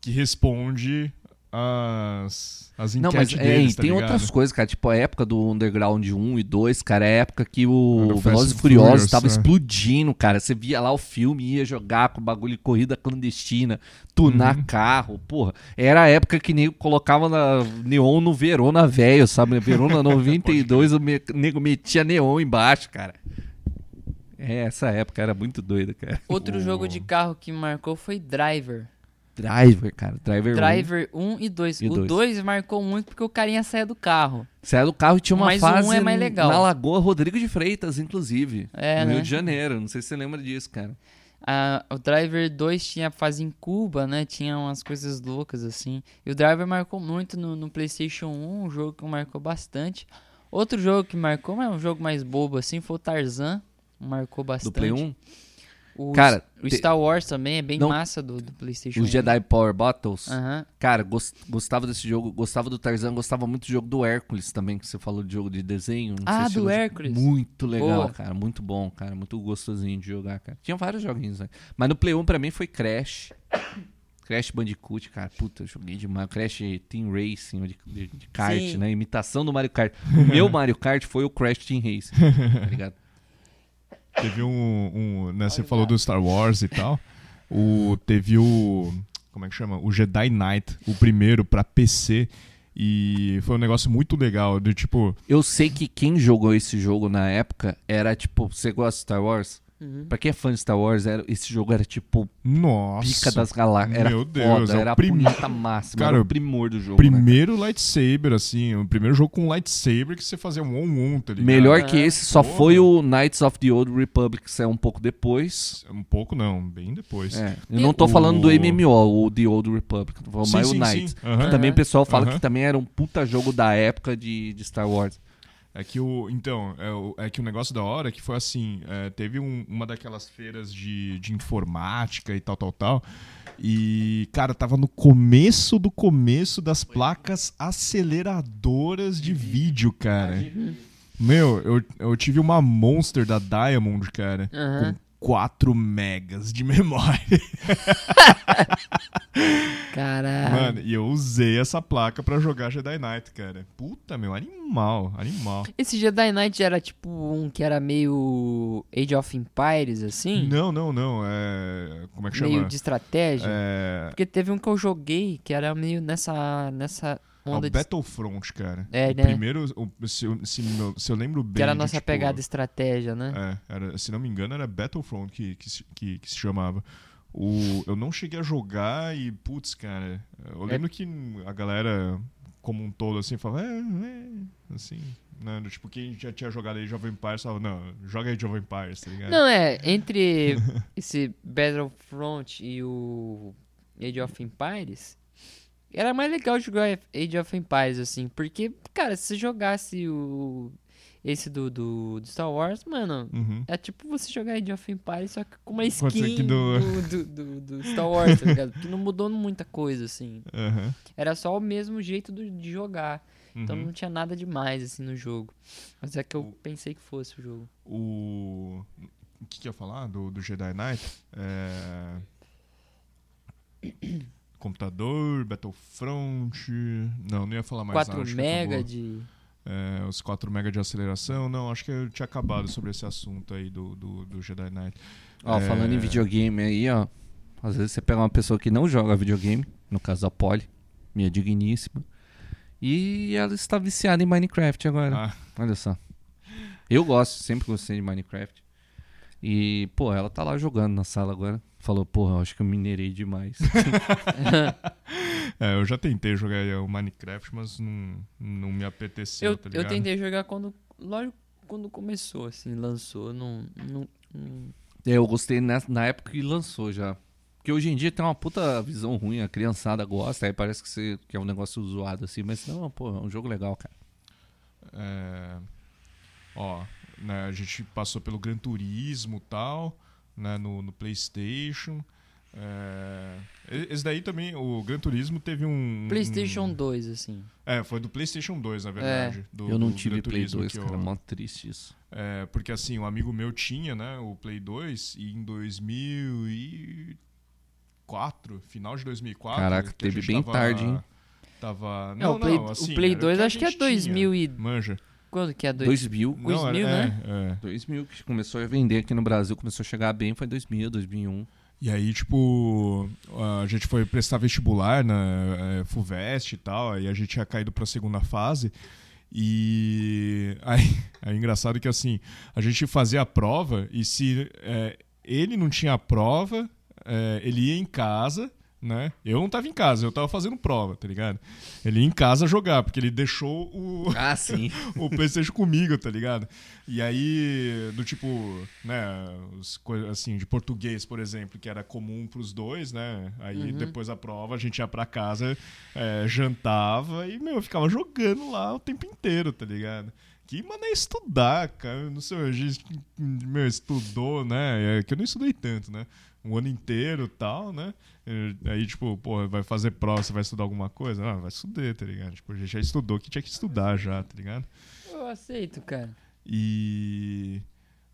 que responde as, as Não, mas é, deles, tá tem ligado? outras coisas, cara. Tipo, a época do Underground 1 e 2, cara, é a época que o Velozes e Furiosos Furious, tava é. explodindo, cara. Você via lá o filme, ia jogar com bagulho de corrida clandestina, tunar Uhum. carro, porra. Era a época que nego colocava na neon no Verona velho, sabe? Verona 92, o me- nego metia neon embaixo, cara. É, essa época era muito doida, cara. Outro O- jogo de carro que marcou foi Driver. Driver, cara. Driver, 1. Driver 1 e 2. E o dois. 2 marcou muito porque o carinha saia do carro. Saia do carro e tinha uma Mas o um fase é mais legal. na Lagoa Rodrigo de Freitas, inclusive. É, no né? Rio de Janeiro. Não sei se você lembra disso, cara. Ah, o Driver 2 tinha a fase em Cuba, né? Tinha umas coisas loucas assim. E o Driver marcou muito no, no PlayStation 1, um jogo que marcou bastante. Outro jogo que marcou, mas é um jogo mais bobo assim, foi o Tarzan. Marcou bastante. Do Play 1. O, Cara, o Star Wars também é bem Não- massa do, do PlayStation 1. O Jedi Power Battles. Cara, gos- gostava desse jogo, gostava do Tarzan, gostava muito do jogo do Hércules também, que você falou de jogo de desenho. não Ah, do Hércules. Muito legal, Boa. cara, muito bom, cara, muito gostosinho de jogar, cara. Tinha vários joguinhos, né? Mas no Play 1 pra mim foi Crash. Crash Bandicoot, cara, puta, eu joguei demais. Crash Team Racing, de, de- de kart, Sim. né? Imitação do Mario Kart. O meu Mario Kart foi o Crash Team Racing, tá ligado? Teve um. um né, você falou do Star Wars e tal. O, teve o. Como é que chama? O Jedi Knight, o primeiro pra PC. E foi um negócio muito legal. De tipo. Eu sei que quem jogou esse jogo na época era tipo, você gosta de Star Wars? Uhum. Pra quem é fã de Star Wars, era, esse jogo era tipo Nossa. pica das galáxias. Era Meu Deus, foda, é era a prim- punheta máxima, Cara, era o primor do jogo. né, Primeiro lightsaber, assim. O primeiro jogo com lightsaber que você fazia um on-on, tá cara? ligado? Melhor Ah, que esse só porra. foi o Knights of the Old Republic, que saiu um pouco depois. Um pouco não, bem depois. É, Eu não tô O- falando do MMO, o The Old Republic, tô falando Sim, mais sim, o sim. Knights. Aham. Que Também o pessoal fala Aham. que também era um puta jogo da época de, de Star Wars. É que o. Então, é, o- é que o negócio da hora é que foi assim: é, teve um- uma daquelas feiras de, de informática e tal, tal, tal. E, cara, tava no começo do começo das placas aceleradoras de vídeo, cara. Meu, eu, eu tive uma Monster da Diamond, cara. Aham. 4 megas de memória. Caralho. Mano, e eu usei essa placa pra jogar Jedi Knight, cara. Puta, meu, animal, animal. Esse Jedi Knight era tipo um que era meio Age of Empires, assim? Não, não, não. É. Como é que meio chama? de estratégia? É. Porque teve um que eu joguei que era meio nessa, nessa onda o de... Battlefront, cara. É, o né? Primeiro, o- se, eu, se, se eu lembro bem. Que era a de, nossa tipo, pegada estratégia, né? É, era, se não me engano, era Battlefront que, que, se- que, que se chamava. O, eu não cheguei a jogar e, putz, cara, eu É. lembro que a galera como um todo, assim, falava, é, é, assim, né, tipo, quem já tinha jogado aí Jovem Empires falava, não, joga aí Jovem Empires, tá ligado? Não, é, entre esse Battlefront e o Age of Empires, era mais legal jogar Age of Empires, assim, porque, cara, se você jogasse o esse do, do, do Star Wars, mano, Uhum. é tipo você jogar Age of Empires, só que com uma skin do... do- Do, do, Star Wars, tá ligado? Porque não mudou muita coisa, assim. Aham. Era só o mesmo jeito de jogar. Então Uhum. não tinha nada demais, assim, no jogo. Mas é que eu pensei que fosse o jogo. O. O que, que eu ia falar do, do Jedi Knight? É... Computador, Battlefront. Não, não ia falar mais 4 nada. mega de... É, os 4 mega de aceleração. Não, acho que eu tinha acabado sobre esse assunto aí do, do, do Jedi Knight. Ó, É. falando em videogame aí, ó. Às vezes você pega uma pessoa que não joga videogame, no caso a Polly, minha digníssima, e ela está viciada em Minecraft agora. Ah, Olha só. Eu gosto, sempre gostei de Minecraft. E, pô, ela tá lá jogando na sala agora. Falou, porra, eu acho que eu minerei demais. é, eu já tentei jogar o Minecraft, mas não, não me apeteceu, Eu, tá eu tentei jogar quando. Lógico, quando começou, assim, lançou. Não. não, não- É, eu gostei na, na época que lançou já. Porque hoje em dia tem uma puta visão ruim, a criançada gosta, aí parece que, você, que é um negócio zoado assim, mas não, pô, é um jogo legal, cara. É, ó, né, a gente passou pelo Gran Turismo e tal, né, no, no PlayStation. É, esse daí também, o Gran Turismo teve um. PlayStation um- 2, assim. É, foi do PlayStation 2, na verdade. do- eu não do tive Gran Play Turismo 2, que cara, eu- mó triste isso. É, porque assim, um amigo meu tinha, né, o Play 2 e em 2004, final de 2004. Caraca, teve bem tava- tarde, hein? Tava. Não, Não, o Play, não, assim, o Play era o 2 que a acho que é gente tinha, 2000 e... Manja. Quando que é? Dois... 2000, Não, 2000, era- né? É, é. 2000 que começou a vender aqui no Brasil, começou a chegar bem, foi 2000, 2001. E aí, tipo, a gente foi prestar vestibular na é, FUVEST e tal, aí a gente tinha caído pra segunda fase. E aí, é engraçado que assim, a gente fazia a prova e se é, ele não tinha a prova, é, ele ia em casa, né? Eu não tava em casa, eu tava fazendo prova, tá ligado? Ele ia em casa jogar, porque ele deixou o, Ah, sim. o PlayStation comigo, tá ligado? E aí, do tipo, né, assim, de português, por exemplo, que era comum pros dois, né? Aí Uhum. depois da prova a gente ia pra casa, é, jantava e, meu, eu ficava jogando lá o tempo inteiro, tá ligado? Que mano é estudar, cara. Não sei, a gente, meu, estudou, né? É que eu não estudei tanto, né? Um ano inteiro e tal, né? Aí, tipo, pô, vai fazer prova, você vai estudar alguma coisa? Ah, vai estudar, tá ligado? Tipo, a gente já estudou que tinha que estudar já, tá ligado? Eu aceito, cara. E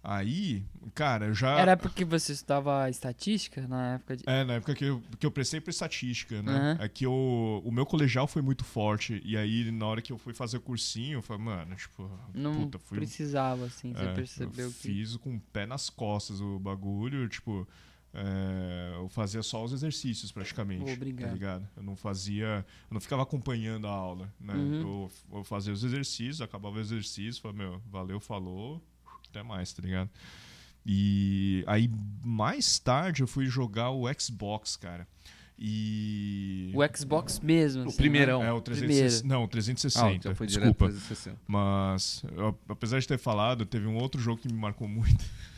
aí, cara, eu já. Era porque você estudava estatística na época de... É, na época que eu, que eu prestei pra estatística, né? Aham. É que eu, o meu colegial foi muito forte. E aí, na hora que eu fui fazer o cursinho, eu falei, mano, tipo, Não puta, fui. precisava, assim, você é, percebeu eu que... fiz com o pé nas costas o bagulho, tipo. É, eu fazia só os exercícios praticamente. Obrigado. Tá ligado? Eu não fazia. Eu não ficava acompanhando a aula, né? Uhum. Eu, eu fazia os exercícios, acabava o exercício, falava, meu, valeu, falou, até mais, tá ligado? E aí, mais tarde, eu fui jogar o Xbox, cara. E. O Xbox mesmo, O assim, primeirão. né? É, o 360. Primeiro. Não, o 360. Ah, então foi Desculpa. pra 360. Mas, eu- apesar de ter falado, teve um outro jogo que me marcou muito.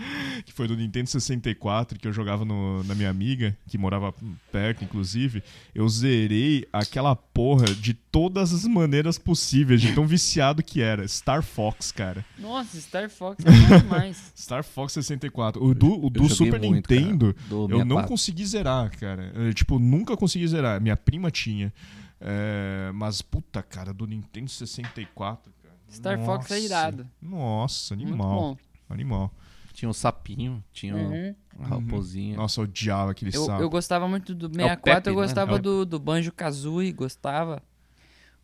que foi do Nintendo 64, que eu jogava no- na minha amiga, que morava perto, inclusive. Eu zerei aquela porra de todas as maneiras possíveis, de tão viciado que era. Star Fox, cara. Nossa, Star Fox é bom demais. Star Fox 64. O do, o do Super muito. Nintendo, Do eu não 64. consegui zerar, cara. Eu, tipo, nunca consegui zerar. Minha prima tinha. É, mas, puta, cara, do Nintendo 64, cara. Star Fox é Nossa. irado. Nossa, Muito animal. bom. Animal. Tinha o sapinho, tinha o- Uhum. a raposinha. Nossa, eu odiava aquele Eu, sapo. eu gostava muito do É o 64, Pepe, eu né? gostava É o- do, do Banjo Kazooie, gostava.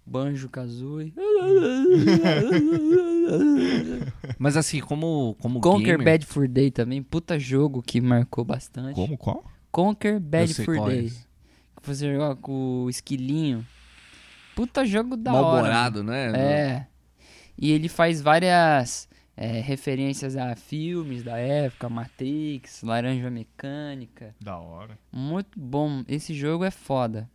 Banjo Kazooie. Mas assim, como, como Conquer gamer... Bad Fur Day também, puta jogo que marcou bastante. Como? Qual? Conquer Bad qual é Day. Que Você com o esquilinho. Puta jogo da hora. Malborado, né? É. E ele faz várias é, referências a filmes da época, Matrix, Laranja Mecânica. Da hora. Muito bom. Esse jogo é foda.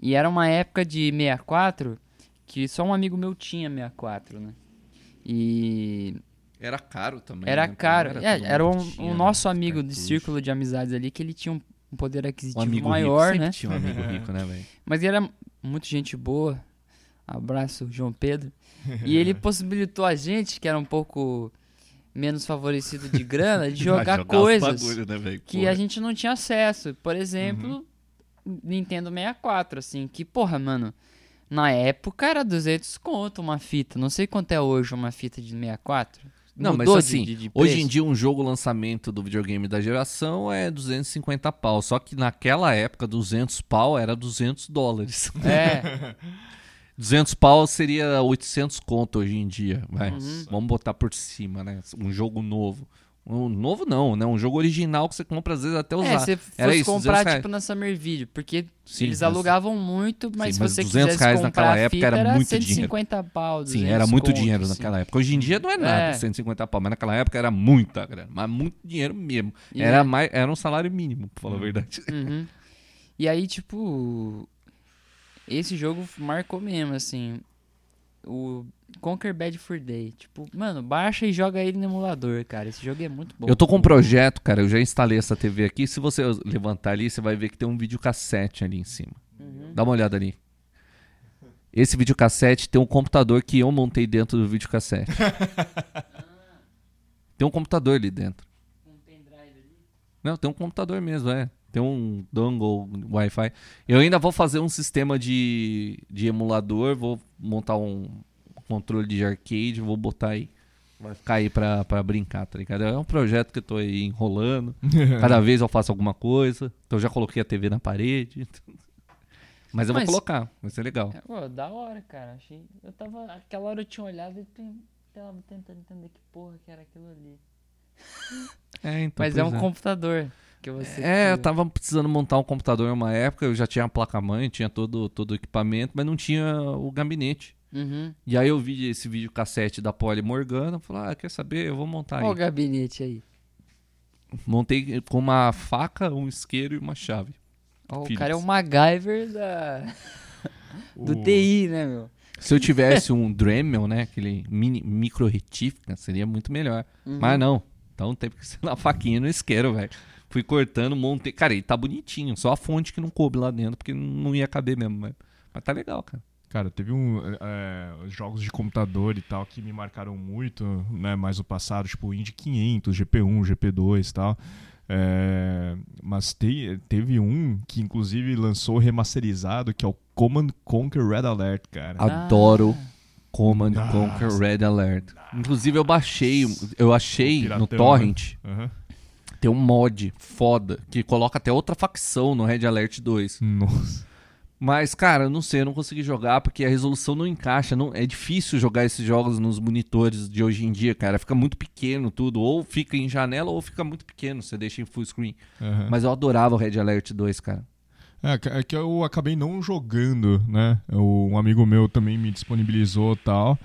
E era uma época de 64 que só um amigo meu tinha 64, né? E Era caro também. era né? caro. Não É, era um, tinha, um né, nosso amigo de círculo de amizades ali que ele tinha um um poder Um aquisitivo amigo maior, rico. né? Tinha um amigo rico, né, velho? Mas ele era muito gente boa. Abraço, João Pedro. E ele possibilitou a gente, que era um pouco menos favorecido de grana, de jogar, os coisas bagulho, né, velho? que Porra. a gente não tinha acesso. Por exemplo, Nintendo 64, assim, que, porra, mano, na época era 200 conto uma fita. Não sei quanto é hoje uma fita de 64. Não, mas Mudou de- assim, de- de hoje em dia um jogo lançamento do videogame da geração é 250 pau. Só que naquela época, 200 pau era 200 dólares. É, 200 pau seria 800 conto hoje em dia. Uhum. Vamos botar por cima, né? Um jogo novo. Um novo não, né? Um jogo original que você compra às vezes até usar. é se Era fosse isso, 200 comprar, tipo, na Summer Video, porque Sim, eles mas- alugavam muito, mas Sim, se mas você 200 quisesse reais comprar naquela a época era era muito 150 pau, Sim, 200 era muito conto, dinheiro assim. naquela época. Hoje em dia não é nada, É. 150 pau, mas naquela época era muita grana, mas muito dinheiro mesmo. E Era, é- mais, era um salário mínimo, pra falar a verdade. Uhum. E aí, tipo, esse jogo marcou mesmo, assim. O Conquer Bad Fur Day. Tipo, mano, baixa e joga ele no emulador, cara. Esse jogo é muito bom. Eu tô com um projeto, cara, eu já instalei essa TV aqui. Se você levantar ali, você vai ver que tem um videocassete ali em cima. Uhum. Dá uma olhada ali. Esse videocassete tem um computador que eu montei dentro do videocassete. tem um computador ali dentro. Não, tem um computador mesmo, é. Tem um dongle Wi-Fi. Eu ainda vou fazer um sistema de, de emulador, vou montar um controle de arcade, vou botar aí. Vai ficar aí pra, pra brincar, tá ligado? É um projeto que eu tô aí enrolando. Cada vez eu faço alguma coisa. Então eu já coloquei a TV na parede. Mas eu Mas- vou colocar, vai ser legal. É, pô, da hora, cara. Achei. Eu tava. Aquela hora eu tinha olhado e tava tentando entender que porra que era aquilo ali. É, então, Mas é pois um computador que você. É, eu criou. tava precisando montar um computador em uma época, eu já tinha a placa-mãe, tinha todo, todo o equipamento, mas não tinha o gabinete. Uhum. E aí eu vi esse vídeo cassete da Poli Morgana, falei, ah, quer saber? Eu vou montar Olha o aí. gabinete aí. Montei com uma faca, um isqueiro e uma chave. Ó, o cara é o MacGyver da... do O- TI, né, meu? Se eu tivesse um Dremel, né, aquele mini, micro retífica, seria muito melhor. Uhum. Mas não, então teve que ser na faquinha no isqueiro, velho. Fui cortando, montei. Cara, ele tá bonitinho, só a fonte que não coube lá dentro, porque não ia caber mesmo. Mas, mas tá legal, cara. Cara, teve um é, jogos de computador e tal que me marcaram muito, né, mais o passado, tipo Indy 500, GP1, GP2 e tal. É, mas te- teve um que inclusive lançou remasterizado, que é o Command Conquer Red Alert, cara. Ah. Adoro Command Nossa. Conquer Red Alert. Inclusive eu baixei, eu achei O no Torrent, Aham. Tem um mod foda que coloca até outra facção no Red Alert 2. Nossa. Mas, cara, eu não sei, eu não consegui jogar porque a resolução não encaixa. Não, é difícil jogar esses jogos nos monitores de hoje em dia, cara. Fica muito pequeno tudo. Ou fica em janela ou fica muito pequeno. Você deixa em full screen. Aham. Mas eu adorava o Red Alert 2, cara. É, que- é que eu acabei não jogando, né? Eu- um amigo meu também me disponibilizou tal.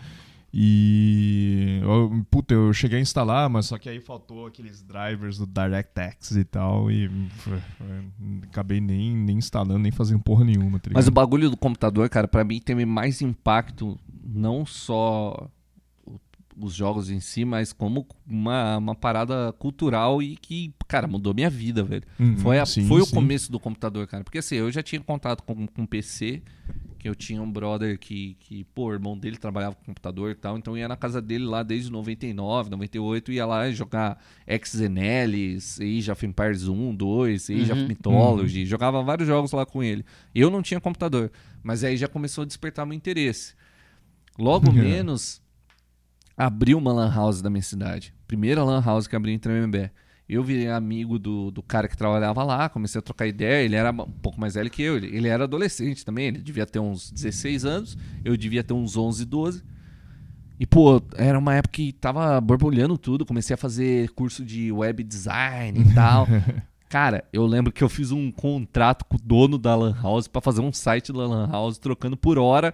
E. Eu, puta, eu cheguei a instalar, mas só que aí faltou aqueles drivers do DirectX e tal. E foi- foi- acabei nem, nem instalando, nem fazendo porra nenhuma, tá Mas o bagulho do computador, cara, pra mim teve mais impacto não só os jogos em si, mas como uma, uma parada cultural e que, cara, mudou minha vida, velho. Uhum, Foi, a- sim, foi o sim. começo do computador, cara. Porque assim, eu já tinha contato com, com PC, que eu tinha um brother que, que, pô, o irmão dele trabalhava com computador e tal, então eu ia na casa dele lá desde 99, 98, ia lá jogar XNLs, Age of Empires 1, 2, Age of Uhum. Mythology, jogava vários jogos lá com ele. Eu não tinha computador, mas aí já começou a despertar meu interesse. Logo É. menos, abriu uma lan house da minha cidade. Primeira lan house que abriu em Tremembé. Eu virei amigo do, do cara que trabalhava lá, comecei a trocar ideia. Ele era um pouco mais velho que eu, ele, ele era adolescente também, ele devia ter uns 16 anos, eu devia ter uns 11, 12. E, pô, era uma época que tava borbulhando tudo, comecei a fazer curso de web design e tal. Cara, eu lembro que eu fiz um contrato com o dono da Lan House pra fazer um site da Lan House trocando por hora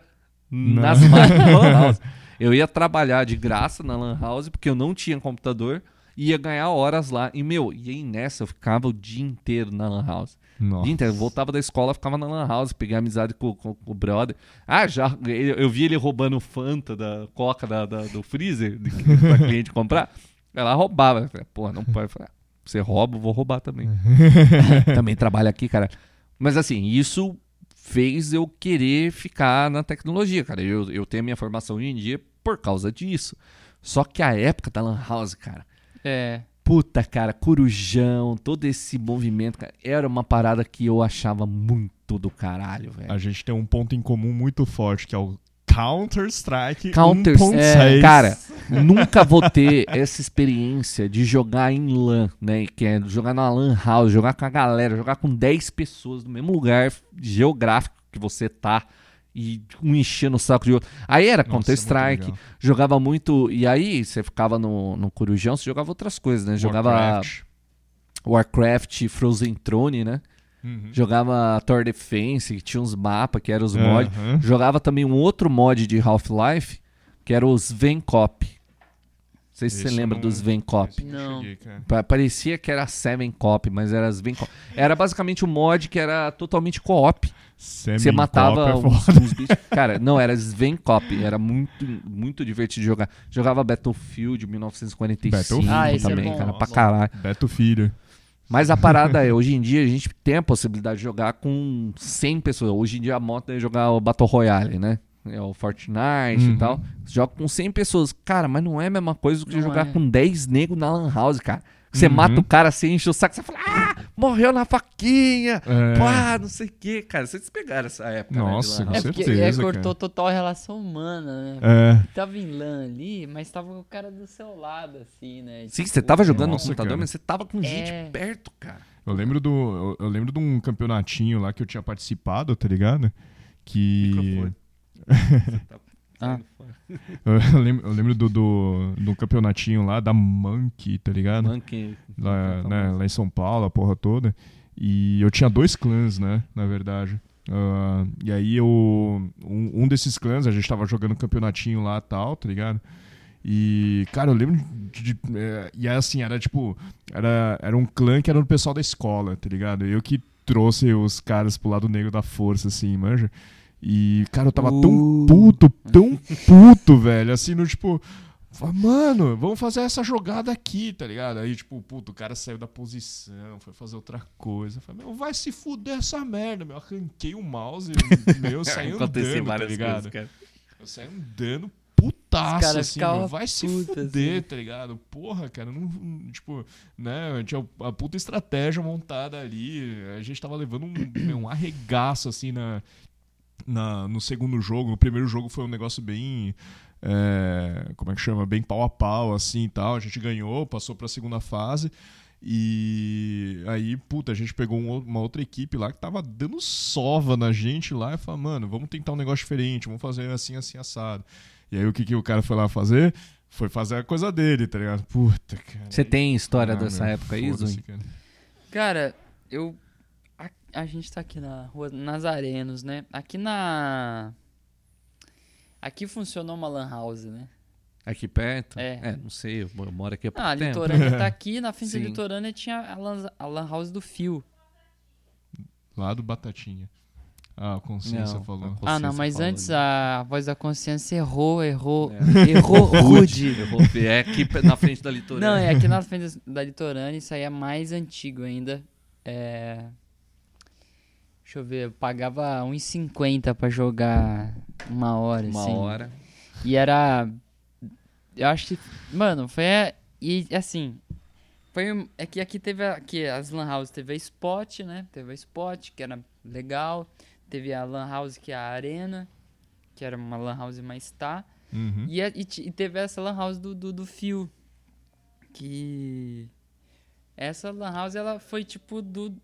nas máquinas da Lan House. Eu ia trabalhar de graça na Lan House porque eu não tinha computador e ia ganhar horas lá. E, meu, e aí nessa eu ficava o dia inteiro na Lan House. Nossa. Dia inteiro. Eu voltava da escola, ficava na Lan House, peguei amizade com, com- com o brother. Ah, já. Eu, vi ele roubando Fanta da Coca da, da- do freezer pra cliente comprar. Ela roubava. Eu falei, Porra, não pode. Falei, "Ah, Você rouba, eu vou roubar também. também trabalho aqui, cara. Mas assim, isso fez eu querer ficar na tecnologia, cara. Eu, eu tenho a minha formação hoje em dia por causa disso. Só que a época da Lan House, cara. É. Puta, cara, Corujão, todo esse movimento, cara, era uma parada que eu achava muito do caralho, velho. A gente tem um ponto em comum muito forte, que é o Counter-Strike Counter, 1.6. é, cara, nunca vou ter essa experiência de jogar em LAN, né? Que é jogar na LAN house, jogar com a galera, jogar com 10 pessoas no mesmo lugar geográfico que você tá e um enchendo o saco de outro. Aí era é Counter-Strike, legal. jogava muito. E aí você ficava no, no Corujão, você jogava outras coisas, né? Jogava Warcraft. Warcraft, Frozen Throne, né? Uhum. Jogava Tower Defense, que tinha uns mapas, que eram os mods. Aham. Jogava também um outro mod de Half-Life, que era os Vencop. Não sei se você Esse eu lembra não- dos Vencop. Não. cheguei, Parecia que era Seven Cop, mas era as Vencop. Era basicamente um mod que era totalmente co-op. Você matava é uns, uns bichos. Cara, não, era Svencop. Era muito, muito divertido de jogar. Jogava Battlefield 1945 Battlefield Ah, é também, bom. cara, pra Nossa. caralho. Filho. Mas a parada é, hoje em dia a gente tem a possibilidade de jogar com 100 pessoas. Hoje em dia a moda é jogar o Battle Royale, né? É o Fortnite Uhum. e tal. Você joga com 100 pessoas. Cara, mas não é a mesma coisa do que Não jogar é. com 10 negros na Lan House, cara. Você Uhum. mata o cara, você enche o saco, você fala, ah, morreu na faquinha. É. Pá, não sei o que, cara. Vocês pegaram essa época, Nossa, né? de Lan com É certeza, é, cortou cara. total a relação humana, né? É. Tava em LAN ali, mas tava o cara do seu lado, assim, né? Sim, Tipo, você tava jogando Nossa, no computador, cara. mas você tava com gente É. perto, cara. Eu lembro do. Eu, eu lembro de um campeonatinho lá que eu tinha participado, tá ligado? Que. Microfone. Você tá Ah. Eu lembro, eu lembro do, do, do campeonatinho lá da Monkey, tá ligado? Monkey. lá, né, lá em São Paulo, a porra toda. E eu tinha dois clãs, né, na verdade. Ah, e aí eu. Um, um desses clãs, a gente tava jogando campeonatinho lá e tal, tá ligado? E, cara, eu lembro de. de- é, e é assim, era tipo. Era, era um clã que era do pessoal da escola, tá ligado? Eu que trouxe os caras pro lado negro da força, assim, manja. E, cara, eu tava tão Uh. puto, tão puto, velho. Assim, no tipo. Mano, vamos fazer essa jogada aqui, tá ligado? Aí, tipo, puto, o cara saiu da posição, foi fazer outra coisa. Falei, meu, vai se fuder essa merda, meu. Arranquei o mouse, meu, saí Acontecia andando, tá ligado? coisas, cara. Eu saí andando putaço, assim, meu, vai se fuder, assim. tá ligado? Porra, cara, não, não- tipo, né, tinha a puta estratégia montada ali, a gente tava levando um, um arregaço, assim, na, na, no segundo jogo, no primeiro jogo foi um negócio bem, é, como é que chama, bem pau a pau, assim, e tal, a gente ganhou, passou pra segunda fase, e aí, puta, a gente pegou um uma outra equipe lá que tava dando sova na gente lá e falou, mano, vamos tentar um negócio diferente, vamos fazer assim, assim, assado. E aí o que, que o cara foi lá fazer? Foi fazer a coisa dele, tá ligado? Puta, cara. Você tem história Ah, dessa meu, época aí, Zui? cara. Cara, eu. A, gente tá aqui na rua Nazarenos, né? Aqui na. Aqui funcionou uma Lan House, né? Aqui perto? É. não sei, eu moro aqui há pouco Ah, a tempo. Litorânea tá aqui, na frente Sim. da Litorânea tinha a lan, a lan House do Fio. Lá do Batatinha. Ah, a consciência Não, falou. a Ah, não, Consciência mas falou antes ali. a voz da consciência errou, errou, É. errou rude. Ver, é aqui na frente da litorânea. Não, é aqui na frente da Litorânea, isso aí é mais antigo ainda. É... Deixa eu ver, eu pagava 1,50 pra jogar uma hora, Uma assim. hora. E era. Eu acho que. Mano, foi. a- E assim. Foi. É que aqui teve. A, aqui, as Lan House teve a Spot, né? Teve a Spot, que era legal. Teve a Lan House, que é a Arena. Que era uma Lan House mais tá. Uhum. E, a- e e teve essa Lan House do, do, do Fio. que essa lan house ela foi tipo do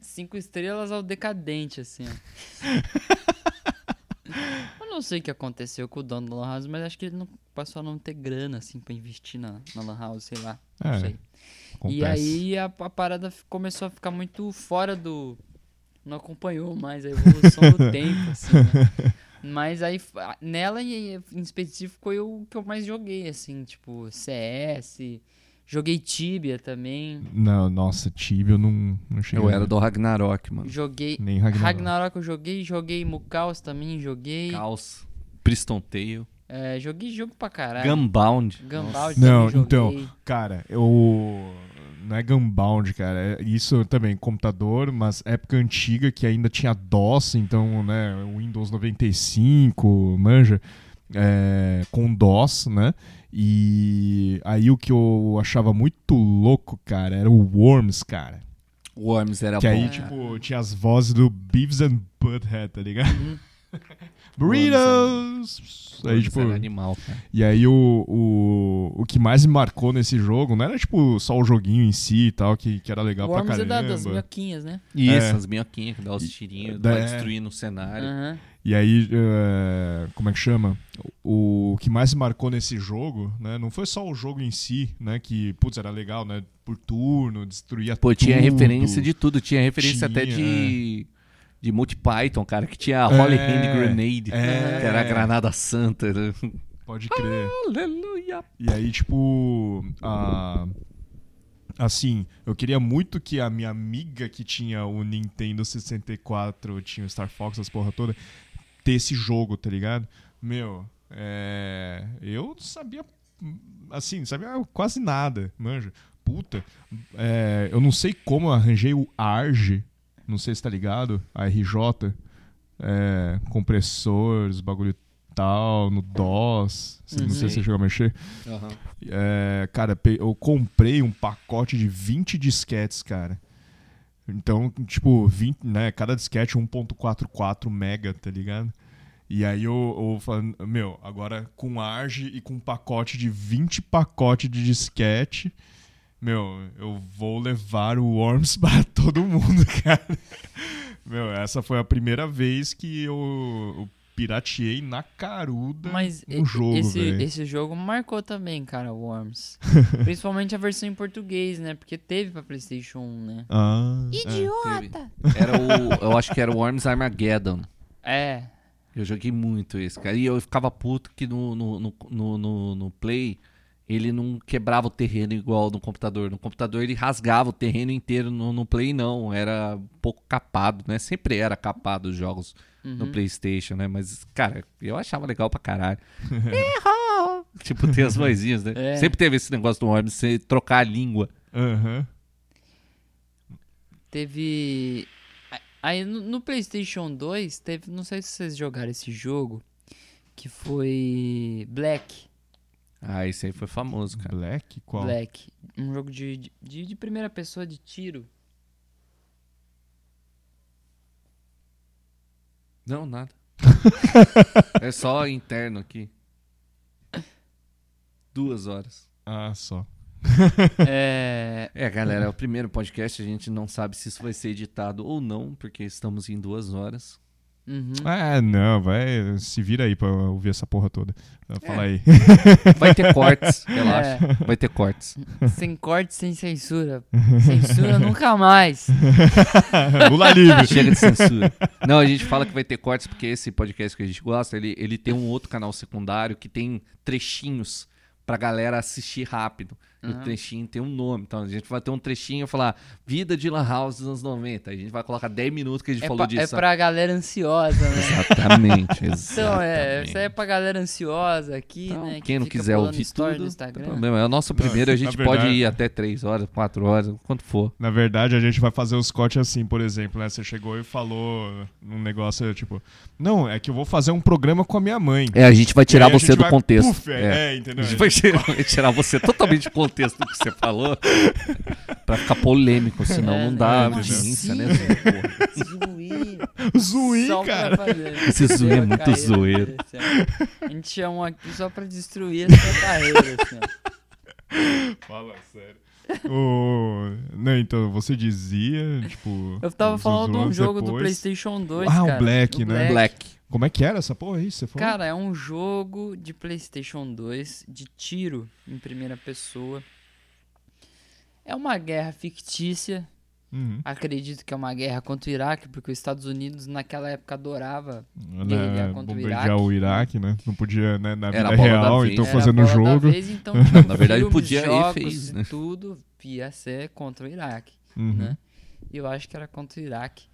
cinco estrelas ao decadente assim. Eu não sei o que aconteceu com o dono da lan house, mas acho que ele não passou a não ter grana assim para investir na, na lan house, sei lá, não É, sei. E aí a, a parada começou a ficar muito fora do. Não acompanhou mais a evolução do tempo, assim, né? Mas aí, nela em específico, foi o que eu mais joguei, assim, tipo, CS. Joguei Tibia também. Não, nossa, Tibia eu não, não cheguei. Eu era do Ragnarok, mano. Joguei. Nem Ragnarok. Ragnarok eu joguei, joguei Mukaus também, joguei. Caos, Priston Tale, É, joguei jogo pra caralho. Gunbound. Gunbound Não, também então, cara, eu. Não é Gunbound, cara. É isso também, computador, mas época antiga que ainda tinha DOS, então, né, Windows 95, manja, é, com DOS, né? E aí o que eu achava muito louco, cara, era o Worms, cara. Worms era que bom. aí, É. tipo, tinha as vozes do Beavis and Butthead, tá ligado? Uhum. Burritos! Aí, tipo, animal, cara. e aí o, o, o que mais me marcou nesse jogo não era tipo só o joguinho em si e tal, que, que era legal Worms pra é da, caramba. das minhoquinhas, né? Isso, É. as minhoquinhas que dá os tirinhos, da- vai destruindo o cenário. Aham. E aí, eh, como é que chama? O, que mais marcou nesse jogo, né? Não foi só o jogo em si, né? Que, putz, era legal, né? Por turno, destruía Pô, tinha tudo. referência de tudo. Tinha referência até Tinha, de. De multi-Python, cara, que tinha a Holy É, Hand Grenade, é. que era a granada santa. né? Pode crer. Aleluia! E aí, tipo, a... assim, eu queria muito que a minha amiga que tinha o Nintendo 64, tinha o Star Fox, as porra toda, ter esse jogo, tá ligado? Meu, é... eu sabia, assim, sabia quase nada, manja. Puta, é, eu não sei como eu arranjei o ARG, não sei se tá ligado, a RJ, é, compressores, bagulho tal, no DOS, não sei se você Sei. chegou a mexer. É, cara, eu comprei um pacote de 20 disquetes, cara. Então, tipo, 20, né, cada disquete 1.44 mega, tá ligado? E aí eu, eu meu, agora com ARG e com um pacote de 20 pacotes de disquete, meu, eu vou levar o Worms para todo mundo, cara. Meu, essa foi a primeira vez que eu, eu pirateei na caruda Mas e- jogo, esse, esse jogo marcou também, cara, o Worms. Principalmente a versão em português, né? Porque teve pra PlayStation 1, né? Ah, Idiota! Era o. Eu acho que era o Worms Armageddon. É. Eu joguei muito esse, cara. E eu ficava puto que no, no, no, no, no- no Play ele não quebrava o terreno igual no computador. No computador ele rasgava o terreno inteiro. No, no Play não. Era um pouco capado, né? Sempre era capado os jogos no Uhum. PlayStation, né? Mas, cara, eu achava legal pra caralho. Errou! tipo, tem as vozinhas, né? É. Sempre teve esse negócio do Worms, você trocar a língua. Aham. Teve. Aí no, no PlayStation 2, teve. Não sei se vocês jogaram esse jogo. Que foi. Black. Ah, esse aí foi famoso, cara. Black? Qual? Black. Um jogo de, de, de primeira pessoa de tiro. Não, nada. é só interno aqui. Duas horas. Ah, só. é. É, galera, é o primeiro podcast. A gente não sabe se isso vai ser editado ou não, porque estamos em duas horas. Uhum. Ah, não, vai. Se vira aí pra ouvir essa porra toda. Fala aí. Vai ter cortes, relaxa. É. Vai ter cortes. Sem corte, sem censura. Censura nunca mais. Lula livre. Chega de censura. Não, a gente fala que vai ter cortes porque esse podcast que a gente gosta, ele, ele tem um outro canal secundário que tem trechinhos pra galera assistir rápido. E o Uhum. trechinho tem um nome. Então a gente vai ter um trechinho e falar Vida de Lan House dos anos 90. A gente vai colocar 10 minutos que a gente É, falou pra, é disso. pra galera ansiosa, né? Exatamente, Então, é, exatamente. isso aí é pra galera ansiosa aqui, Então, né? que quem não fica quiser ouvir tudo, não Instagram. problema. É o nosso primeiro, a na gente verdade- pode ir até 3 horas, 4 horas, quanto for. Na verdade, a gente vai fazer os cortes assim, por exemplo, né? Você chegou e falou um negócio tipo, não, é que eu vou fazer um programa com a minha mãe. É, a gente vai tirar a você do vai- contexto. Puf, é, é, entendeu? A gente vai tirar, vai tirar você totalmente do contexto do que você falou pra ficar polêmico, senão É, não dá né? audiência, né? Zoei, Só cara. fazer. Esse zoeiro é muito zoeiro. assim. A gente chamou aqui só pra destruir a sua carreira, assim. Fala sério. O... Não, então, você dizia, tipo... Eu tava falando de um jogo do depois- PlayStation 2, Ah, o cara. Black, né? Black. Como é que era essa porra aí? Você falou? Cara, é um jogo de PlayStation 2 de tiro em primeira pessoa. É uma guerra fictícia. Uhum. Acredito que é uma guerra contra o Iraque, porque os Estados Unidos naquela época adorava. Né, Guerrilhar contra o Iraque. o Iraque, né? Não podia, né, na Era vida real, então Era fazendo da jogo. vez, então, Na verdade, filmes, podia e jogos, fez, né? Tudo ia ser contra o Iraque, Uhum. né? E eu acho que era contra o Iraque.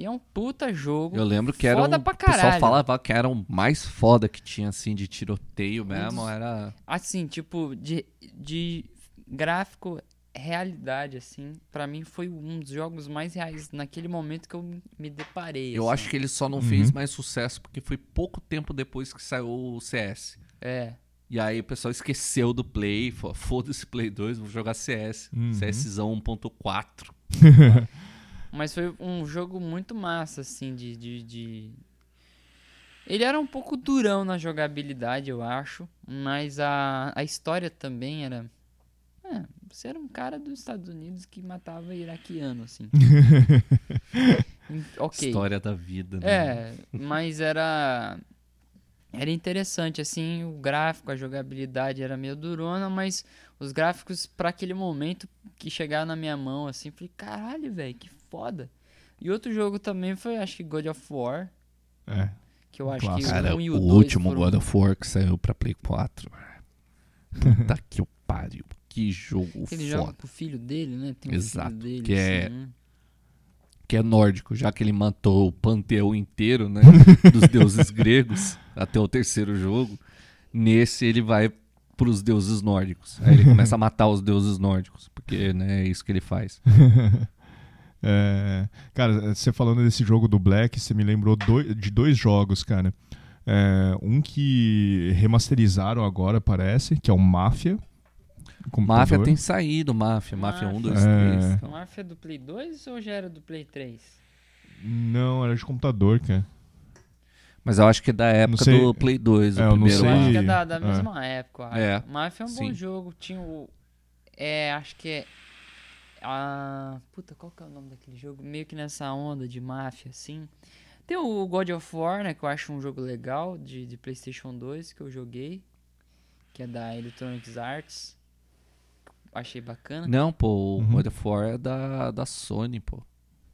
E é um puta jogo. Eu lembro que era Foda um, pra o pessoal caralho. falava que era o mais foda que tinha, assim, de tiroteio mesmo. Era... Assim, tipo, de, de gráfico, realidade, assim, pra mim foi um dos jogos mais reais naquele momento que eu me- deparei. Eu assim. acho que ele só não Uhum. fez mais sucesso porque foi pouco tempo depois que saiu o CS. É. E aí o pessoal esqueceu do Play, foda-se Play 2, vou jogar CS. Uhum. CSzão 1.4. Mas foi um jogo muito massa, assim, de, de, de- Ele era um pouco durão na jogabilidade, eu acho. Mas a, a história também era. É, você era um cara dos Estados Unidos que matava iraquiano, assim. Ok. História da vida. Né? É, mas era. Era interessante, assim, o gráfico, a jogabilidade era meio durona, mas os gráficos pra aquele momento que chegaram na minha mão, assim, falei, caralho, velho, que foda. E outro jogo também foi, acho que God of War, É. que eu acho Clássico. que Cara, o 1 e o o 2 último foram... God of War que saiu pra Play 4. Puta que o pariu. Que jogo Ele foda. joga com o filho dele, né? Tem um Exato, filho dele, que é- assim, Que é nórdico, já que ele matou o panteão inteiro, né? dos deuses gregos até o terceiro jogo. Nesse ele vai pros deuses nórdicos. Aí ele começa a matar os deuses nórdicos. Porque né, é isso que ele faz. É, cara, você falando desse jogo do Black, você me lembrou doi- de dois jogos, cara. É, um que remasterizaram agora, parece, que é o Máfia. computador. Máfia tem saído, Máfia. Máfia 1, 2, É. 3. O Máfia do Play 2 ou já era do Play 3? Não, era de computador, cara. Mas eu acho que é da época sei. do Play 2, É, o eu não primeiro sei. Eu acho que é da, da é. mesma época. eu acho. É, Máfia é um bom sim. jogo. Tinha o. É, acho que é. A. Puta, qual que é o nome daquele jogo? Meio que nessa onda de máfia, assim. Tem o God of War, né? Que eu acho um jogo legal de, de PlayStation 2 que eu joguei. Que é da Electronic Arts. Achei bacana. Não, pô, o Uhum. God of War é da, da Sony, pô.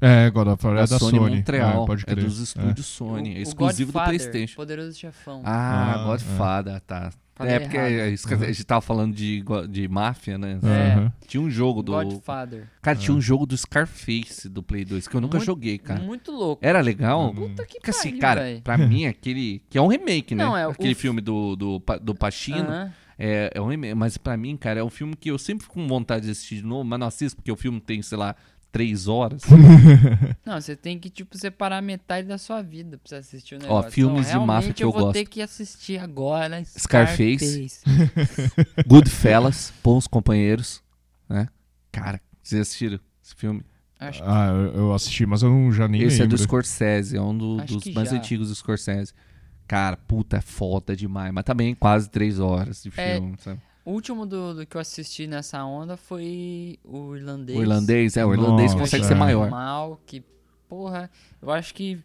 É, God of War é da Sony, Sony. Montreal. É, pode É, crer. dos estúdios Sony. É O- o exclusivo do PlayStation. Poderoso Chefão. Ah, Ah, Godfather, tá. Falei é, porque é isso que a gente tava falando de, de máfia, né? É. Aham. Tinha um jogo do. Godfather. Cara, tinha um jogo do Scarface do Play 2 que eu nunca Muito- joguei, cara. Muito louco. Era legal? Puta que Porque assim, pariu, cara, véi. pra mim, aquele. Que é um remake, né? Não, é o- aquele o- filme do, do, do Pacino. É, é um remake. Mas pra mim, cara, é um filme que eu sempre fico com vontade de assistir de novo, mas não assisto porque o filme tem, sei lá, três horas. Não, você tem que, tipo, separar metade da sua vida pra você assistir o negócio. filmes Não, de máfia realmente que eu vou ter gosto. que assistir agora. Scarface. Scarface. Goodfellas, Bons Companheiros, né? Cara, vocês assistiram esse filme? Acho que Ah, eu, eu assisti, mas eu não, já nem Esse é lembro. do Scorsese, é um do- dos mais já. antigos do Scorsese. Cara, puta, é foda demais. Mas também quase três horas de É, filme, sabe? O último do, do que eu assisti nessa onda foi o irlandês. O irlandês, é, o irlandês Nossa, consegue é. ser maior. Mal, que, porra, eu acho que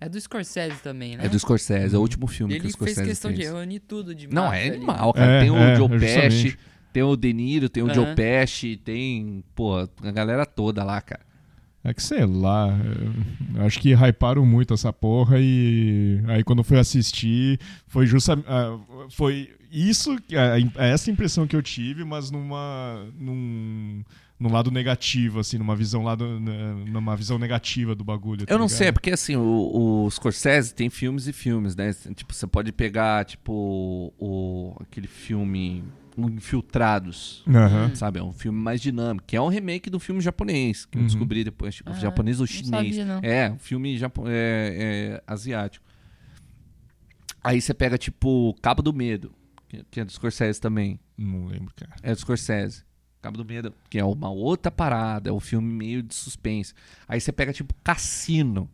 é do Scorsese também, né? É do Scorsese, é o último filme que Ele o Scorsese fez questão de fez. reunir tudo de Não, é ali. animal, cara. É, tem o é, Joe. Pesci, tem o De Niro, tem o Joe Aham. Pesci, tem, pô, a galera toda lá, cara. É que sei lá, acho que hyparam muito essa porra e aí quando fui assistir foi justamente foi isso, a- a- essa impressão que eu tive, mas numa num, num lado negativo assim, numa visão lado né, numa visão negativa do bagulho. tá Eu não ligado? sei, é porque assim, o, o Scorsese tem filmes e filmes, né? Tipo, você pode pegar, tipo, o, aquele filme Infiltrados, Aham. sabe? É um filme mais dinâmico, que é um remake do filme japonês, que eu Uhum. descobri depois, tipo, Ah, japonês ou não chinês. sabia, não. É, um filme japo é, é, asiático. Aí você pega, tipo, Cabo do Medo, que, que é do Scorsese também. Não lembro, cara. É do Scorsese. Cabo do Medo, que é uma outra parada, é um filme meio de suspense. Aí você pega, tipo, Cassino.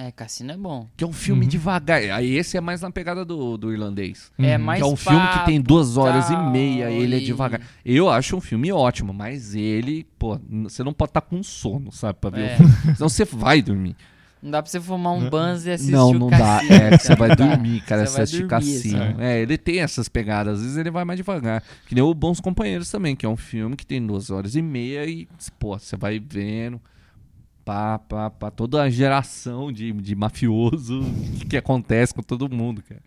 É, Cassino é bom. Que é um filme Uhum. devagar. Aí esse é mais na pegada do, do irlandês. É Uhum. mais que é um filme que tem papo, duas horas tal, e meia, ele é devagar. Eu acho um filme ótimo, mas ele, pô, você não pode estar com sono, sabe? Pra ver É. o filme. Senão você vai dormir. Não dá pra você fumar um. Banz e assistir não, o não dá. É, que você vai dormir, cara, Você assiste dormir, cassino. assim. É, ele tem essas pegadas. Às vezes ele vai mais devagar. Que nem o Bons Companheiros também, que é um filme que tem duas horas e meia e, pô, você vai vendo. Pá, pá, pá, toda a geração de, de mafioso que, acontece com todo mundo, cara.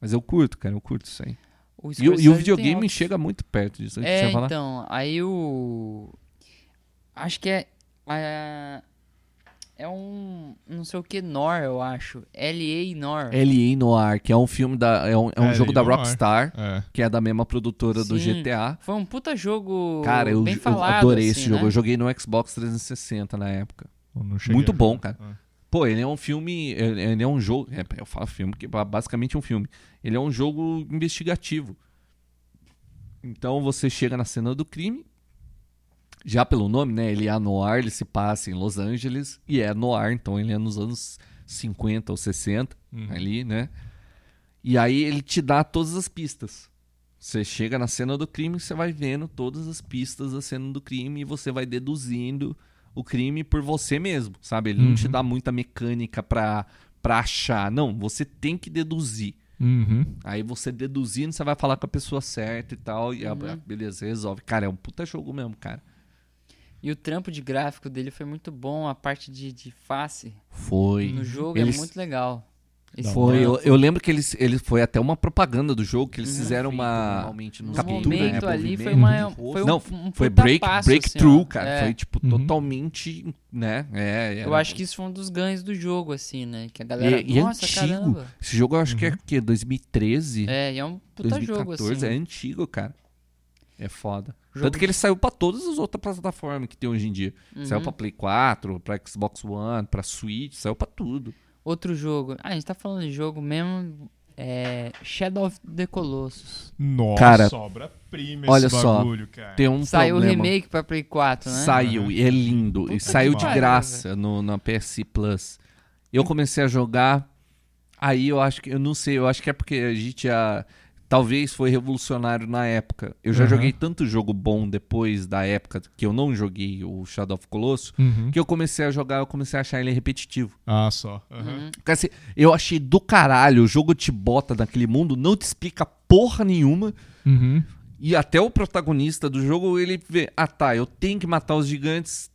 Mas eu curto, cara, eu curto isso aí. O E, o- e o videogame altos- chega muito perto disso. É, então, aí o. Acho que é. é- É um. Não sei o que Nor, eu acho. L.A. Nor. L.A. Noir, que é um filme da. É um, é um L.A. jogo da Noir. Rockstar, É. que é da mesma produtora do Sim. GTA. Foi um puta jogo. Cara, eu, bem eu falado, adorei assim, esse jogo. né? Eu joguei no Xbox 360 na época. Eu não cheguei Muito a bom, jogar. cara. É. Pô, ele é um filme. Ele ele é um jogo. é, eu falo filme, que é basicamente um filme. Ele é um jogo investigativo. Então você chega na cena do crime. Já pelo nome, né? Ele é noir, ele se passa em Los Angeles. E é noir, então ele é nos anos 50 ou 60, Uhum. ali, né? E aí ele te dá todas as pistas. Você chega na cena do crime, você vai vendo todas as pistas da cena do crime e você vai deduzindo o crime por você mesmo, sabe? Ele não te Uhum. dá muita mecânica pra, pra achar. Não, você tem que deduzir. Uhum. Aí você deduzindo, você vai falar com a pessoa certa e tal. E a- Uhum. a- beleza, resolve. Cara, é um puta jogo mesmo, cara. E o trampo de gráfico dele foi muito bom. A parte de, de face Foi. no jogo Eles- é muito legal. Esse Foi, eu, eu lembro que eles, eles foi até uma propaganda do jogo que eles Uhum. fizeram uma No captura, momento né, ali foi uma. Foi um, Não, um Foi break, passo, breakthrough, assim, cara. É. Foi tipo Uhum. totalmente, né? É, Eu acho que isso foi um dos ganhos do jogo, assim, né? Que a galera. E, e é Nossa, antigo. caramba. Esse jogo eu acho que é o quê? 2013? É, e é um puta 2014? jogo, assim. É antigo, cara. É foda. Jogo Tanto que ele saiu pra todas as outras plataformas que tem hoje em dia. Uhum. Saiu pra Play 4, pra Xbox One, pra Switch, saiu pra tudo. Outro jogo. Ah, a gente tá falando de jogo mesmo. É. Shadow of the Colossus. Nossa, Cara, obra-prima olha esse só, bagulho, cara. Tem um Saiu o remake pra Play 4, né? Saiu, e é lindo. Puta e saiu de graça no, na PS Plus. Eu comecei a jogar. Aí eu acho que. Eu não sei, eu acho que é porque a gente já. Talvez foi revolucionário na época. Eu já Aham. joguei tanto jogo bom depois da época que eu não joguei o Shadow of Colossus. Uhum. Que eu comecei a jogar, eu comecei a achar ele repetitivo. Ah, só. Uhum. Porque, assim, eu achei do caralho, o jogo te bota naquele mundo, não te explica porra nenhuma. Uhum. E até o protagonista do jogo, ele vê, ah tá, eu tenho que matar os gigantes.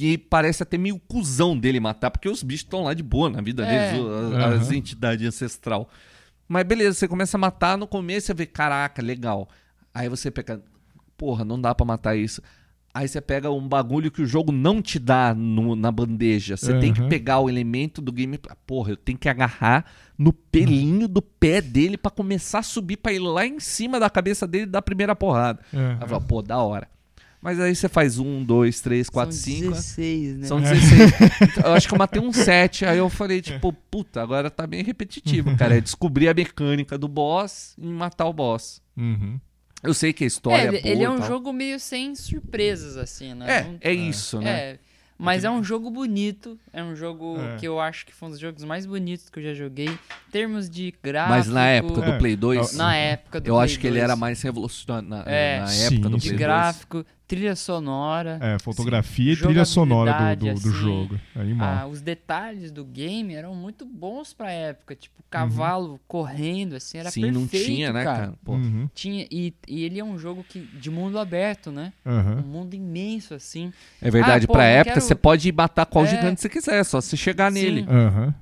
E parece até meio cuzão dele matar, porque os bichos estão lá de boa na vida É. deles, o- a- as entidades ancestral. Mas beleza, você começa a matar, no começo você vê, caraca, legal. Aí você pega, porra, não dá pra matar isso. Aí você pega um bagulho que o jogo não te dá no- na bandeja. Você tem que Aham. pegar o elemento do game. Porra, eu tenho que agarrar no pelinho do pé dele pra começar a subir pra ir lá em cima da cabeça dele e dar a primeira porrada. Aham. Aí fala, pô, da hora. Mas aí você faz um, dois, três, quatro, São cinco. 16, né? São 16. Então, eu acho que eu matei um 7. Aí eu falei, tipo, puta, agora tá bem repetitivo, cara. É descobrir a mecânica do boss e matar o boss. Uhum. Eu sei que a história É, é, ele, boa. ele é um jogo meio sem surpresas, assim, né? É, Não- é isso, né? É, mas é um jogo bonito. É um jogo É. que eu acho que foi um dos jogos mais bonitos que eu já joguei. Em termos de gráfico. Mas na época do É, Play 2, Na época do eu Play acho que ele 2, era mais revolucionário na, É. na Sim, época do sim. De Play 2. gráfico, trilha sonora. É, fotografia Sim. e trilha sonora do, do, Jogabilidade, do assim. jogo. Animal. Ah, os detalhes do game eram muito bons pra época. Uhum. Tipo, cavalo correndo, assim, era Sim, perfeito, não tinha, né, cara? Pô. Uhum. Tinha, e, e ele é um jogo que, de mundo aberto, né? Aham. Um mundo imenso, assim. É verdade, Ah, pô, pra época quero- você pode matar qual É. gigante você quiser, é só você chegar Sim. nele. Aham.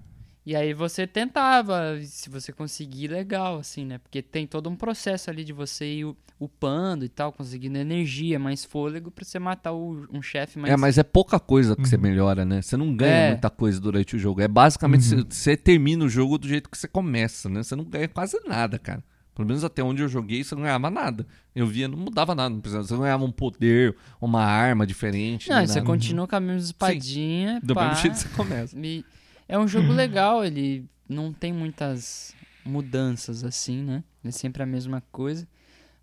E aí você tentava, se você conseguir, legal, assim, né? Porque tem todo um processo ali de você ir upando e tal, conseguindo energia, mais fôlego pra você matar o- um chefe mais... É, mas é pouca coisa que você Uhum. melhora, né? Você não ganha É. muita coisa durante o jogo. É basicamente Uhum. você, você termina o jogo do jeito que você começa, né? Você não ganha quase nada, cara. Pelo menos até onde eu joguei, você não ganhava nada. Eu via, não mudava nada. Não precisava, você não ganhava um poder, uma arma diferente. Não, você nada. continua com a mesma espadinha, Do pá, mesmo jeito que você começa. e É um jogo legal, ele não tem muitas mudanças assim, né? É sempre a mesma coisa.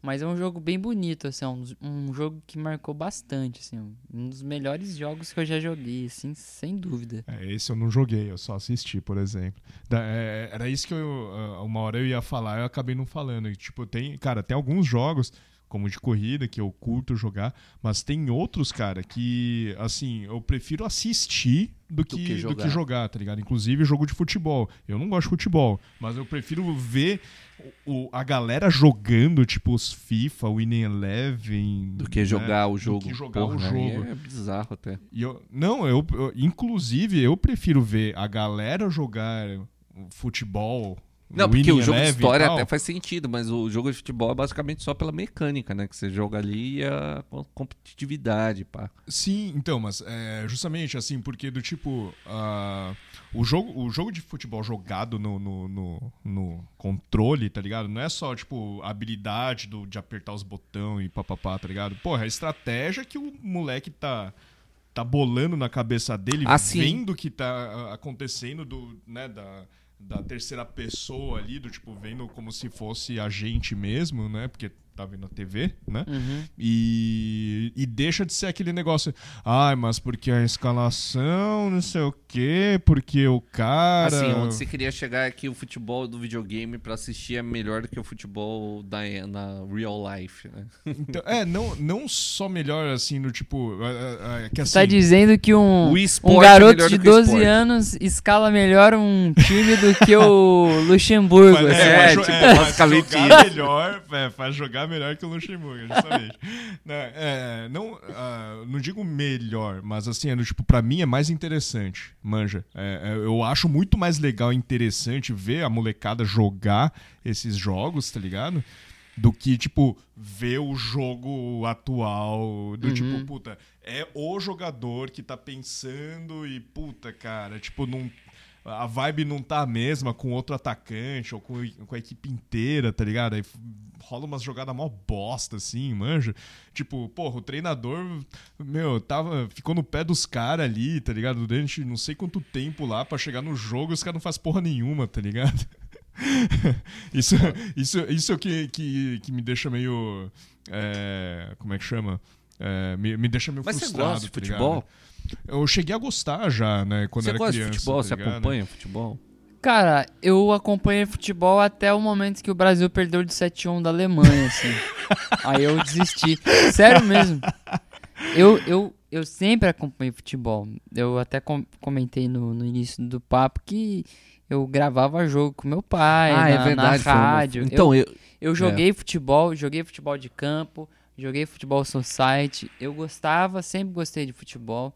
Mas é um jogo bem bonito, assim, é um, um jogo que marcou bastante, assim, um dos melhores jogos que eu já joguei, assim, sem dúvida. É, esse eu não joguei, eu só assisti, por exemplo. Da- é, era isso que eu, ah, uma hora eu ia falar, eu acabei não falando. E, Tipo, tem, cara, tem alguns jogos, como de corrida, que eu curto jogar, mas tem outros, cara, que, assim, eu prefiro assistir do que, do que que, jogar. tá ligado? Inclusive jogo de futebol. Eu não gosto de futebol, mas eu prefiro ver o, o- a galera jogando, tipo, os FIFA, o Winning Eleven. Do que né? jogar o Do jogo. que jogar Porra, o jogo. É bizarro até. E eu, não, eu, eu- inclusive eu prefiro ver a galera jogar futebol. Não, porque o jogo de história até faz sentido, mas o jogo de futebol é basicamente só pela mecânica, né? Que você joga ali e a co- competitividade, pá. Sim, então, mas é, justamente assim, porque do tipo. ah, o, jogo, o jogo de futebol jogado no, no, no- no controle, tá ligado? Não é só, tipo, a habilidade do, de apertar os botões e papapá, tá ligado? Porra, é a estratégia que o moleque tá. Tá bolando na cabeça dele, Ah, vendo o que tá ah, acontecendo do, né, da, da terceira pessoa ali, do tipo, vendo como se fosse a gente mesmo, né? Porque tá vendo a TV, né? Uhum. E, e deixa de ser aquele negócio, ai, mas porque a escalação, não sei o quê, porque o cara. Assim, onde você queria chegar é que o futebol do videogame pra assistir é melhor do que o futebol da, na real life, né? Então, é, não, não só melhor assim, no tipo. é, é, que assim, Você tá dizendo que um, um é garoto de do que o 12 esporte. anos escala melhor um time do que o Luxemburgo. Mas, assim. é, É, tipo, é, pra basicamente jogar melhor, é, pra jogar melhor que o Luxemburgo, justamente. não, é, não, ah, não digo melhor, mas assim, é, tipo, pra mim é mais interessante, manja. É, é, eu acho muito mais legal e interessante ver a molecada jogar esses jogos, tá ligado? Do que, tipo, ver o jogo atual. Do tipo, puta, é o jogador que tá pensando e, puta, cara, tipo, não a vibe não tá a mesma com outro atacante ou com, com a equipe inteira, tá ligado? Aí rola umas jogadas mó bosta, assim, manja. Tipo, porra, o treinador, meu, tava, ficou no pé dos caras ali, tá ligado? Durante não sei quanto tempo lá pra chegar no jogo e os caras não fazem porra nenhuma, tá ligado? isso, isso, isso é o que, que, que me deixa meio. é, como é que chama? É, me, me deixa meio Mas você frustrado. gosta de tá futebol? ligado? Eu cheguei a gostar já, né? Quando você era gosta criança. de futebol? tá você acompanha futebol? Cara, eu acompanhei futebol até o momento que o Brasil perdeu de 7x1 da Alemanha, assim. Aí eu desisti. Sério mesmo. Eu, eu, eu sempre acompanhei futebol. Eu até com- comentei no, no início do papo que eu gravava jogo com meu pai na, na foi uma- rádio. Eu- Então, eu, Eu joguei futebol, joguei futebol de campo, joguei futebol society. Eu gostava, sempre gostei de futebol.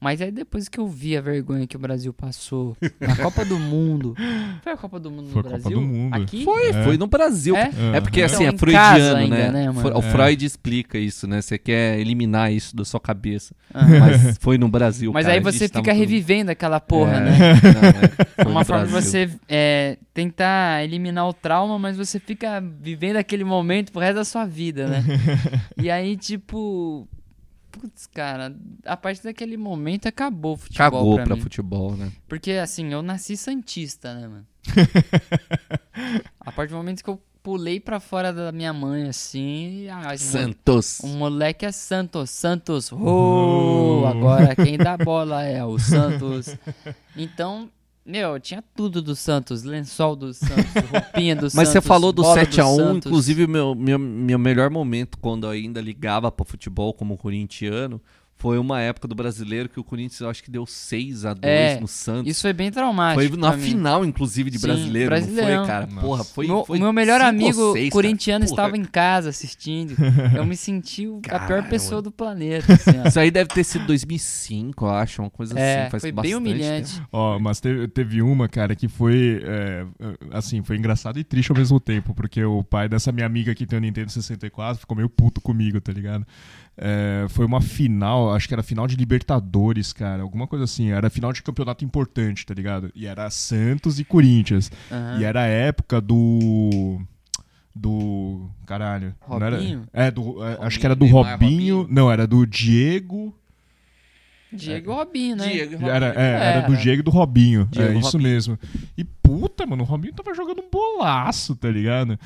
Mas aí depois que eu vi a vergonha que o Brasil passou na Copa do Mundo. Foi a Copa do Mundo Foi no Copa Brasil? do Mundo. Aqui? foi, É. foi no Brasil. É? É porque Aham. assim, Então, é freudiano, ainda, né? né, O É. Freud explica isso, né? Você quer eliminar isso da sua cabeça. Aham. Mas foi no Brasil, Mas cara. aí você fica revivendo aquela porra, É, né? não, é. Foi Uma forma de você é, tentar eliminar o trauma, mas você fica vivendo aquele momento pro resto da sua vida, né? e aí, tipo. Putz, cara, a partir daquele momento acabou o futebol. Cagou pra pra mim. futebol, né? Porque assim, eu nasci santista, né, mano? a partir do momento que eu pulei pra fora da minha mãe, assim, ah, Santos. o moleque é Santos, Santos, oh, agora quem dá bola é o Santos. Então, meu, tinha tudo do Santos, lençol do Santos, roupinha do Santos. Mas você falou do bola 7x1, Santos. inclusive o meu, meu, meu melhor momento quando eu ainda ligava pro futebol como corintiano foi uma época do brasileiro que o Corinthians eu acho que deu 6x2 É, no Santos. Isso foi bem traumático. Foi na final, inclusive, de Sim, brasileiro, não foi, cara? Nossa. Porra, foi. meu, foi meu melhor amigo seis, cara. corintiano Porra. estava em casa assistindo. Eu me senti o- a pior pessoa do planeta. Assim. Isso aí deve ter sido 2005, eu acho, uma coisa É, assim. Faz foi bastante bem humilhante. tempo. Ó, mas teve, teve uma, cara, que foi, é, assim, foi engraçado e triste ao mesmo tempo, porque o pai dessa minha amiga que tem o Nintendo 64 ficou meio puto comigo, tá ligado? É, foi uma final, acho que era final de Libertadores, cara, alguma coisa assim, era final de campeonato importante, tá ligado? E era Santos e Corinthians, Aham. e era a época do... Do. Caralho. não era- Robinho? é, do, é, acho Robinho, que era do Neymar, Robinho. Robinho. Não, era do Diego. Diego Robinho, né? Diego e Era, Robinho. é, era do Era. Diego e do Robinho. Diego é e isso Robinho. mesmo. E puta, mano, o Robinho tava jogando um bolaço, tá ligado?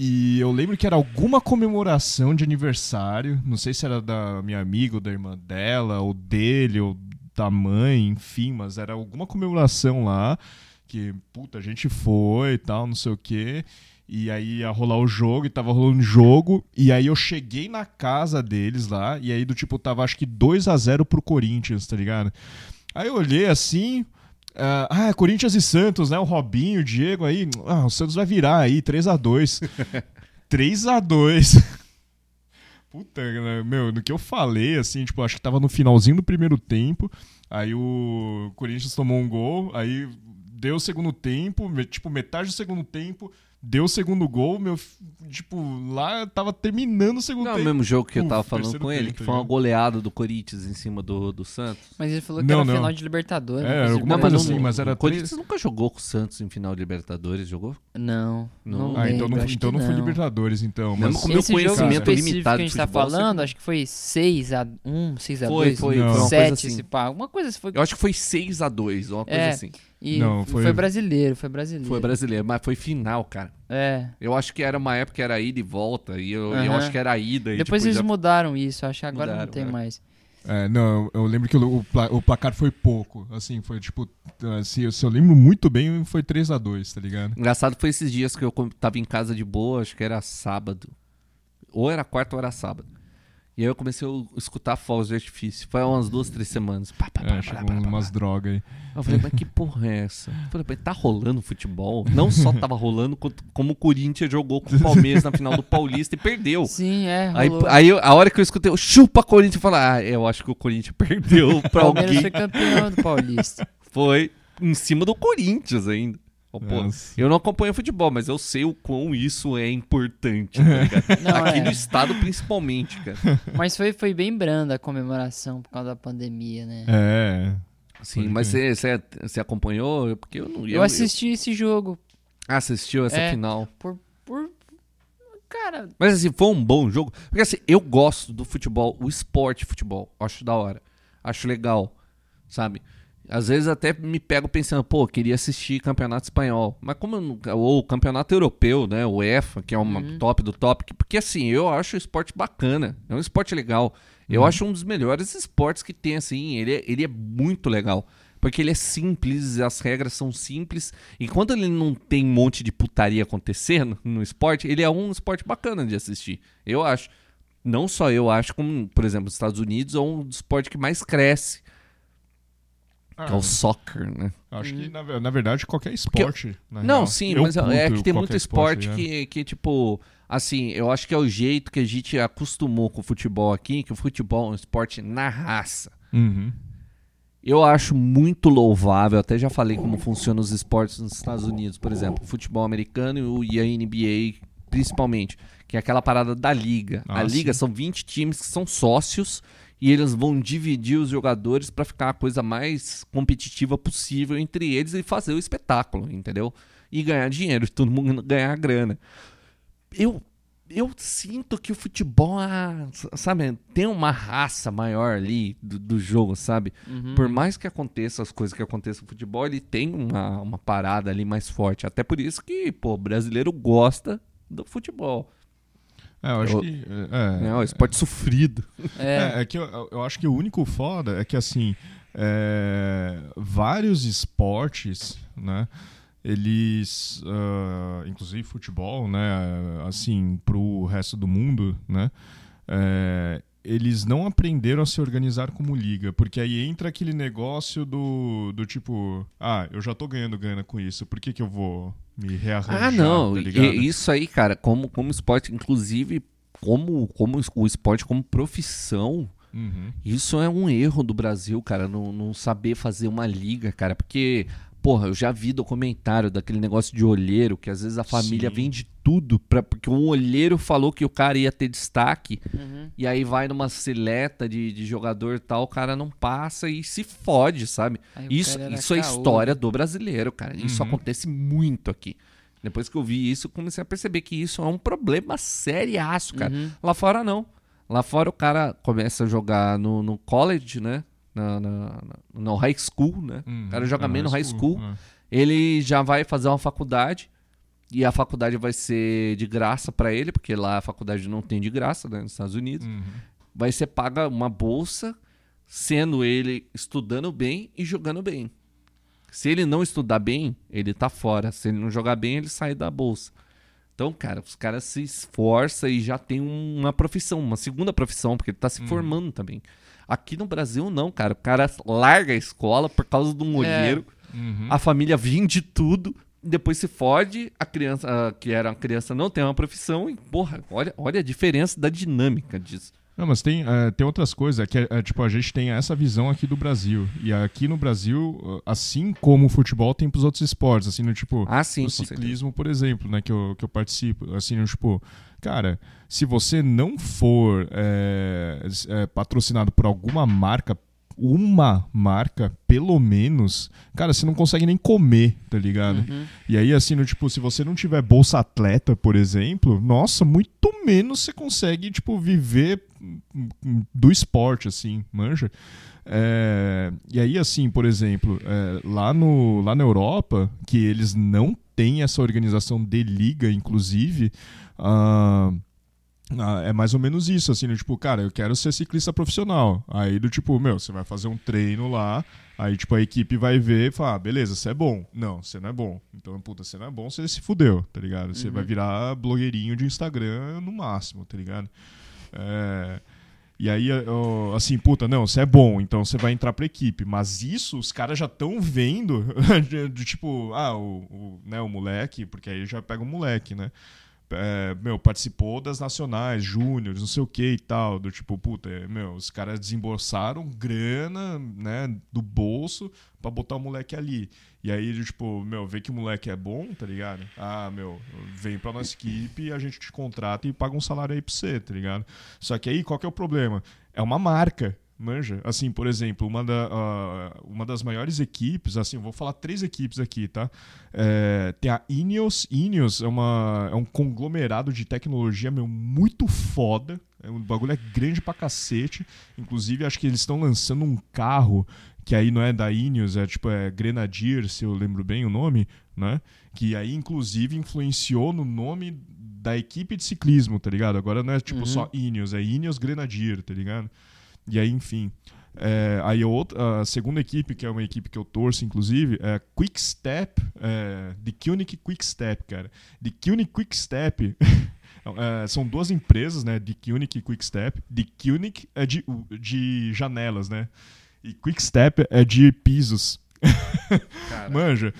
E eu lembro que era alguma comemoração de aniversário. Não sei se era da minha amiga ou da irmã dela, ou dele, ou da mãe, enfim, mas era alguma comemoração lá. Que, puta, a gente foi e tal, não sei o quê. E aí ia rolar o jogo, e tava rolando jogo. E aí eu cheguei na casa deles lá, e aí do tipo, tava acho que 2 a 0 pro Corinthians, tá ligado? Aí eu olhei assim. Ah, ah, Corinthians e Santos, né? O Robinho, o Diego aí. Ah, o Santos vai virar aí, 3 a 2 3 a 2 Puta, meu, no que eu falei, assim, tipo, acho que tava no finalzinho do primeiro tempo. Aí o Corinthians tomou um gol, aí deu o segundo tempo, tipo, metade do segundo tempo, deu o segundo gol, meu, tipo, lá tava terminando o segundo Não é o tempo. mesmo jogo que eu tava falando com ele, tempo, que tá foi uma goleada do Corinthians em cima do, do Santos. Mas ele falou que Não, era não. final de Libertadores. É, uma era alguma coisa Libertadores. assim, mas era o Corinthians três- nunca jogou com o Santos em final de Libertadores, jogou? Não, Não. não, Ah, então não, acho então que não foi Libertadores, então. Mesmo Mas... com meu Esse jogo conhecimento específico limitado que a gente tá falando, você- acho que foi 6x1, 6x2, Foi, foi, Não. foi uma 7 coisa assim. esse pá. Alguma coisa assim, foi, Eu acho que foi 6 a 2 uma coisa É. assim. E Não, foi... foi- brasileiro, foi brasileiro. Foi brasileiro, mas foi final, cara. É. Eu acho que era uma época que era ida e volta, e eu, e eu acho que era ida. E Depois tipo, eles já- mudaram isso, acho que agora não Mudaram, tem é. mais. É, não, eu lembro que o, o pla- o placar foi pouco. Assim, foi tipo. Assim, se eu lembro muito bem, foi 3 a 2 tá ligado? Engraçado foi esses dias que eu tava em casa de boa, acho que era sábado. Ou era quarta ou era sábado. E aí eu comecei a escutar fogos de artifício. Foi há umas duas, três semanas. Pá, pá, pá, É, pá, chegou pá, umas drogas aí. Eu falei, mas que porra é essa? Eu falei, mas tá rolando futebol? Não só tava rolando, co- como o Corinthians jogou com o Palmeiras na final do Paulista e perdeu. Sim, é. Aí, rolou. aí eu- a hora que eu escutei, eu chupa Corinthians, eu falei, ah, eu acho que o Corinthians perdeu pra Palmeiras alguém. foi campeão do Paulista. Foi em cima do Corinthians ainda. Pô, eu não acompanho futebol, mas eu sei o quão isso é importante, tá ligado? Não, Aqui é. no estado, principalmente, cara. Mas foi, foi bem branda a comemoração por causa da pandemia, né? É. Sim, mas você, acompanhou? Porque eu não. Eu, assisti esse jogo Ah, assistiu essa É. final. por. por... Cara, Mas assim, foi um bom jogo. Porque assim, eu gosto do futebol, o esporte futebol. Acho da hora. Acho legal, sabe? Às vezes até me pego pensando, pô, queria assistir campeonato espanhol. Mas como eu nunca. Ou campeonato europeu, né? O EFA, que é uma top do top. Porque assim, eu acho o esporte bacana. É um esporte legal. Eu acho um dos melhores esportes que tem, assim. Ele é, ele é muito legal. Porque ele é simples, as regras são simples. E quando ele não tem um monte de putaria acontecendo no esporte, ele é um esporte bacana de assistir. Eu acho. Não só eu acho, como, por exemplo, os Estados Unidos é um esporte que mais cresce, que é o soccer, né? Acho que, na, ve- na verdade, qualquer esporte. na Não, real. sim, Eu mas é que tem muito qualquer esporte né? que, que, tipo, assim, eu acho que é o jeito que a gente acostumou com o futebol aqui, que o futebol é um esporte na raça. Uhum. Eu acho muito louvável, até já falei como funcionam os esportes nos Estados Unidos, por exemplo, o futebol americano e o- e a NBA, principalmente, que é aquela parada da liga. Ah, a liga sim. são 20 times que são sócios e eles vão dividir os jogadores pra ficar a coisa mais competitiva possível entre eles e fazer o espetáculo, entendeu? E ganhar dinheiro, todo mundo ganhar grana. Eu eu sinto que o futebol, ah, sabe, tem uma raça maior ali do, do jogo, sabe? uhum. Por mais que aconteça as coisas que aconteçam no futebol, ele tem uma, uma parada ali mais forte. Até por isso que, pô, o brasileiro gosta do futebol. É, eu acho Eu- que. É, É, o esporte sofrido. é, É, é que eu, eu acho que o único foda é que, assim, é, vários esportes, né? Eles, ah, inclusive futebol, né? Assim, pro resto do mundo, né? é, eles não aprenderam a se organizar como liga, porque aí entra aquele negócio do, do tipo, ah, eu já tô ganhando grana com isso, por que que eu vou me rearranjar, Ah, não. tá e- isso aí, cara, como, como esporte, inclusive, como, como o esporte como profissão, Uhum. Isso é um erro do Brasil, cara, não, não saber fazer uma liga, cara, porque, porra, eu já vi documentário daquele negócio de olheiro, que às vezes a família Sim. vende tudo, pra, porque um olheiro falou que o cara ia ter destaque, uhum. e aí vai numa seleta de, de jogador e tal, o cara não passa e se fode, sabe? Isso, isso é caô. história do brasileiro, cara. Isso Uhum. acontece muito aqui. Depois que eu vi isso, eu comecei a perceber que isso é um problema seriaço, cara. Uhum. Lá fora não. Lá fora o cara começa a jogar no, no college, né? Na, na- no high school, né? Uhum. O cara joga É, bem no high school. é. Ele já vai fazer uma faculdade E a faculdade vai ser de graça para ele, porque lá a faculdade não tem de graça, né, nos Estados Unidos. Uhum. Vai ser paga uma bolsa, sendo ele estudando bem e jogando bem. Se ele não estudar bem, ele tá fora. Se ele não jogar bem, ele sai da bolsa. Então, cara, os caras se esforçam e já tem uma profissão, uma segunda profissão, porque ele tá se formando também. Aqui no Brasil, não, cara. O cara larga a escola por causa do molheiro. Uhum. A família vende tudo. Depois se fode, a criança, que era uma criança, não tem uma profissão. E, porra, olha, olha a diferença da dinâmica disso. Não, mas tem, eh, tem outras coisas, que é, tipo, a gente tem essa visão aqui do Brasil. E aqui no Brasil, uh, assim como o futebol, tem pros outros esportes, assim, no tipo, Ah, sim, certeza. ciclismo, por exemplo, né, que eu, que eu participo, assim, no, tipo, cara, se você não for é, é, patrocinado por alguma marca, uma marca, pelo menos, cara, você não consegue nem comer, tá ligado? E aí, assim, no, tipo, se você não tiver bolsa atleta, por exemplo, nossa, muito menos você consegue, tipo, viver do esporte, assim, manja? É, e aí, assim, por exemplo, é, lá, no, lá na Europa, que eles não têm essa organização de liga, inclusive, ah, é mais ou menos isso, assim, do tipo, cara, eu quero ser ciclista profissional. Aí do tipo, meu, você vai fazer um treino lá, aí tipo a equipe vai ver e fala, ah, beleza, você é bom. Não, você não é bom. Então, puta, você não é bom, você se fudeu, tá ligado? Você vai virar blogueirinho de Instagram no máximo, tá ligado? É, E aí, assim, puta, não, você é bom, então você vai entrar pra equipe. Mas isso os caras já estão vendo, de tipo, ah, o, o, né, o moleque, porque aí já pega o moleque, né? É, meu, participou das nacionais, júniores, não sei o que e tal. Do tipo, puta, é, meu, os caras desembolsaram grana, né, do bolso pra botar o moleque ali. E aí, tipo, meu, vê que o moleque é bom, tá ligado? Ah, meu, vem pra nossa equipe, a gente te contrata e paga um salário aí pra você, tá ligado? Só que aí, qual que é o problema? É uma marca. Manja? Assim, por exemplo, uma, da, ah, uma das maiores equipes, assim, eu vou falar três equipes aqui, tá? É, tem a Ineos. Ineos é, uma, é um conglomerado de tecnologia meu, muito foda. É um bagulho é grande pra cacete. Inclusive, acho que eles estão lançando um carro que aí não é da Ineos, é tipo é Grenadier, se eu lembro bem o nome, né? Que aí, inclusive, influenciou no nome da equipe de ciclismo, tá ligado? Agora não é tipo Uhum. só Ineos, é Ineos Grenadier, tá ligado? E aí, enfim. É, aí outra, a segunda equipe, que é uma equipe que eu torço, inclusive, é Quick Step, é, The Koenig Quick Step, cara. The Koenig Quick Step é, são duas empresas, né? The Koenig e Quick Step. The Koenig é de, de janelas, né? E Quick Step é de pisos. Manja.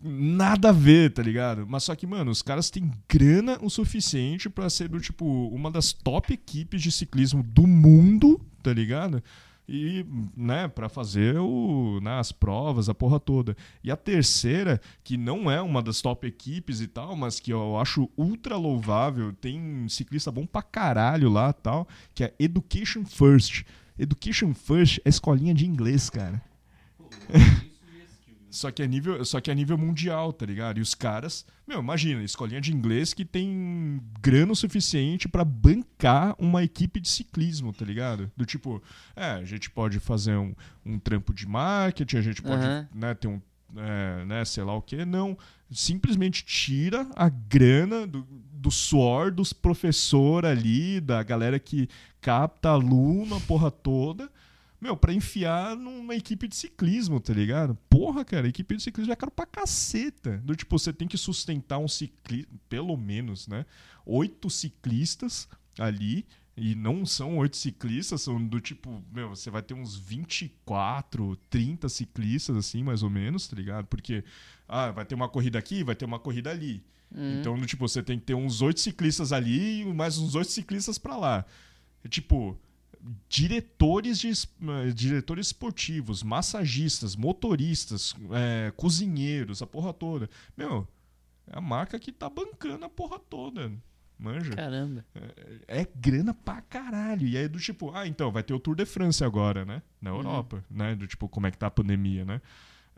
Nada a ver, tá ligado? Mas só que, mano, os caras têm grana o suficiente pra ser do tipo uma das top equipes de ciclismo do mundo, tá ligado? E, né, pra fazer o, né, as provas, a porra toda. E a terceira, que não é uma das top equipes e tal, mas que eu acho ultra louvável, tem ciclista bom pra caralho lá tal, que é Education First. Education First é escolinha de inglês, cara. Só que, é nível, só que é nível mundial, tá ligado? E os caras, meu, imagina, escolinha de inglês que tem grana o suficiente pra bancar uma equipe de ciclismo, tá ligado? Do tipo, é, a gente pode fazer um, um trampo de marketing, a gente pode Aham. né, ter um, é, né, sei lá o que, não. Simplesmente tira a grana do, do suor dos professores ali, da galera que capta aluno, a porra toda, meu, pra enfiar numa equipe de ciclismo, tá ligado? Porra, cara, equipe de ciclismo é caro pra caceta. Do tipo, você tem que sustentar um ciclista, pelo menos, né? Oito ciclistas ali. E não são oito ciclistas, são do tipo, meu, você vai ter uns 24, 30 ciclistas, assim, mais ou menos, tá ligado? Porque, ah, vai ter uma corrida aqui, vai ter uma corrida ali. Uhum. Então, do tipo, você tem que ter uns oito ciclistas ali e mais uns oito ciclistas pra lá. É tipo, diretores, de, eh, diretores esportivos, massagistas, motoristas, eh, cozinheiros, a porra toda. Meu, é a marca que tá bancando a porra toda. Manja? Caramba. É grana pra caralho. E aí do tipo, ah, então, vai ter o Tour de France agora, né? Na Uhum. Europa, né? Do tipo, como é que tá a pandemia, né?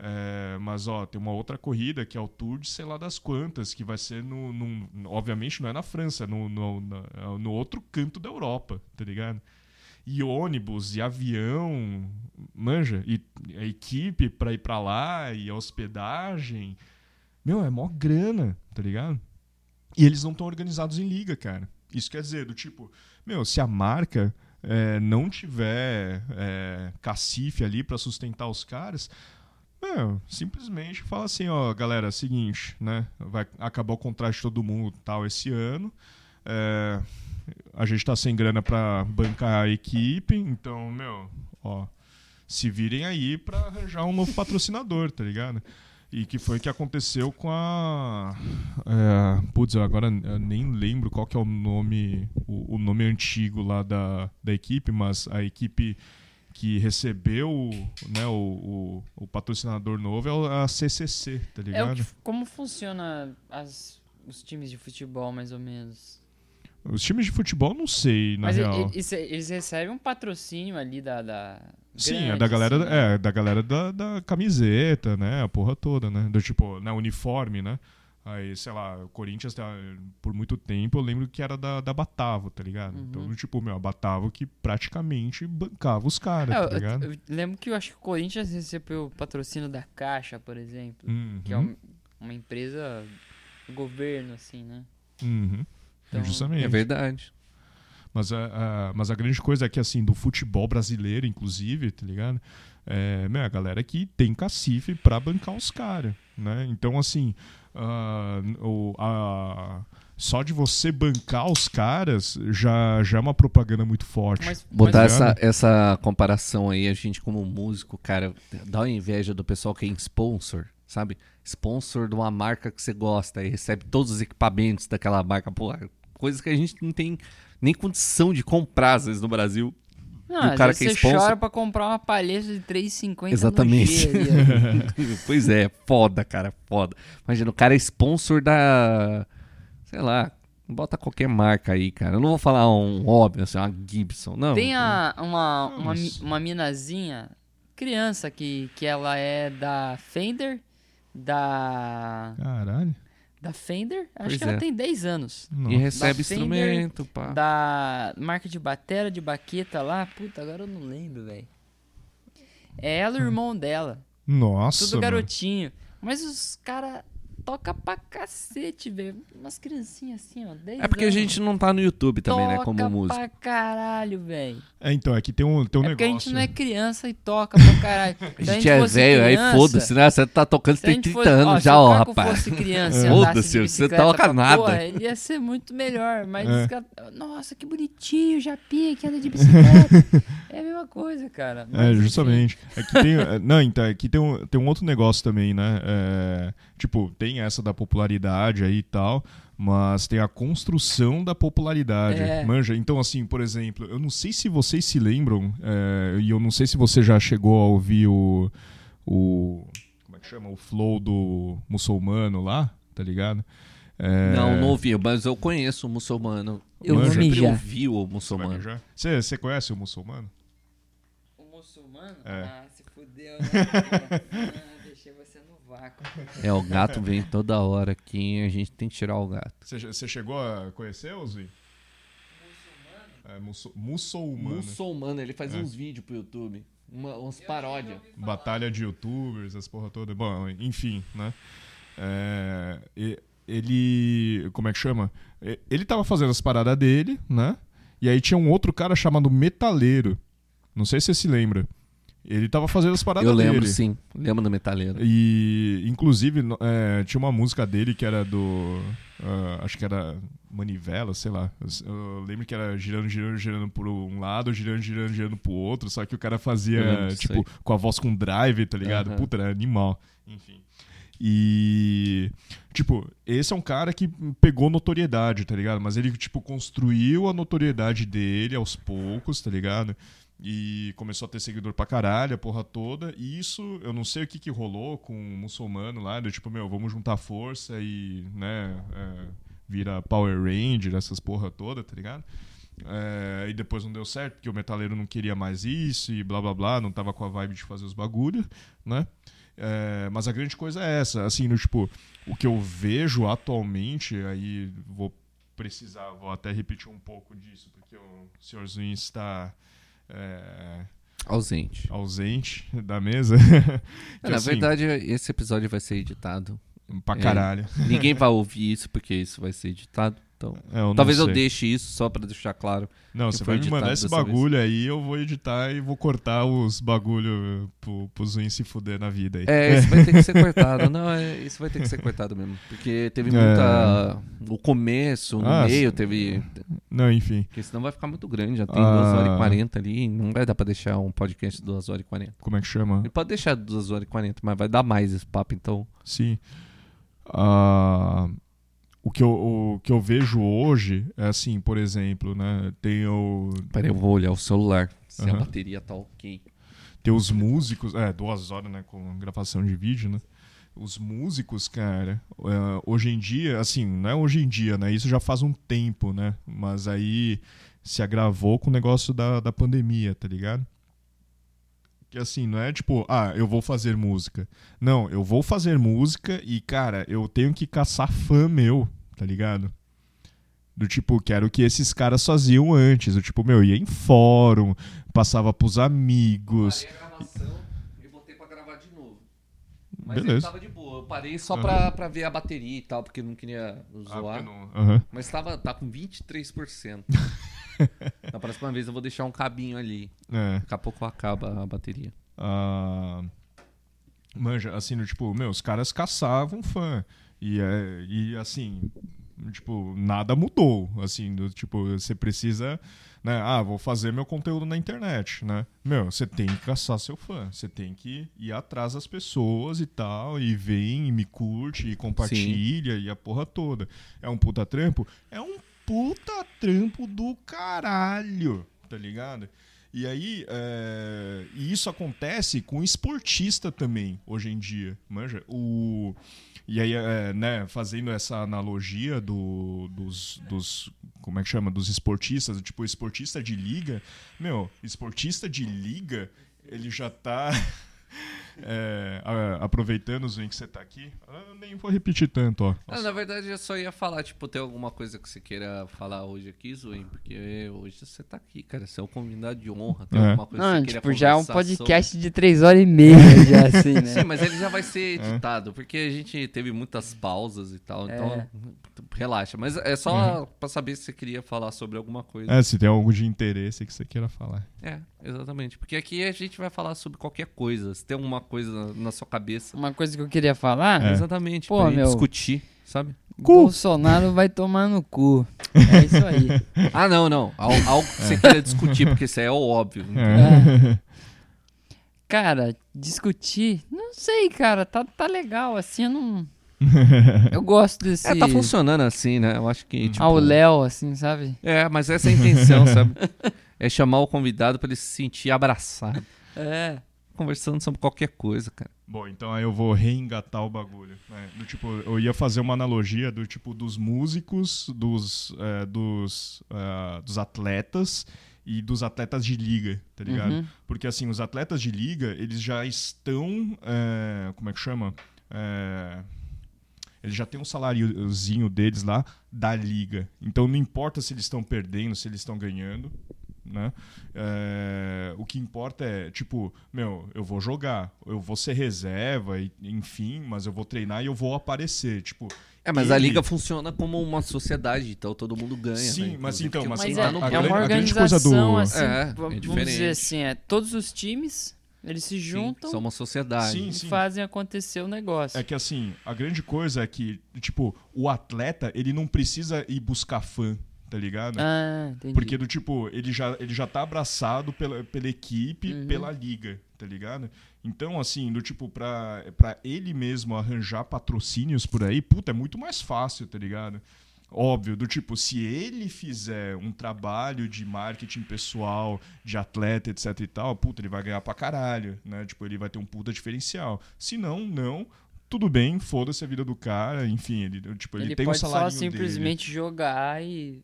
É, mas, ó, tem uma outra corrida que é o Tour de sei lá das quantas, que vai ser no. no- obviamente não é na França, é no, no, na- no outro canto da Europa, tá ligado? E ônibus, e avião, manja, e a equipe pra ir pra lá, e a hospedagem. Meu, é mó grana, tá ligado? E eles não estão organizados em liga, cara. Isso quer dizer, do tipo, meu, se a marca é, não tiver é, cacife ali para sustentar os caras, meu, simplesmente fala assim, ó, galera, seguinte, né? Vai acabar o contrato de todo mundo tal esse ano. É, a gente tá sem grana para bancar a equipe, então, meu, ó, se virem aí para arranjar um novo patrocinador, tá ligado? E que foi que aconteceu com a. É, putz, agora eu nem lembro qual que é o nome, o, o, nome antigo lá da, da equipe, mas a equipe que recebeu né, o, o, o patrocinador novo é a CCC, tá ligado? É como funciona as, os times de futebol, mais ou menos? Os times de futebol, não sei, na Mas real. Eles, eles recebem um patrocínio ali da... da... Sim, grande, é da galera, assim, né? é, da, galera da, da, camiseta, né? A porra toda, né? Do tipo, na uniforme, né? Aí, sei lá, o Corinthians, tá, por muito tempo, eu lembro que era da, da Batavo, tá ligado? Uhum. Então, tipo, meu, a Batavo que praticamente bancava os caras, é, tá ligado? Eu, eu, lembro que eu acho que o Corinthians recebeu o patrocínio da Caixa, por exemplo, uhum. que é uma, uma empresa do governo, assim, né? Uhum. Então, Justamente. É verdade. Mas a, a, mas a grande coisa é que, assim, do futebol brasileiro, inclusive, tá ligado? É, meu, a galera que tem cacife pra bancar os caras, né? Então, assim, uh, o, a, só de você bancar os caras já, já é uma propaganda muito forte. Mas, Botar mas... essa, essa comparação aí, a gente como músico, cara, dá uma inveja do pessoal que é sponsor, sabe? Sponsor de uma marca que você gosta e recebe todos os equipamentos daquela marca. Pô, coisas que a gente não tem nem condição de comprar, às vezes, no Brasil. Não, o cara que é sponsor... você chora pra comprar uma palheta de 3,50 Exatamente. pois é, foda, cara, foda. Imagina, o cara é sponsor da... Sei lá, bota qualquer marca aí, cara. Eu não vou falar um óbvio, assim, uma Gibson, não. Tem a, uma, uma, uma minazinha, criança, que, que ela é da Fender, da... Caralho da Fender, acho pois que é. ela tem 10 anos. Nossa. E recebe Fender, instrumento, pá. Da marca de batera, de baqueta lá, puta, agora eu não lembro, velho. É ela e o irmão dela. Nossa. Tudo garotinho. Mano. Mas os caras toca pra cacete, velho. Umas criancinhas assim, ó. É porque anos. a gente não tá no YouTube também, toca né? Como música. Toca pra caralho, velho. É, então, aqui tem um, tem um é negócio. Porque a gente não é criança e toca pra caralho. a gente, é velho, aí foda-se, né? Você tá tocando, você tem 30 fosse, anos ó, já, ó, rapaz. Se fosse criança Foda-se, você toca nada. Porra, ele ia ser muito melhor. Mas, é. cara, nossa, que bonitinho, Japinha que anda de bicicleta. é a mesma coisa, cara. Mas, é, justamente. Aqui tem, é, não, então, aqui tem um, tem um outro negócio também, né? É, tipo, tem essa da popularidade aí e tal, mas tem a construção da popularidade. É. Manja? Então, assim, por exemplo, eu não sei se vocês se lembram, é, e eu não sei se você já chegou a ouvir o. o como é que chama? O flow do muçulmano lá, tá ligado? É... Não, não ouvi, mas eu conheço o muçulmano. Eu Manja. sempre ouvi o muçulmano. Você, você conhece o muçulmano? O muçulmano? É. Ah, se fudeu, né? É, o gato vem toda hora aqui a gente tem que tirar o gato. Você chegou a conhecer? Muçulmano? É, muçul muçulmano. Muçulmano, ele faz é. uns vídeos pro YouTube. Uma, umas paródias. Batalha de youtubers, as porra toda. Bom, enfim, né? É, ele. Como é que chama? Ele tava fazendo as paradas dele, né? E aí tinha um outro cara chamado Metaleiro. Não sei se você se lembra. Ele tava fazendo as paradas Eu lembro, dele. sim. Lembro do Metaleiro. E, inclusive, é, tinha uma música dele que era do. Uh, acho que era Manivela, sei lá. Eu lembro que era girando, girando, girando por um lado, girando, girando, girando pro outro. Só que o cara fazia, tipo, com a voz com drive, tá ligado? Uhum. Puta, era animal. Enfim. E, tipo, esse é um cara que pegou notoriedade, tá ligado? Mas ele, tipo, construiu a notoriedade dele aos poucos, tá ligado? E começou a ter seguidor pra caralho, a porra toda. E isso, eu não sei o que que rolou com o muçulmano lá, do tipo, meu, vamos juntar força e, né, é, vira Power Ranger, essas porra toda, tá ligado? É, e depois não deu certo, porque o metaleiro não queria mais isso e blá blá blá, não tava com a vibe de fazer os bagulhos, né? É, mas a grande coisa é essa, assim, no, tipo, o que eu vejo atualmente, aí vou precisar, vou até repetir um pouco disso, porque o senhorzinho está é, ausente. Ausente da mesa. É, na assim, verdade, esse episódio vai ser editado. Pra É. caralho. Ninguém vai ouvir isso porque isso vai ser editado. Então, É, eu talvez eu sei. deixe isso só pra deixar claro. Não, você vai me mandar esse bagulho aí, eu vou editar e vou cortar os bagulho pro, pros ruins se fuder na vida aí. É, isso vai ter que ser cortado. Não, é, isso vai ter que ser cortado mesmo. Porque teve muita. O começo, no Ah, meio, teve. Não, enfim. Porque senão vai ficar muito grande. Já tem Ah. 2 horas e 40 ali. Não vai dar pra deixar um podcast de 2 horas e 40. Como é que chama? Ele pode deixar 2 horas e 40, mas vai dar mais esse papo, então. Sim. Ah, o, que eu, o que eu vejo hoje é assim, por exemplo, né? Tem, o, Peraí, eu vou olhar o celular. Se a Aham. bateria tá ok. tem os músicos. É, duas horas, né? Com gravação de vídeo, né? Os músicos, cara, é, hoje em dia, assim, não é hoje em dia, né? Isso já faz um tempo, né? Mas aí se agravou com o negócio da, da pandemia, tá ligado? Que assim, não é tipo, ah, eu vou fazer música. Não, eu vou fazer música e, cara, eu tenho que caçar fã meu, tá ligado? Do tipo, que era o que esses caras faziam antes. Do tipo, meu, ia em fórum, passava pros amigos. Parei a gravação e botei pra gravar de novo. Mas Beleza. ele tava de boa. Eu parei só Aham. pra, pra ver a bateria e tal, porque eu não queria Ah, zoar. porque não- Aham. Mas tava, tá com 23%. Na próxima vez eu vou deixar um cabinho ali. É. Daqui a pouco acaba a bateria. Ah, manja, assim, no, tipo, meu, os caras caçavam fã. E, é, e assim, tipo, nada mudou. Assim, do, tipo, você precisa, né? Ah, vou fazer meu conteúdo na internet, né? Meu, você tem que caçar seu fã. Você tem que ir atrás das pessoas e tal. E vem, e me curte, e compartilha, e a porra toda. É um puta trampo? É um puta trampo do caralho, tá ligado? E aí, é, e isso acontece com esportista também, hoje em dia, manja? O, e aí, é, né, fazendo essa analogia do, dos, dos, como é que chama, dos esportistas, tipo, esportista de liga, meu, esportista de liga, ele já tá... é, a- aproveitando, Zin, que você tá aqui, eu nem vou repetir tanto, ó. Ah, na verdade, eu só ia falar, tipo, tem alguma coisa que você queira falar hoje aqui, Zuin? Porque hoje você tá aqui, cara. Você é um convidado de honra. Tem É. alguma coisa que Não, você queira tipo, já é um podcast de três horas e meia já, assim, sobre? né? Sim, mas ele já vai ser editado, porque a gente teve muitas pausas e tal. Então, É. relaxa. Mas é só pra saber se você queria falar sobre alguma coisa. É, se tem algo de interesse que você queira falar. É, exatamente. Porque aqui a gente vai falar sobre qualquer coisa. Se tem alguma coisa na, sua cabeça. Uma coisa que eu queria falar, É. Exatamente. Pô, pra meu. discutir, sabe? Bolsonaro vai tomar no cu. É isso aí. Ah, não, não. Al- Algo que você queira discutir, porque isso aí é o óbvio. É. Cara, discutir, não sei, cara, tá, tá legal, assim, eu não... Eu gosto desse... É, tá funcionando assim, né? Eu acho que. Tipo, Ao Léo, assim, sabe? É, mas essa é a intenção, sabe? É chamar o convidado pra ele se sentir abraçado. É. Conversando sobre qualquer coisa, cara. Bom, então aí eu vou reengatar o bagulho. né? Do tipo, eu ia fazer uma analogia do tipo dos músicos, dos, é, dos, ah, dos atletas e dos atletas de liga, tá ligado? Uhum. Porque assim, os atletas de liga, eles já estão. é, como é que chama? É, eles já têm um saláriozinho deles lá da liga. Então não importa se eles estão perdendo, se eles estão ganhando. Né? É, o que importa é, tipo, meu, eu vou jogar, eu vou ser reserva, e, enfim, mas eu vou treinar e eu vou aparecer. Tipo, É, mas a Ele- liga funciona como uma sociedade, então todo mundo ganha. Sim, né? mas Inclusive, então, mas Mas é, no a é grande- uma a grande coisa organização, do- assim, É, é vamos diferente. dizer assim, é, todos os times, eles se Sim, juntam são uma sociedade. Sim, e sim. fazem acontecer o negócio. É que assim, a grande coisa é que, tipo, o atleta, ele não precisa ir buscar fã, tá ligado? Ah, entendi. Porque do tipo, ele já, ele já tá abraçado pela, pela equipe, Uhum. pela liga, tá ligado? Então, assim, do tipo, pra, pra ele mesmo arranjar patrocínios por aí, puta, é muito mais fácil, tá ligado? Óbvio, do tipo, se ele fizer um trabalho de marketing pessoal, de atleta, etc e tal, puta, ele vai ganhar pra caralho, né? Tipo, ele vai ter um puta diferencial. Se não, não, tudo bem, foda-se a vida do cara, enfim, ele, tipo, ele, ele tem um pode só salário dele. simplesmente jogar e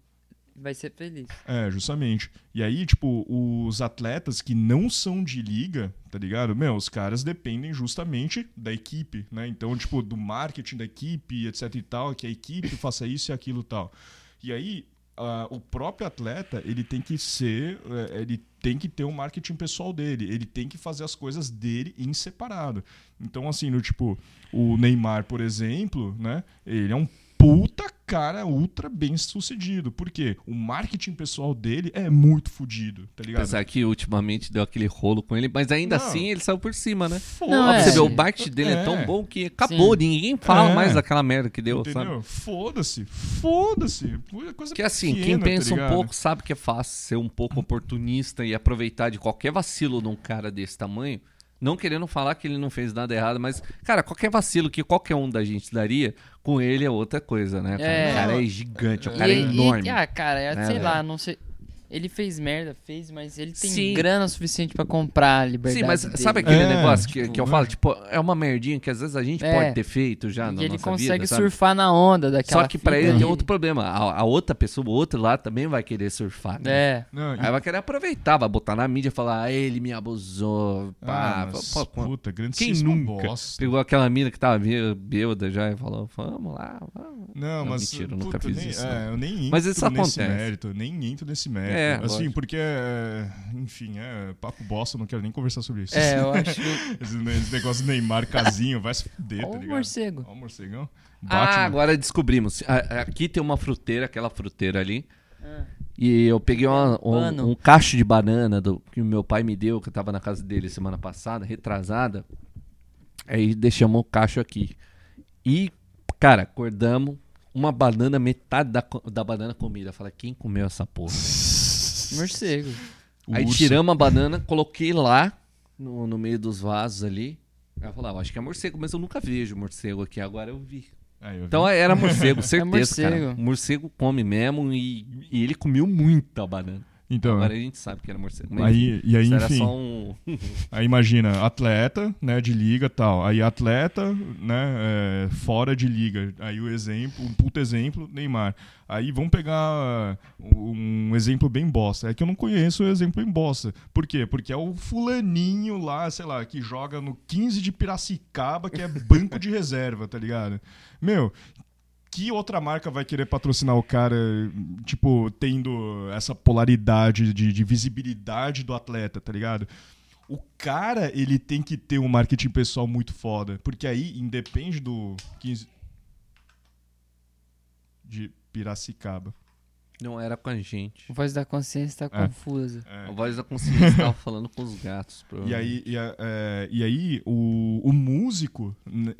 vai ser feliz. É, justamente. E aí, tipo, os atletas que não são de liga, tá ligado? Meu, os caras dependem justamente da equipe, né? Então, tipo, do marketing da equipe, etc e tal, que a equipe faça isso e aquilo tal. E aí, ah, o próprio atleta, ele tem que ser, eh, ele tem que ter um marketing pessoal dele, ele tem que fazer as coisas dele em separado. Então, assim, no tipo, o Neymar, por exemplo, né? Ele é um puta cara ultra bem sucedido. Por quê? O marketing pessoal dele é muito fodido, tá ligado? Apesar que ultimamente deu aquele rolo com ele, mas ainda Não. assim ele saiu por cima, né? Foda-se. É. você o marketing dele é, É. tão bom que acabou, Sim. ninguém fala É. mais daquela merda que deu, Entendeu? sabe? Foda-se, foda-se. Coisa Que assim, quem pequena, tá pensa um ligado? pouco sabe que é fácil ser um pouco oportunista e aproveitar de qualquer vacilo de um cara desse tamanho. Não querendo falar que ele não fez nada errado, mas, cara, qualquer vacilo que qualquer um da gente daria, com ele é outra coisa, né? cara? É. O cara é gigante, o cara é E- e- enorme. ah, cara, é, Né, sei lá, não sei. Ele fez merda, fez, mas ele tem Sim. grana suficiente pra comprar a liberdade. Sim, mas dele. sabe aquele É, negócio que, tipo, que eu falo? Tipo, é uma merdinha que às vezes a gente É. pode ter feito já na E ele consegue vida, surfar na onda daquela Só que pra fita ele tem outro problema. A, a outra pessoa, o outro lá também vai querer surfar. né? É. Não, e- Aí vai querer aproveitar, vai botar na mídia e falar, ah, ele me abusou. Pá, ah, mas, pô, pô, puta, grande quem nunca bosta. pegou aquela mina que tava bê- bêbada já e falou, vamos lá, vamos. Não, Não, mas mentira, eu puta, nunca fiz nem, isso, É, eu nem entro Mas isso nesse acontece. mérito, nem entro nesse mérito. É, assim, lógico. porque, é, enfim, é papo bosta, não quero nem conversar sobre isso. É, eu acho. esse, esse negócio do Neymar casinho, vai se fuder, Ó tá o ligado? morcego. Ó o morcegão. Ah, Batman. agora descobrimos. Ah, Aqui tem uma fruteira, aquela fruteira ali. Ah. E eu peguei uma- um, um cacho de banana do, que o meu pai me deu, que eu tava na casa dele semana passada, retrasada. Aí deixamos o cacho aqui. E, cara, acordamos, uma banana, metade da, da banana comida. Falei, quem comeu essa porra? Morcego. O Aí urso. tiramos a banana, coloquei lá no, no meio dos vasos ali. Aí eu falava, acho que é morcego, mas eu nunca vejo morcego aqui, agora eu vi. Eu vi. Então era morcego, certeza, cara. morcego. Morcego come mesmo e, e ele comeu muita banana. Então, Agora a gente sabe que era morcego. Mas aí, e aí, enfim, só um... aí imagina, atleta, né, de liga e tal. Aí atleta, né, é, fora de liga. Aí o exemplo, um puto exemplo, Neymar. Aí vamos pegar um exemplo bem bosta. É que eu não conheço o exemplo em bosta. Por quê? Porque é o fulaninho lá, sei lá, que joga no 15 de Piracicaba, que é banco de reserva, tá ligado? Meu, que outra marca vai querer patrocinar o cara, tipo, tendo essa polaridade de, de visibilidade do atleta, tá ligado? O cara, ele tem que ter um marketing pessoal muito foda. Porque aí, independe do 15 de Piracicaba. Não era com a gente. A voz da consciência tá É. confusa. A voz da consciência tava falando com os gatos. E aí, e, a- é, e aí o, o músico,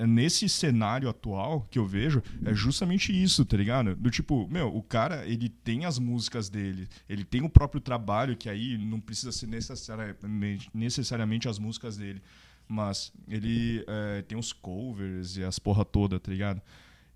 nesse cenário atual que eu vejo, é justamente isso, tá ligado? Do tipo, meu, o cara, ele tem as músicas dele, ele tem o próprio trabalho, que aí não precisa ser necessariamente, necessariamente as músicas dele, mas ele é, tem os covers e as porra toda, tá ligado?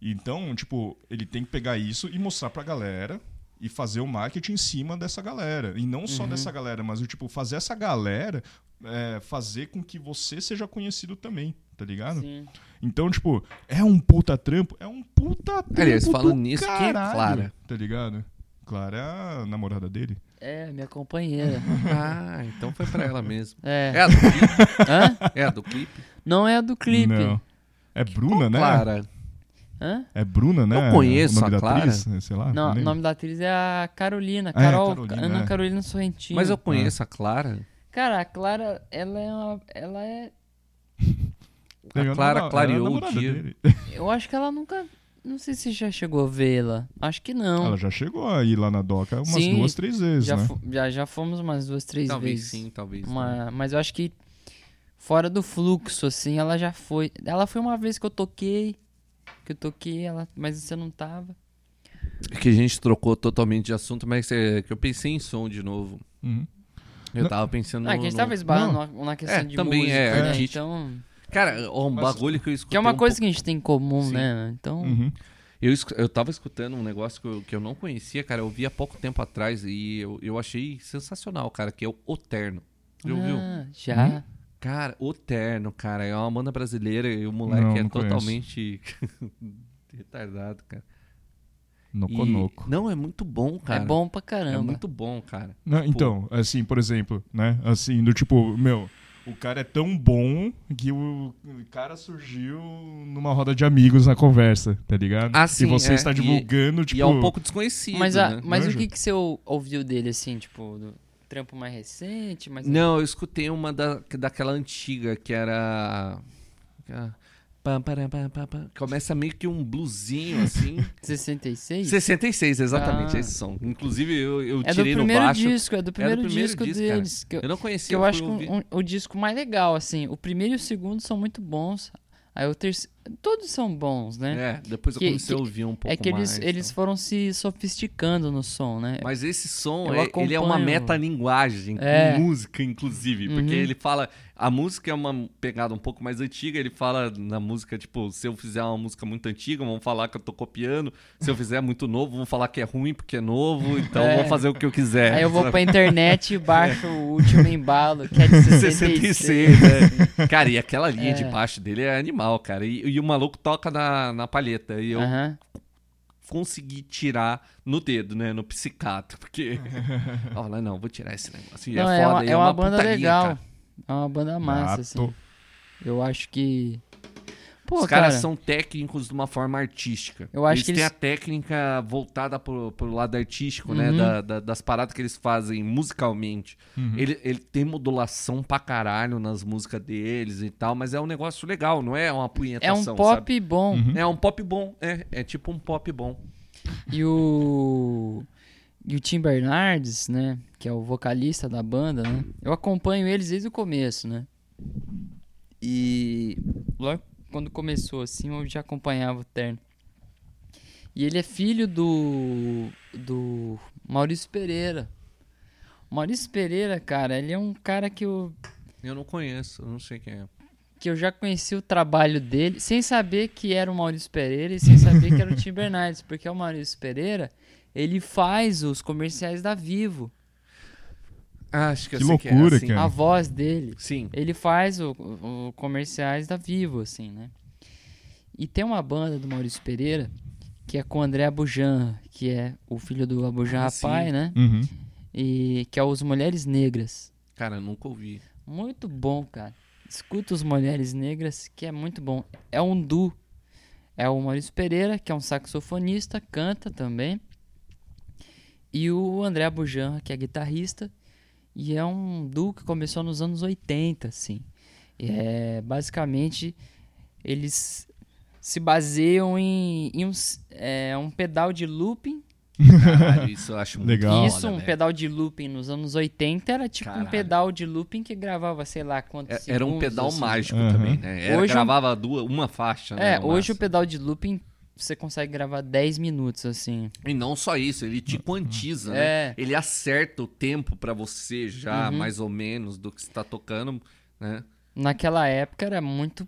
Então, tipo, ele tem que pegar isso e mostrar pra galera e fazer o marketing em cima dessa galera. E não só dessa galera, mas o tipo, fazer essa galera é, fazer com que você seja conhecido também, tá ligado? Sim. Então, tipo, é um puta trampo? É um puta trampo. Aliás, falando do nisso, quem é caralho, Clara? Tá ligado? Clara é a namorada dele. É, minha companheira. Ah, então foi pra ela mesmo. É. É a do clipe? Hã? É a do clipe? Não é a do clipe. Não. É Bruna, né? Clara. Hã? É Bruna, né? Eu conheço o nome a da Clara. atriz, sei lá. Não, o nome da atriz é a Carolina. Ah, é, Carol, Carolina, Ana é. Carolina Sorrentino. Mas eu conheço a Clara. Cara, a Clara, ela é uma. Ela é. A a Clara clareou é a o dia. dele. Eu acho que ela nunca. Não sei se já chegou a vê-la. Acho que não. Ela já chegou aí lá na doca umas Sim, duas, três vezes, já, né? já, já fomos umas duas, três talvez vezes. sim, talvez. Uma- mas eu acho que fora do fluxo, assim, ela já foi. Ela foi uma vez que eu toquei. Que eu toquei, ela, mas você não tava. É que a gente trocou totalmente de assunto, mas é que eu pensei em som de novo. Uhum. Eu Não. tava pensando ah, no... que a gente tava esbarrando na, na questão É, de também música, é né? Então, Cara, ó, um bagulho que eu escutei que é uma um coisa pouco- que a gente tem em comum, Sim. né? Então, Uhum. Eu, eu tava escutando um negócio que eu, que eu não conhecia, cara. Eu vi há pouco tempo atrás e eu, eu achei sensacional, cara, que é o O Terno. Já ouviu? Ah, já. Hum? Cara, O Terno, cara. É uma banda brasileira e o moleque Não, é não totalmente retardado, cara. No E- Conoco. Não, é muito bom, cara. É bom pra É caramba. muito bom, cara. Não, então, assim, por exemplo, né? Assim, do tipo, meu, o cara é tão bom que o cara surgiu numa roda de amigos na conversa, tá ligado? Ah, sim, e você é. está E- divulgando, tipo. E é um pouco desconhecido, Mas, a- né? mas o que, que você ou- ouviu dele, assim, tipo, do trampo mais recente? Mais... Não, eu escutei uma da, daquela antiga que era. que. Começa meio que um bluesinho assim. 66? 66, exatamente, Ah. esse som. Inclusive eu, eu É do tirei no baixo. disco, é do primeiro, primeiro disco, disco, deles. Que eu, Eu não que conhecia. eu fui acho que um- um- o disco mais legal, assim. O primeiro e o segundo são muito bons. Aí o terceiro. Todos são bons, né? É, depois eu Que- comecei a que- ouvir um pouco É que eles, mais. eles então. foram se sofisticando no som, né? Mas esse som, é- ele é uma metalinguagem, É. com música, inclusive. Porque Uhum. ele fala. A música é uma pegada um pouco mais antiga. Ele fala na música, tipo, se eu fizer uma música muito antiga, vão falar que eu tô copiando. Se eu fizer muito novo, vão falar que é ruim porque é novo. Então É. fazer o que eu quiser. Aí eu vou sabe? pra internet e baixo o último embalo, que é de 66. 66, né? Cara, e aquela linha É. de baixo dele é animal, cara. E, e o maluco toca na, na palheta. E eu consegui tirar no dedo, né? No psicato. Porque. Olha, não, vou tirar esse negócio. E Não, é é, foda. uma, e é uma banda putaria, legal. cara. É uma banda massa, assim. Gato. Eu acho que. Pô, Os caras cara, são técnicos de uma forma artística. Eu acho eles que têm eles- a técnica voltada pro, pro lado artístico, né? Uhum. Da- da- das paradas que eles fazem musicalmente. Uhum. Ele, ele tem modulação pra caralho nas músicas deles e tal, mas é um negócio legal, não é uma é punhetação, um pop sabe? bom. Uhum. É um pop bom, é, é tipo um pop bom. E o. E o Tim Bernardes, né? Que é o vocalista da banda, né? Eu acompanho eles desde o começo, né? E logo quando começou assim, eu já acompanhava o Terno. E ele é filho do. do Maurício Pereira. O Maurício Pereira, cara, ele é um cara que eu, Eu não conheço, eu não sei quem é. que eu já conheci o trabalho dele, sem saber que era o Maurício Pereira e sem saber que era o Tim Bernardes, porque o Maurício Pereira, ele faz os comerciais da Vivo, acho que, eu Que loucura, é, assim. cara. a voz dele. Sim. Ele faz o, o- comerciais da Vivo, assim, né? E tem uma banda do Maurício Pereira que é com o André Abujan, que é o filho do Abujan Ah, sim. Pai, né? Uhum. E que é os Mulheres Negras. Cara, nunca ouvi. Muito bom, cara. Escuta os Mulheres Negras, que é muito bom. É um duo. É o Maurício Pereira, que é um saxofonista, canta também. E o André Abujan, que é guitarrista. E é um duo que começou nos anos 80, assim. E É, basicamente, eles se baseiam em, em uns- é, um pedal de looping Caralho, isso eu acho muito Legal. isso, um pedal de looping nos anos 80 era tipo um Caralho. pedal de looping que gravava, sei lá, quantos É- Era um segundos, pedal assim. mágico Aham. também, né? Era, Hoje- gravava duas, uma faixa, né? É, no hoje o pedal de looping você consegue gravar 10 minutos, assim. E não só isso, ele te quantiza, né? É. Ele acerta o tempo pra você já, Uhum. mais ou menos, do que você tá tocando, né? Naquela época era muito.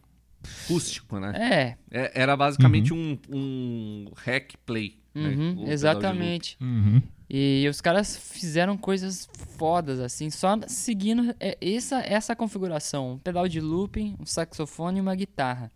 Rústico, né? É, É, era basicamente um, um hack play. né? uhum, de exatamente. Uhum. E os caras fizeram coisas fodas, assim, só seguindo é, essa, essa configuração: um pedal de looping, um saxofone e uma guitarra.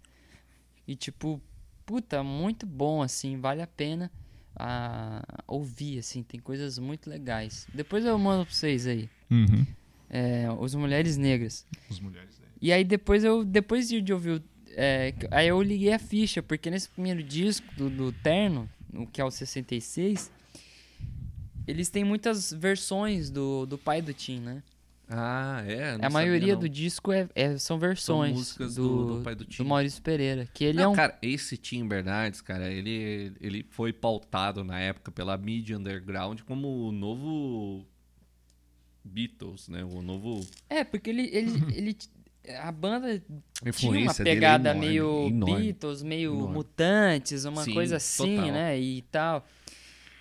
E tipo, puta, muito bom, assim, vale a pena ah, ouvir, assim, tem coisas muito legais. Depois eu mando pra vocês aí. Uhum. É, os Mulheres Negras. As mulheres. né? E aí depois eu, depois de de ouvir o. é, aí eu liguei a ficha, porque nesse primeiro disco do, do Terno, o que é o 66, eles têm muitas versões do, do pai do Tim, né? Ah, é? Não a maioria sabia, do disco é, é- são versões músicas do, do- do pai do Tim. Maurício Pereira. Que ele Não, é um. cara, esse Tim Bernardes, cara, ele, ele foi pautado na época pela mídia underground como o novo Beatles, né? O novo É, porque ele. ele, ele a banda tinha uma dele é pegada enorme, meio enorme. Beatles, meio Enorme. Mutantes, uma Sim, coisa assim, total. né? E tal.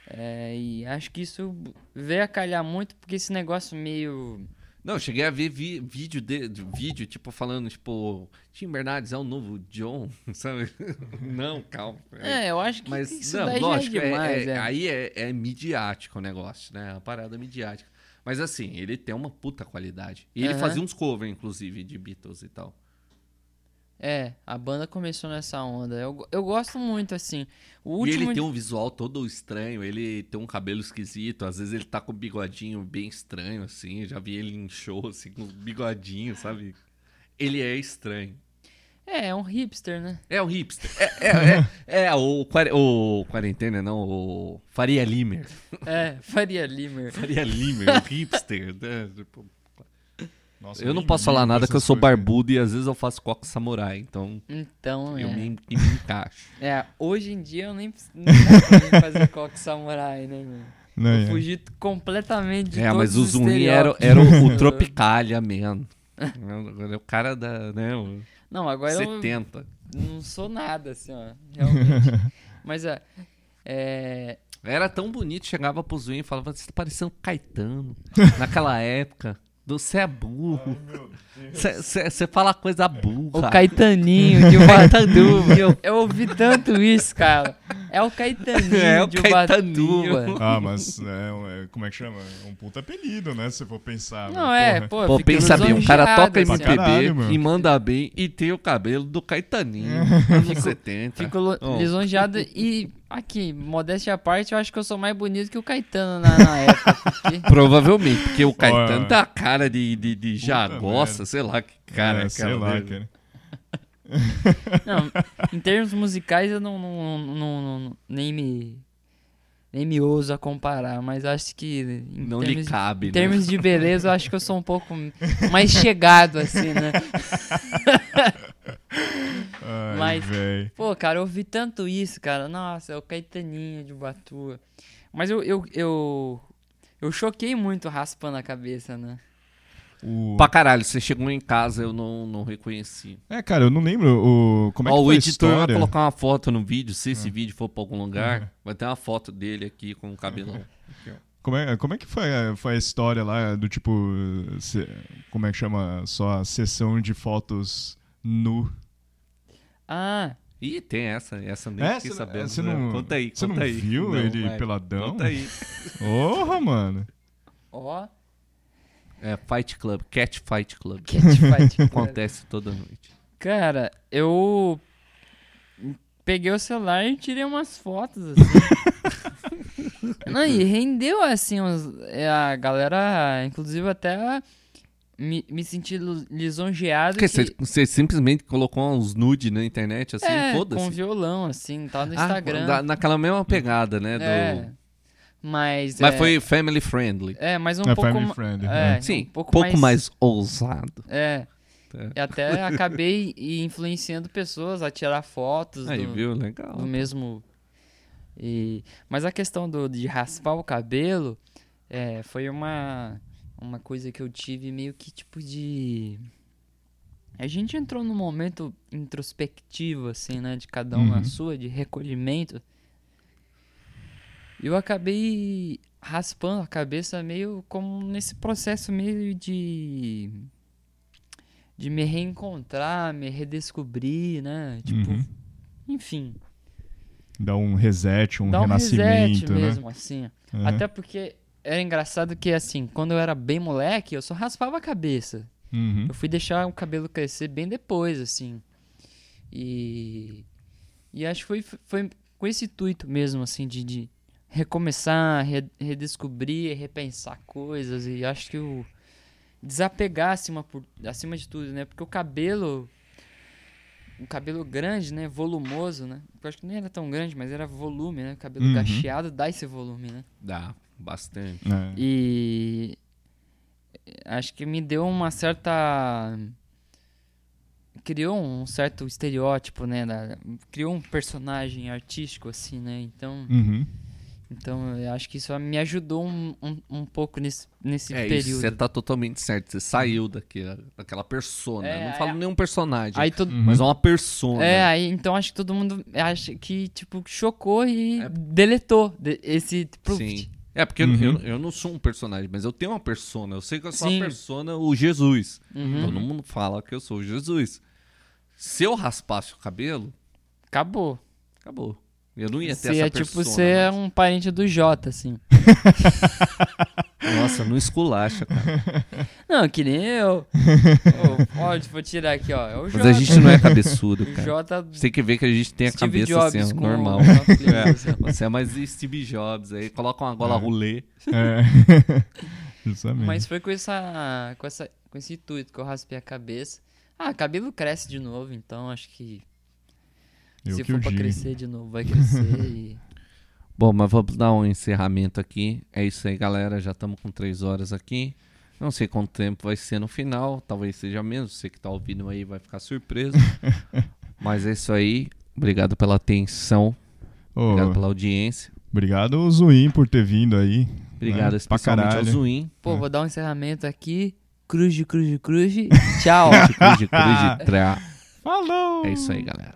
É, e acho que isso veio a calhar muito porque esse negócio meio. Não, eu cheguei a ver vi- vídeo de, de- vídeo, tipo, falando, tipo, Tim Bernardes é o novo John, sabe? não, calma. É, eu acho que Mas, isso não, daí lógico, é é- demais, é- é. aí é, é midiático o negócio, né? A parada midiática. Mas assim, ele tem uma puta qualidade. E ele fazia uns covers, inclusive, de Beatles e tal. É, a banda começou nessa onda. Eu, eu gosto muito, assim. O E último. ele tem um visual todo estranho, ele tem um cabelo esquisito, às vezes ele tá com um bigodinho bem estranho, assim. Eu já vi ele em show, assim, com um bigodinho, sabe? Ele é estranho. É, é um hipster, né? É o hipster. É, é, é, é o, quare- o quarentena, não, o Faria Limer. É, Faria Limer. Faria Limer, o hipster. né? Tipo, Nossa, eu não nem posso falar nada que eu sou coisas. barbudo e às vezes eu faço coque samurai, então Então, eu é. me, e me encaixo. É, hoje em dia eu nem mim fazer coque samurai, né, meu? Não, Eu é. fugi completamente de É, todos mas o os Zuni era, era o, o Tropicalia, é o cara da, né, o Não, agora eu 70. não sou nada, assim, ó, realmente. mas, é, é, Era tão bonito, chegava pro Zuni e falava, você tá parecendo Caetano. Naquela época, você é burro. Você fala coisa o burra. Caetaninho de Ubatuba. eu ouvi tanto isso, cara. É o Caetaninho É o de. Ubatuba. Ah, mas é, um- é- como é que chama? É um puta apelido, né? Se for pensar. Não, né? é, Porra. pô, eu Pô, pensa bem, o cara toca assim. MPB caralho, meu. e manda bem e tem o cabelo do Caetaninho. anos 70. Fico Oh. lisonjeado e aqui, modéstia à parte, eu acho que eu sou mais bonito que o Caetano na, na época. Porque, Provavelmente, porque o Caetano Olha. tá a cara de, de, de merda. sei lá que cara é, é sei lá, dele. cara. não, em termos musicais eu não, não, não- não- nem me nem me ouso a comparar, mas acho que em Não lhe termos, cabe, em né? termos de beleza, eu acho que eu sou um pouco mais chegado assim, né? Ai, Mas- véi. Pô, cara, eu ouvi tanto isso, cara. Nossa, é o Caetaninho de Batua. Mas eu, eu, eu, eu choquei muito raspando a cabeça, né? O... Pra caralho, você chegou em casa, eu não, não reconheci. É, cara, eu não lembro o... como é que Ó, o foi a editor vai colocar uma foto no vídeo, se esse vídeo for pra algum lugar, vai ter uma foto dele aqui com o cabelão. Como é, como é que foi, a- foi a história lá do tipo. se- como é que chama? Só a sessão de fotos nu. Ah, Ih, tem essa, essa nem É, fiquei sabendo. você né? não- conta aí, você conta não aí. viu Não, ele peladão? Conta aí. Porra, mano. ó, É Fight Club, Cat Fight Club. Catfight. cara. Acontece toda noite. Cara, eu peguei o celular e tirei umas fotos, assim. Não, e rendeu, assim, uns- é, a galera, inclusive até me, me senti lisonjeado. Porque que- você, você simplesmente colocou uns nude na internet, assim, é, com foda-se. violão, assim, tá no Ah, Instagram. da- naquela mesma pegada, né? do- É, mas... Mas é, foi family friendly. É, mas um É pouco... family friendly, É, né? Sim, um pouco, pouco mais... ousado. É, Tá. e até acabei influenciando pessoas a tirar fotos Aí, do, viu? Legal. do mesmo. E, mas a questão do, de raspar o cabelo é, foi uma, uma coisa que eu tive meio que tipo de. A gente entrou num momento introspectivo, assim, né? De cada um na Uhum. sua, de recolhimento. Eu acabei raspando a cabeça meio como nesse processo meio de. de me reencontrar, me redescobrir, né? Tipo, Uhum. enfim. Dá um reset, um Dá um reset renascimento, né? mesmo, assim. Uhum. Até porque era engraçado que, assim, quando eu era bem moleque, eu só raspava a cabeça. Uhum. Eu fui deixar o cabelo crescer bem depois, assim. E. E acho que foi, foi com esse intuito mesmo, assim, de, de recomeçar, re- redescobrir, repensar coisas. E acho que o. Desapegar acima, por, acima de tudo, né? Porque o cabelo. O cabelo grande, né? Volumoso, né? Eu acho que nem era tão grande, mas era volume, né? O cabelo Uhum. cacheado dá esse volume, né? Dá, bastante. É. E acho que me deu uma certa criou um certo estereótipo, né, da- criou um personagem artístico assim, né? Então, Uhum. Então eu acho que isso me ajudou um, um, um pouco nesse nesse É, isso, período. você tá totalmente certo. Você saiu daquela, daquela persona. É, não falo aí- nenhum personagem, Aí todo mas é uma persona. É, aí então acho que todo mundo acha que tipo chocou e É. deletou de- esse tipo, Sim. É, porque eu- Uhum. eu, eu não sou um personagem, mas eu tenho uma persona. Eu sei que eu sou Sim. uma persona, o Jesus. Uhum. Todo mundo fala que eu sou o Jesus. Se eu raspasse o cabelo, acabou. acabou. Eu não ia ter Você essa é tipo persona. você é um parente do Jota assim. Nossa, não esculacha, cara. Não, que nem eu. Ó, vou tirar aqui, ó. É o Mas a gente não é cabeçudo, O cara. Jota Você tem que ver que a gente tem a Steve cabeça Jobs assim, com normal. É, você é mais Steve Jobs aí. Coloca uma gola É. rolê. É. Justamente. Mas foi com essa, com essa, com esse intuito que eu raspei a cabeça. Ah, cabelo cresce de novo, então acho que Eu se que for pra diga. crescer de novo, vai crescer e... Bom, mas vamos dar um encerramento aqui. É isso aí, galera. Já estamos com três horas aqui. Não sei quanto tempo vai ser no final. Talvez seja menos. Você que tá ouvindo aí vai ficar surpreso. mas é isso aí. Obrigado pela atenção. Ô, Obrigado pela audiência. Obrigado, Zuim, por ter vindo aí. Obrigado né? especialmente ao Pra caralho. Zuin. Pô, vou dar um encerramento aqui. Cruz, cruz, cruz. Tchau. Cruz, cruz, cruz. Falou! É isso aí, galera.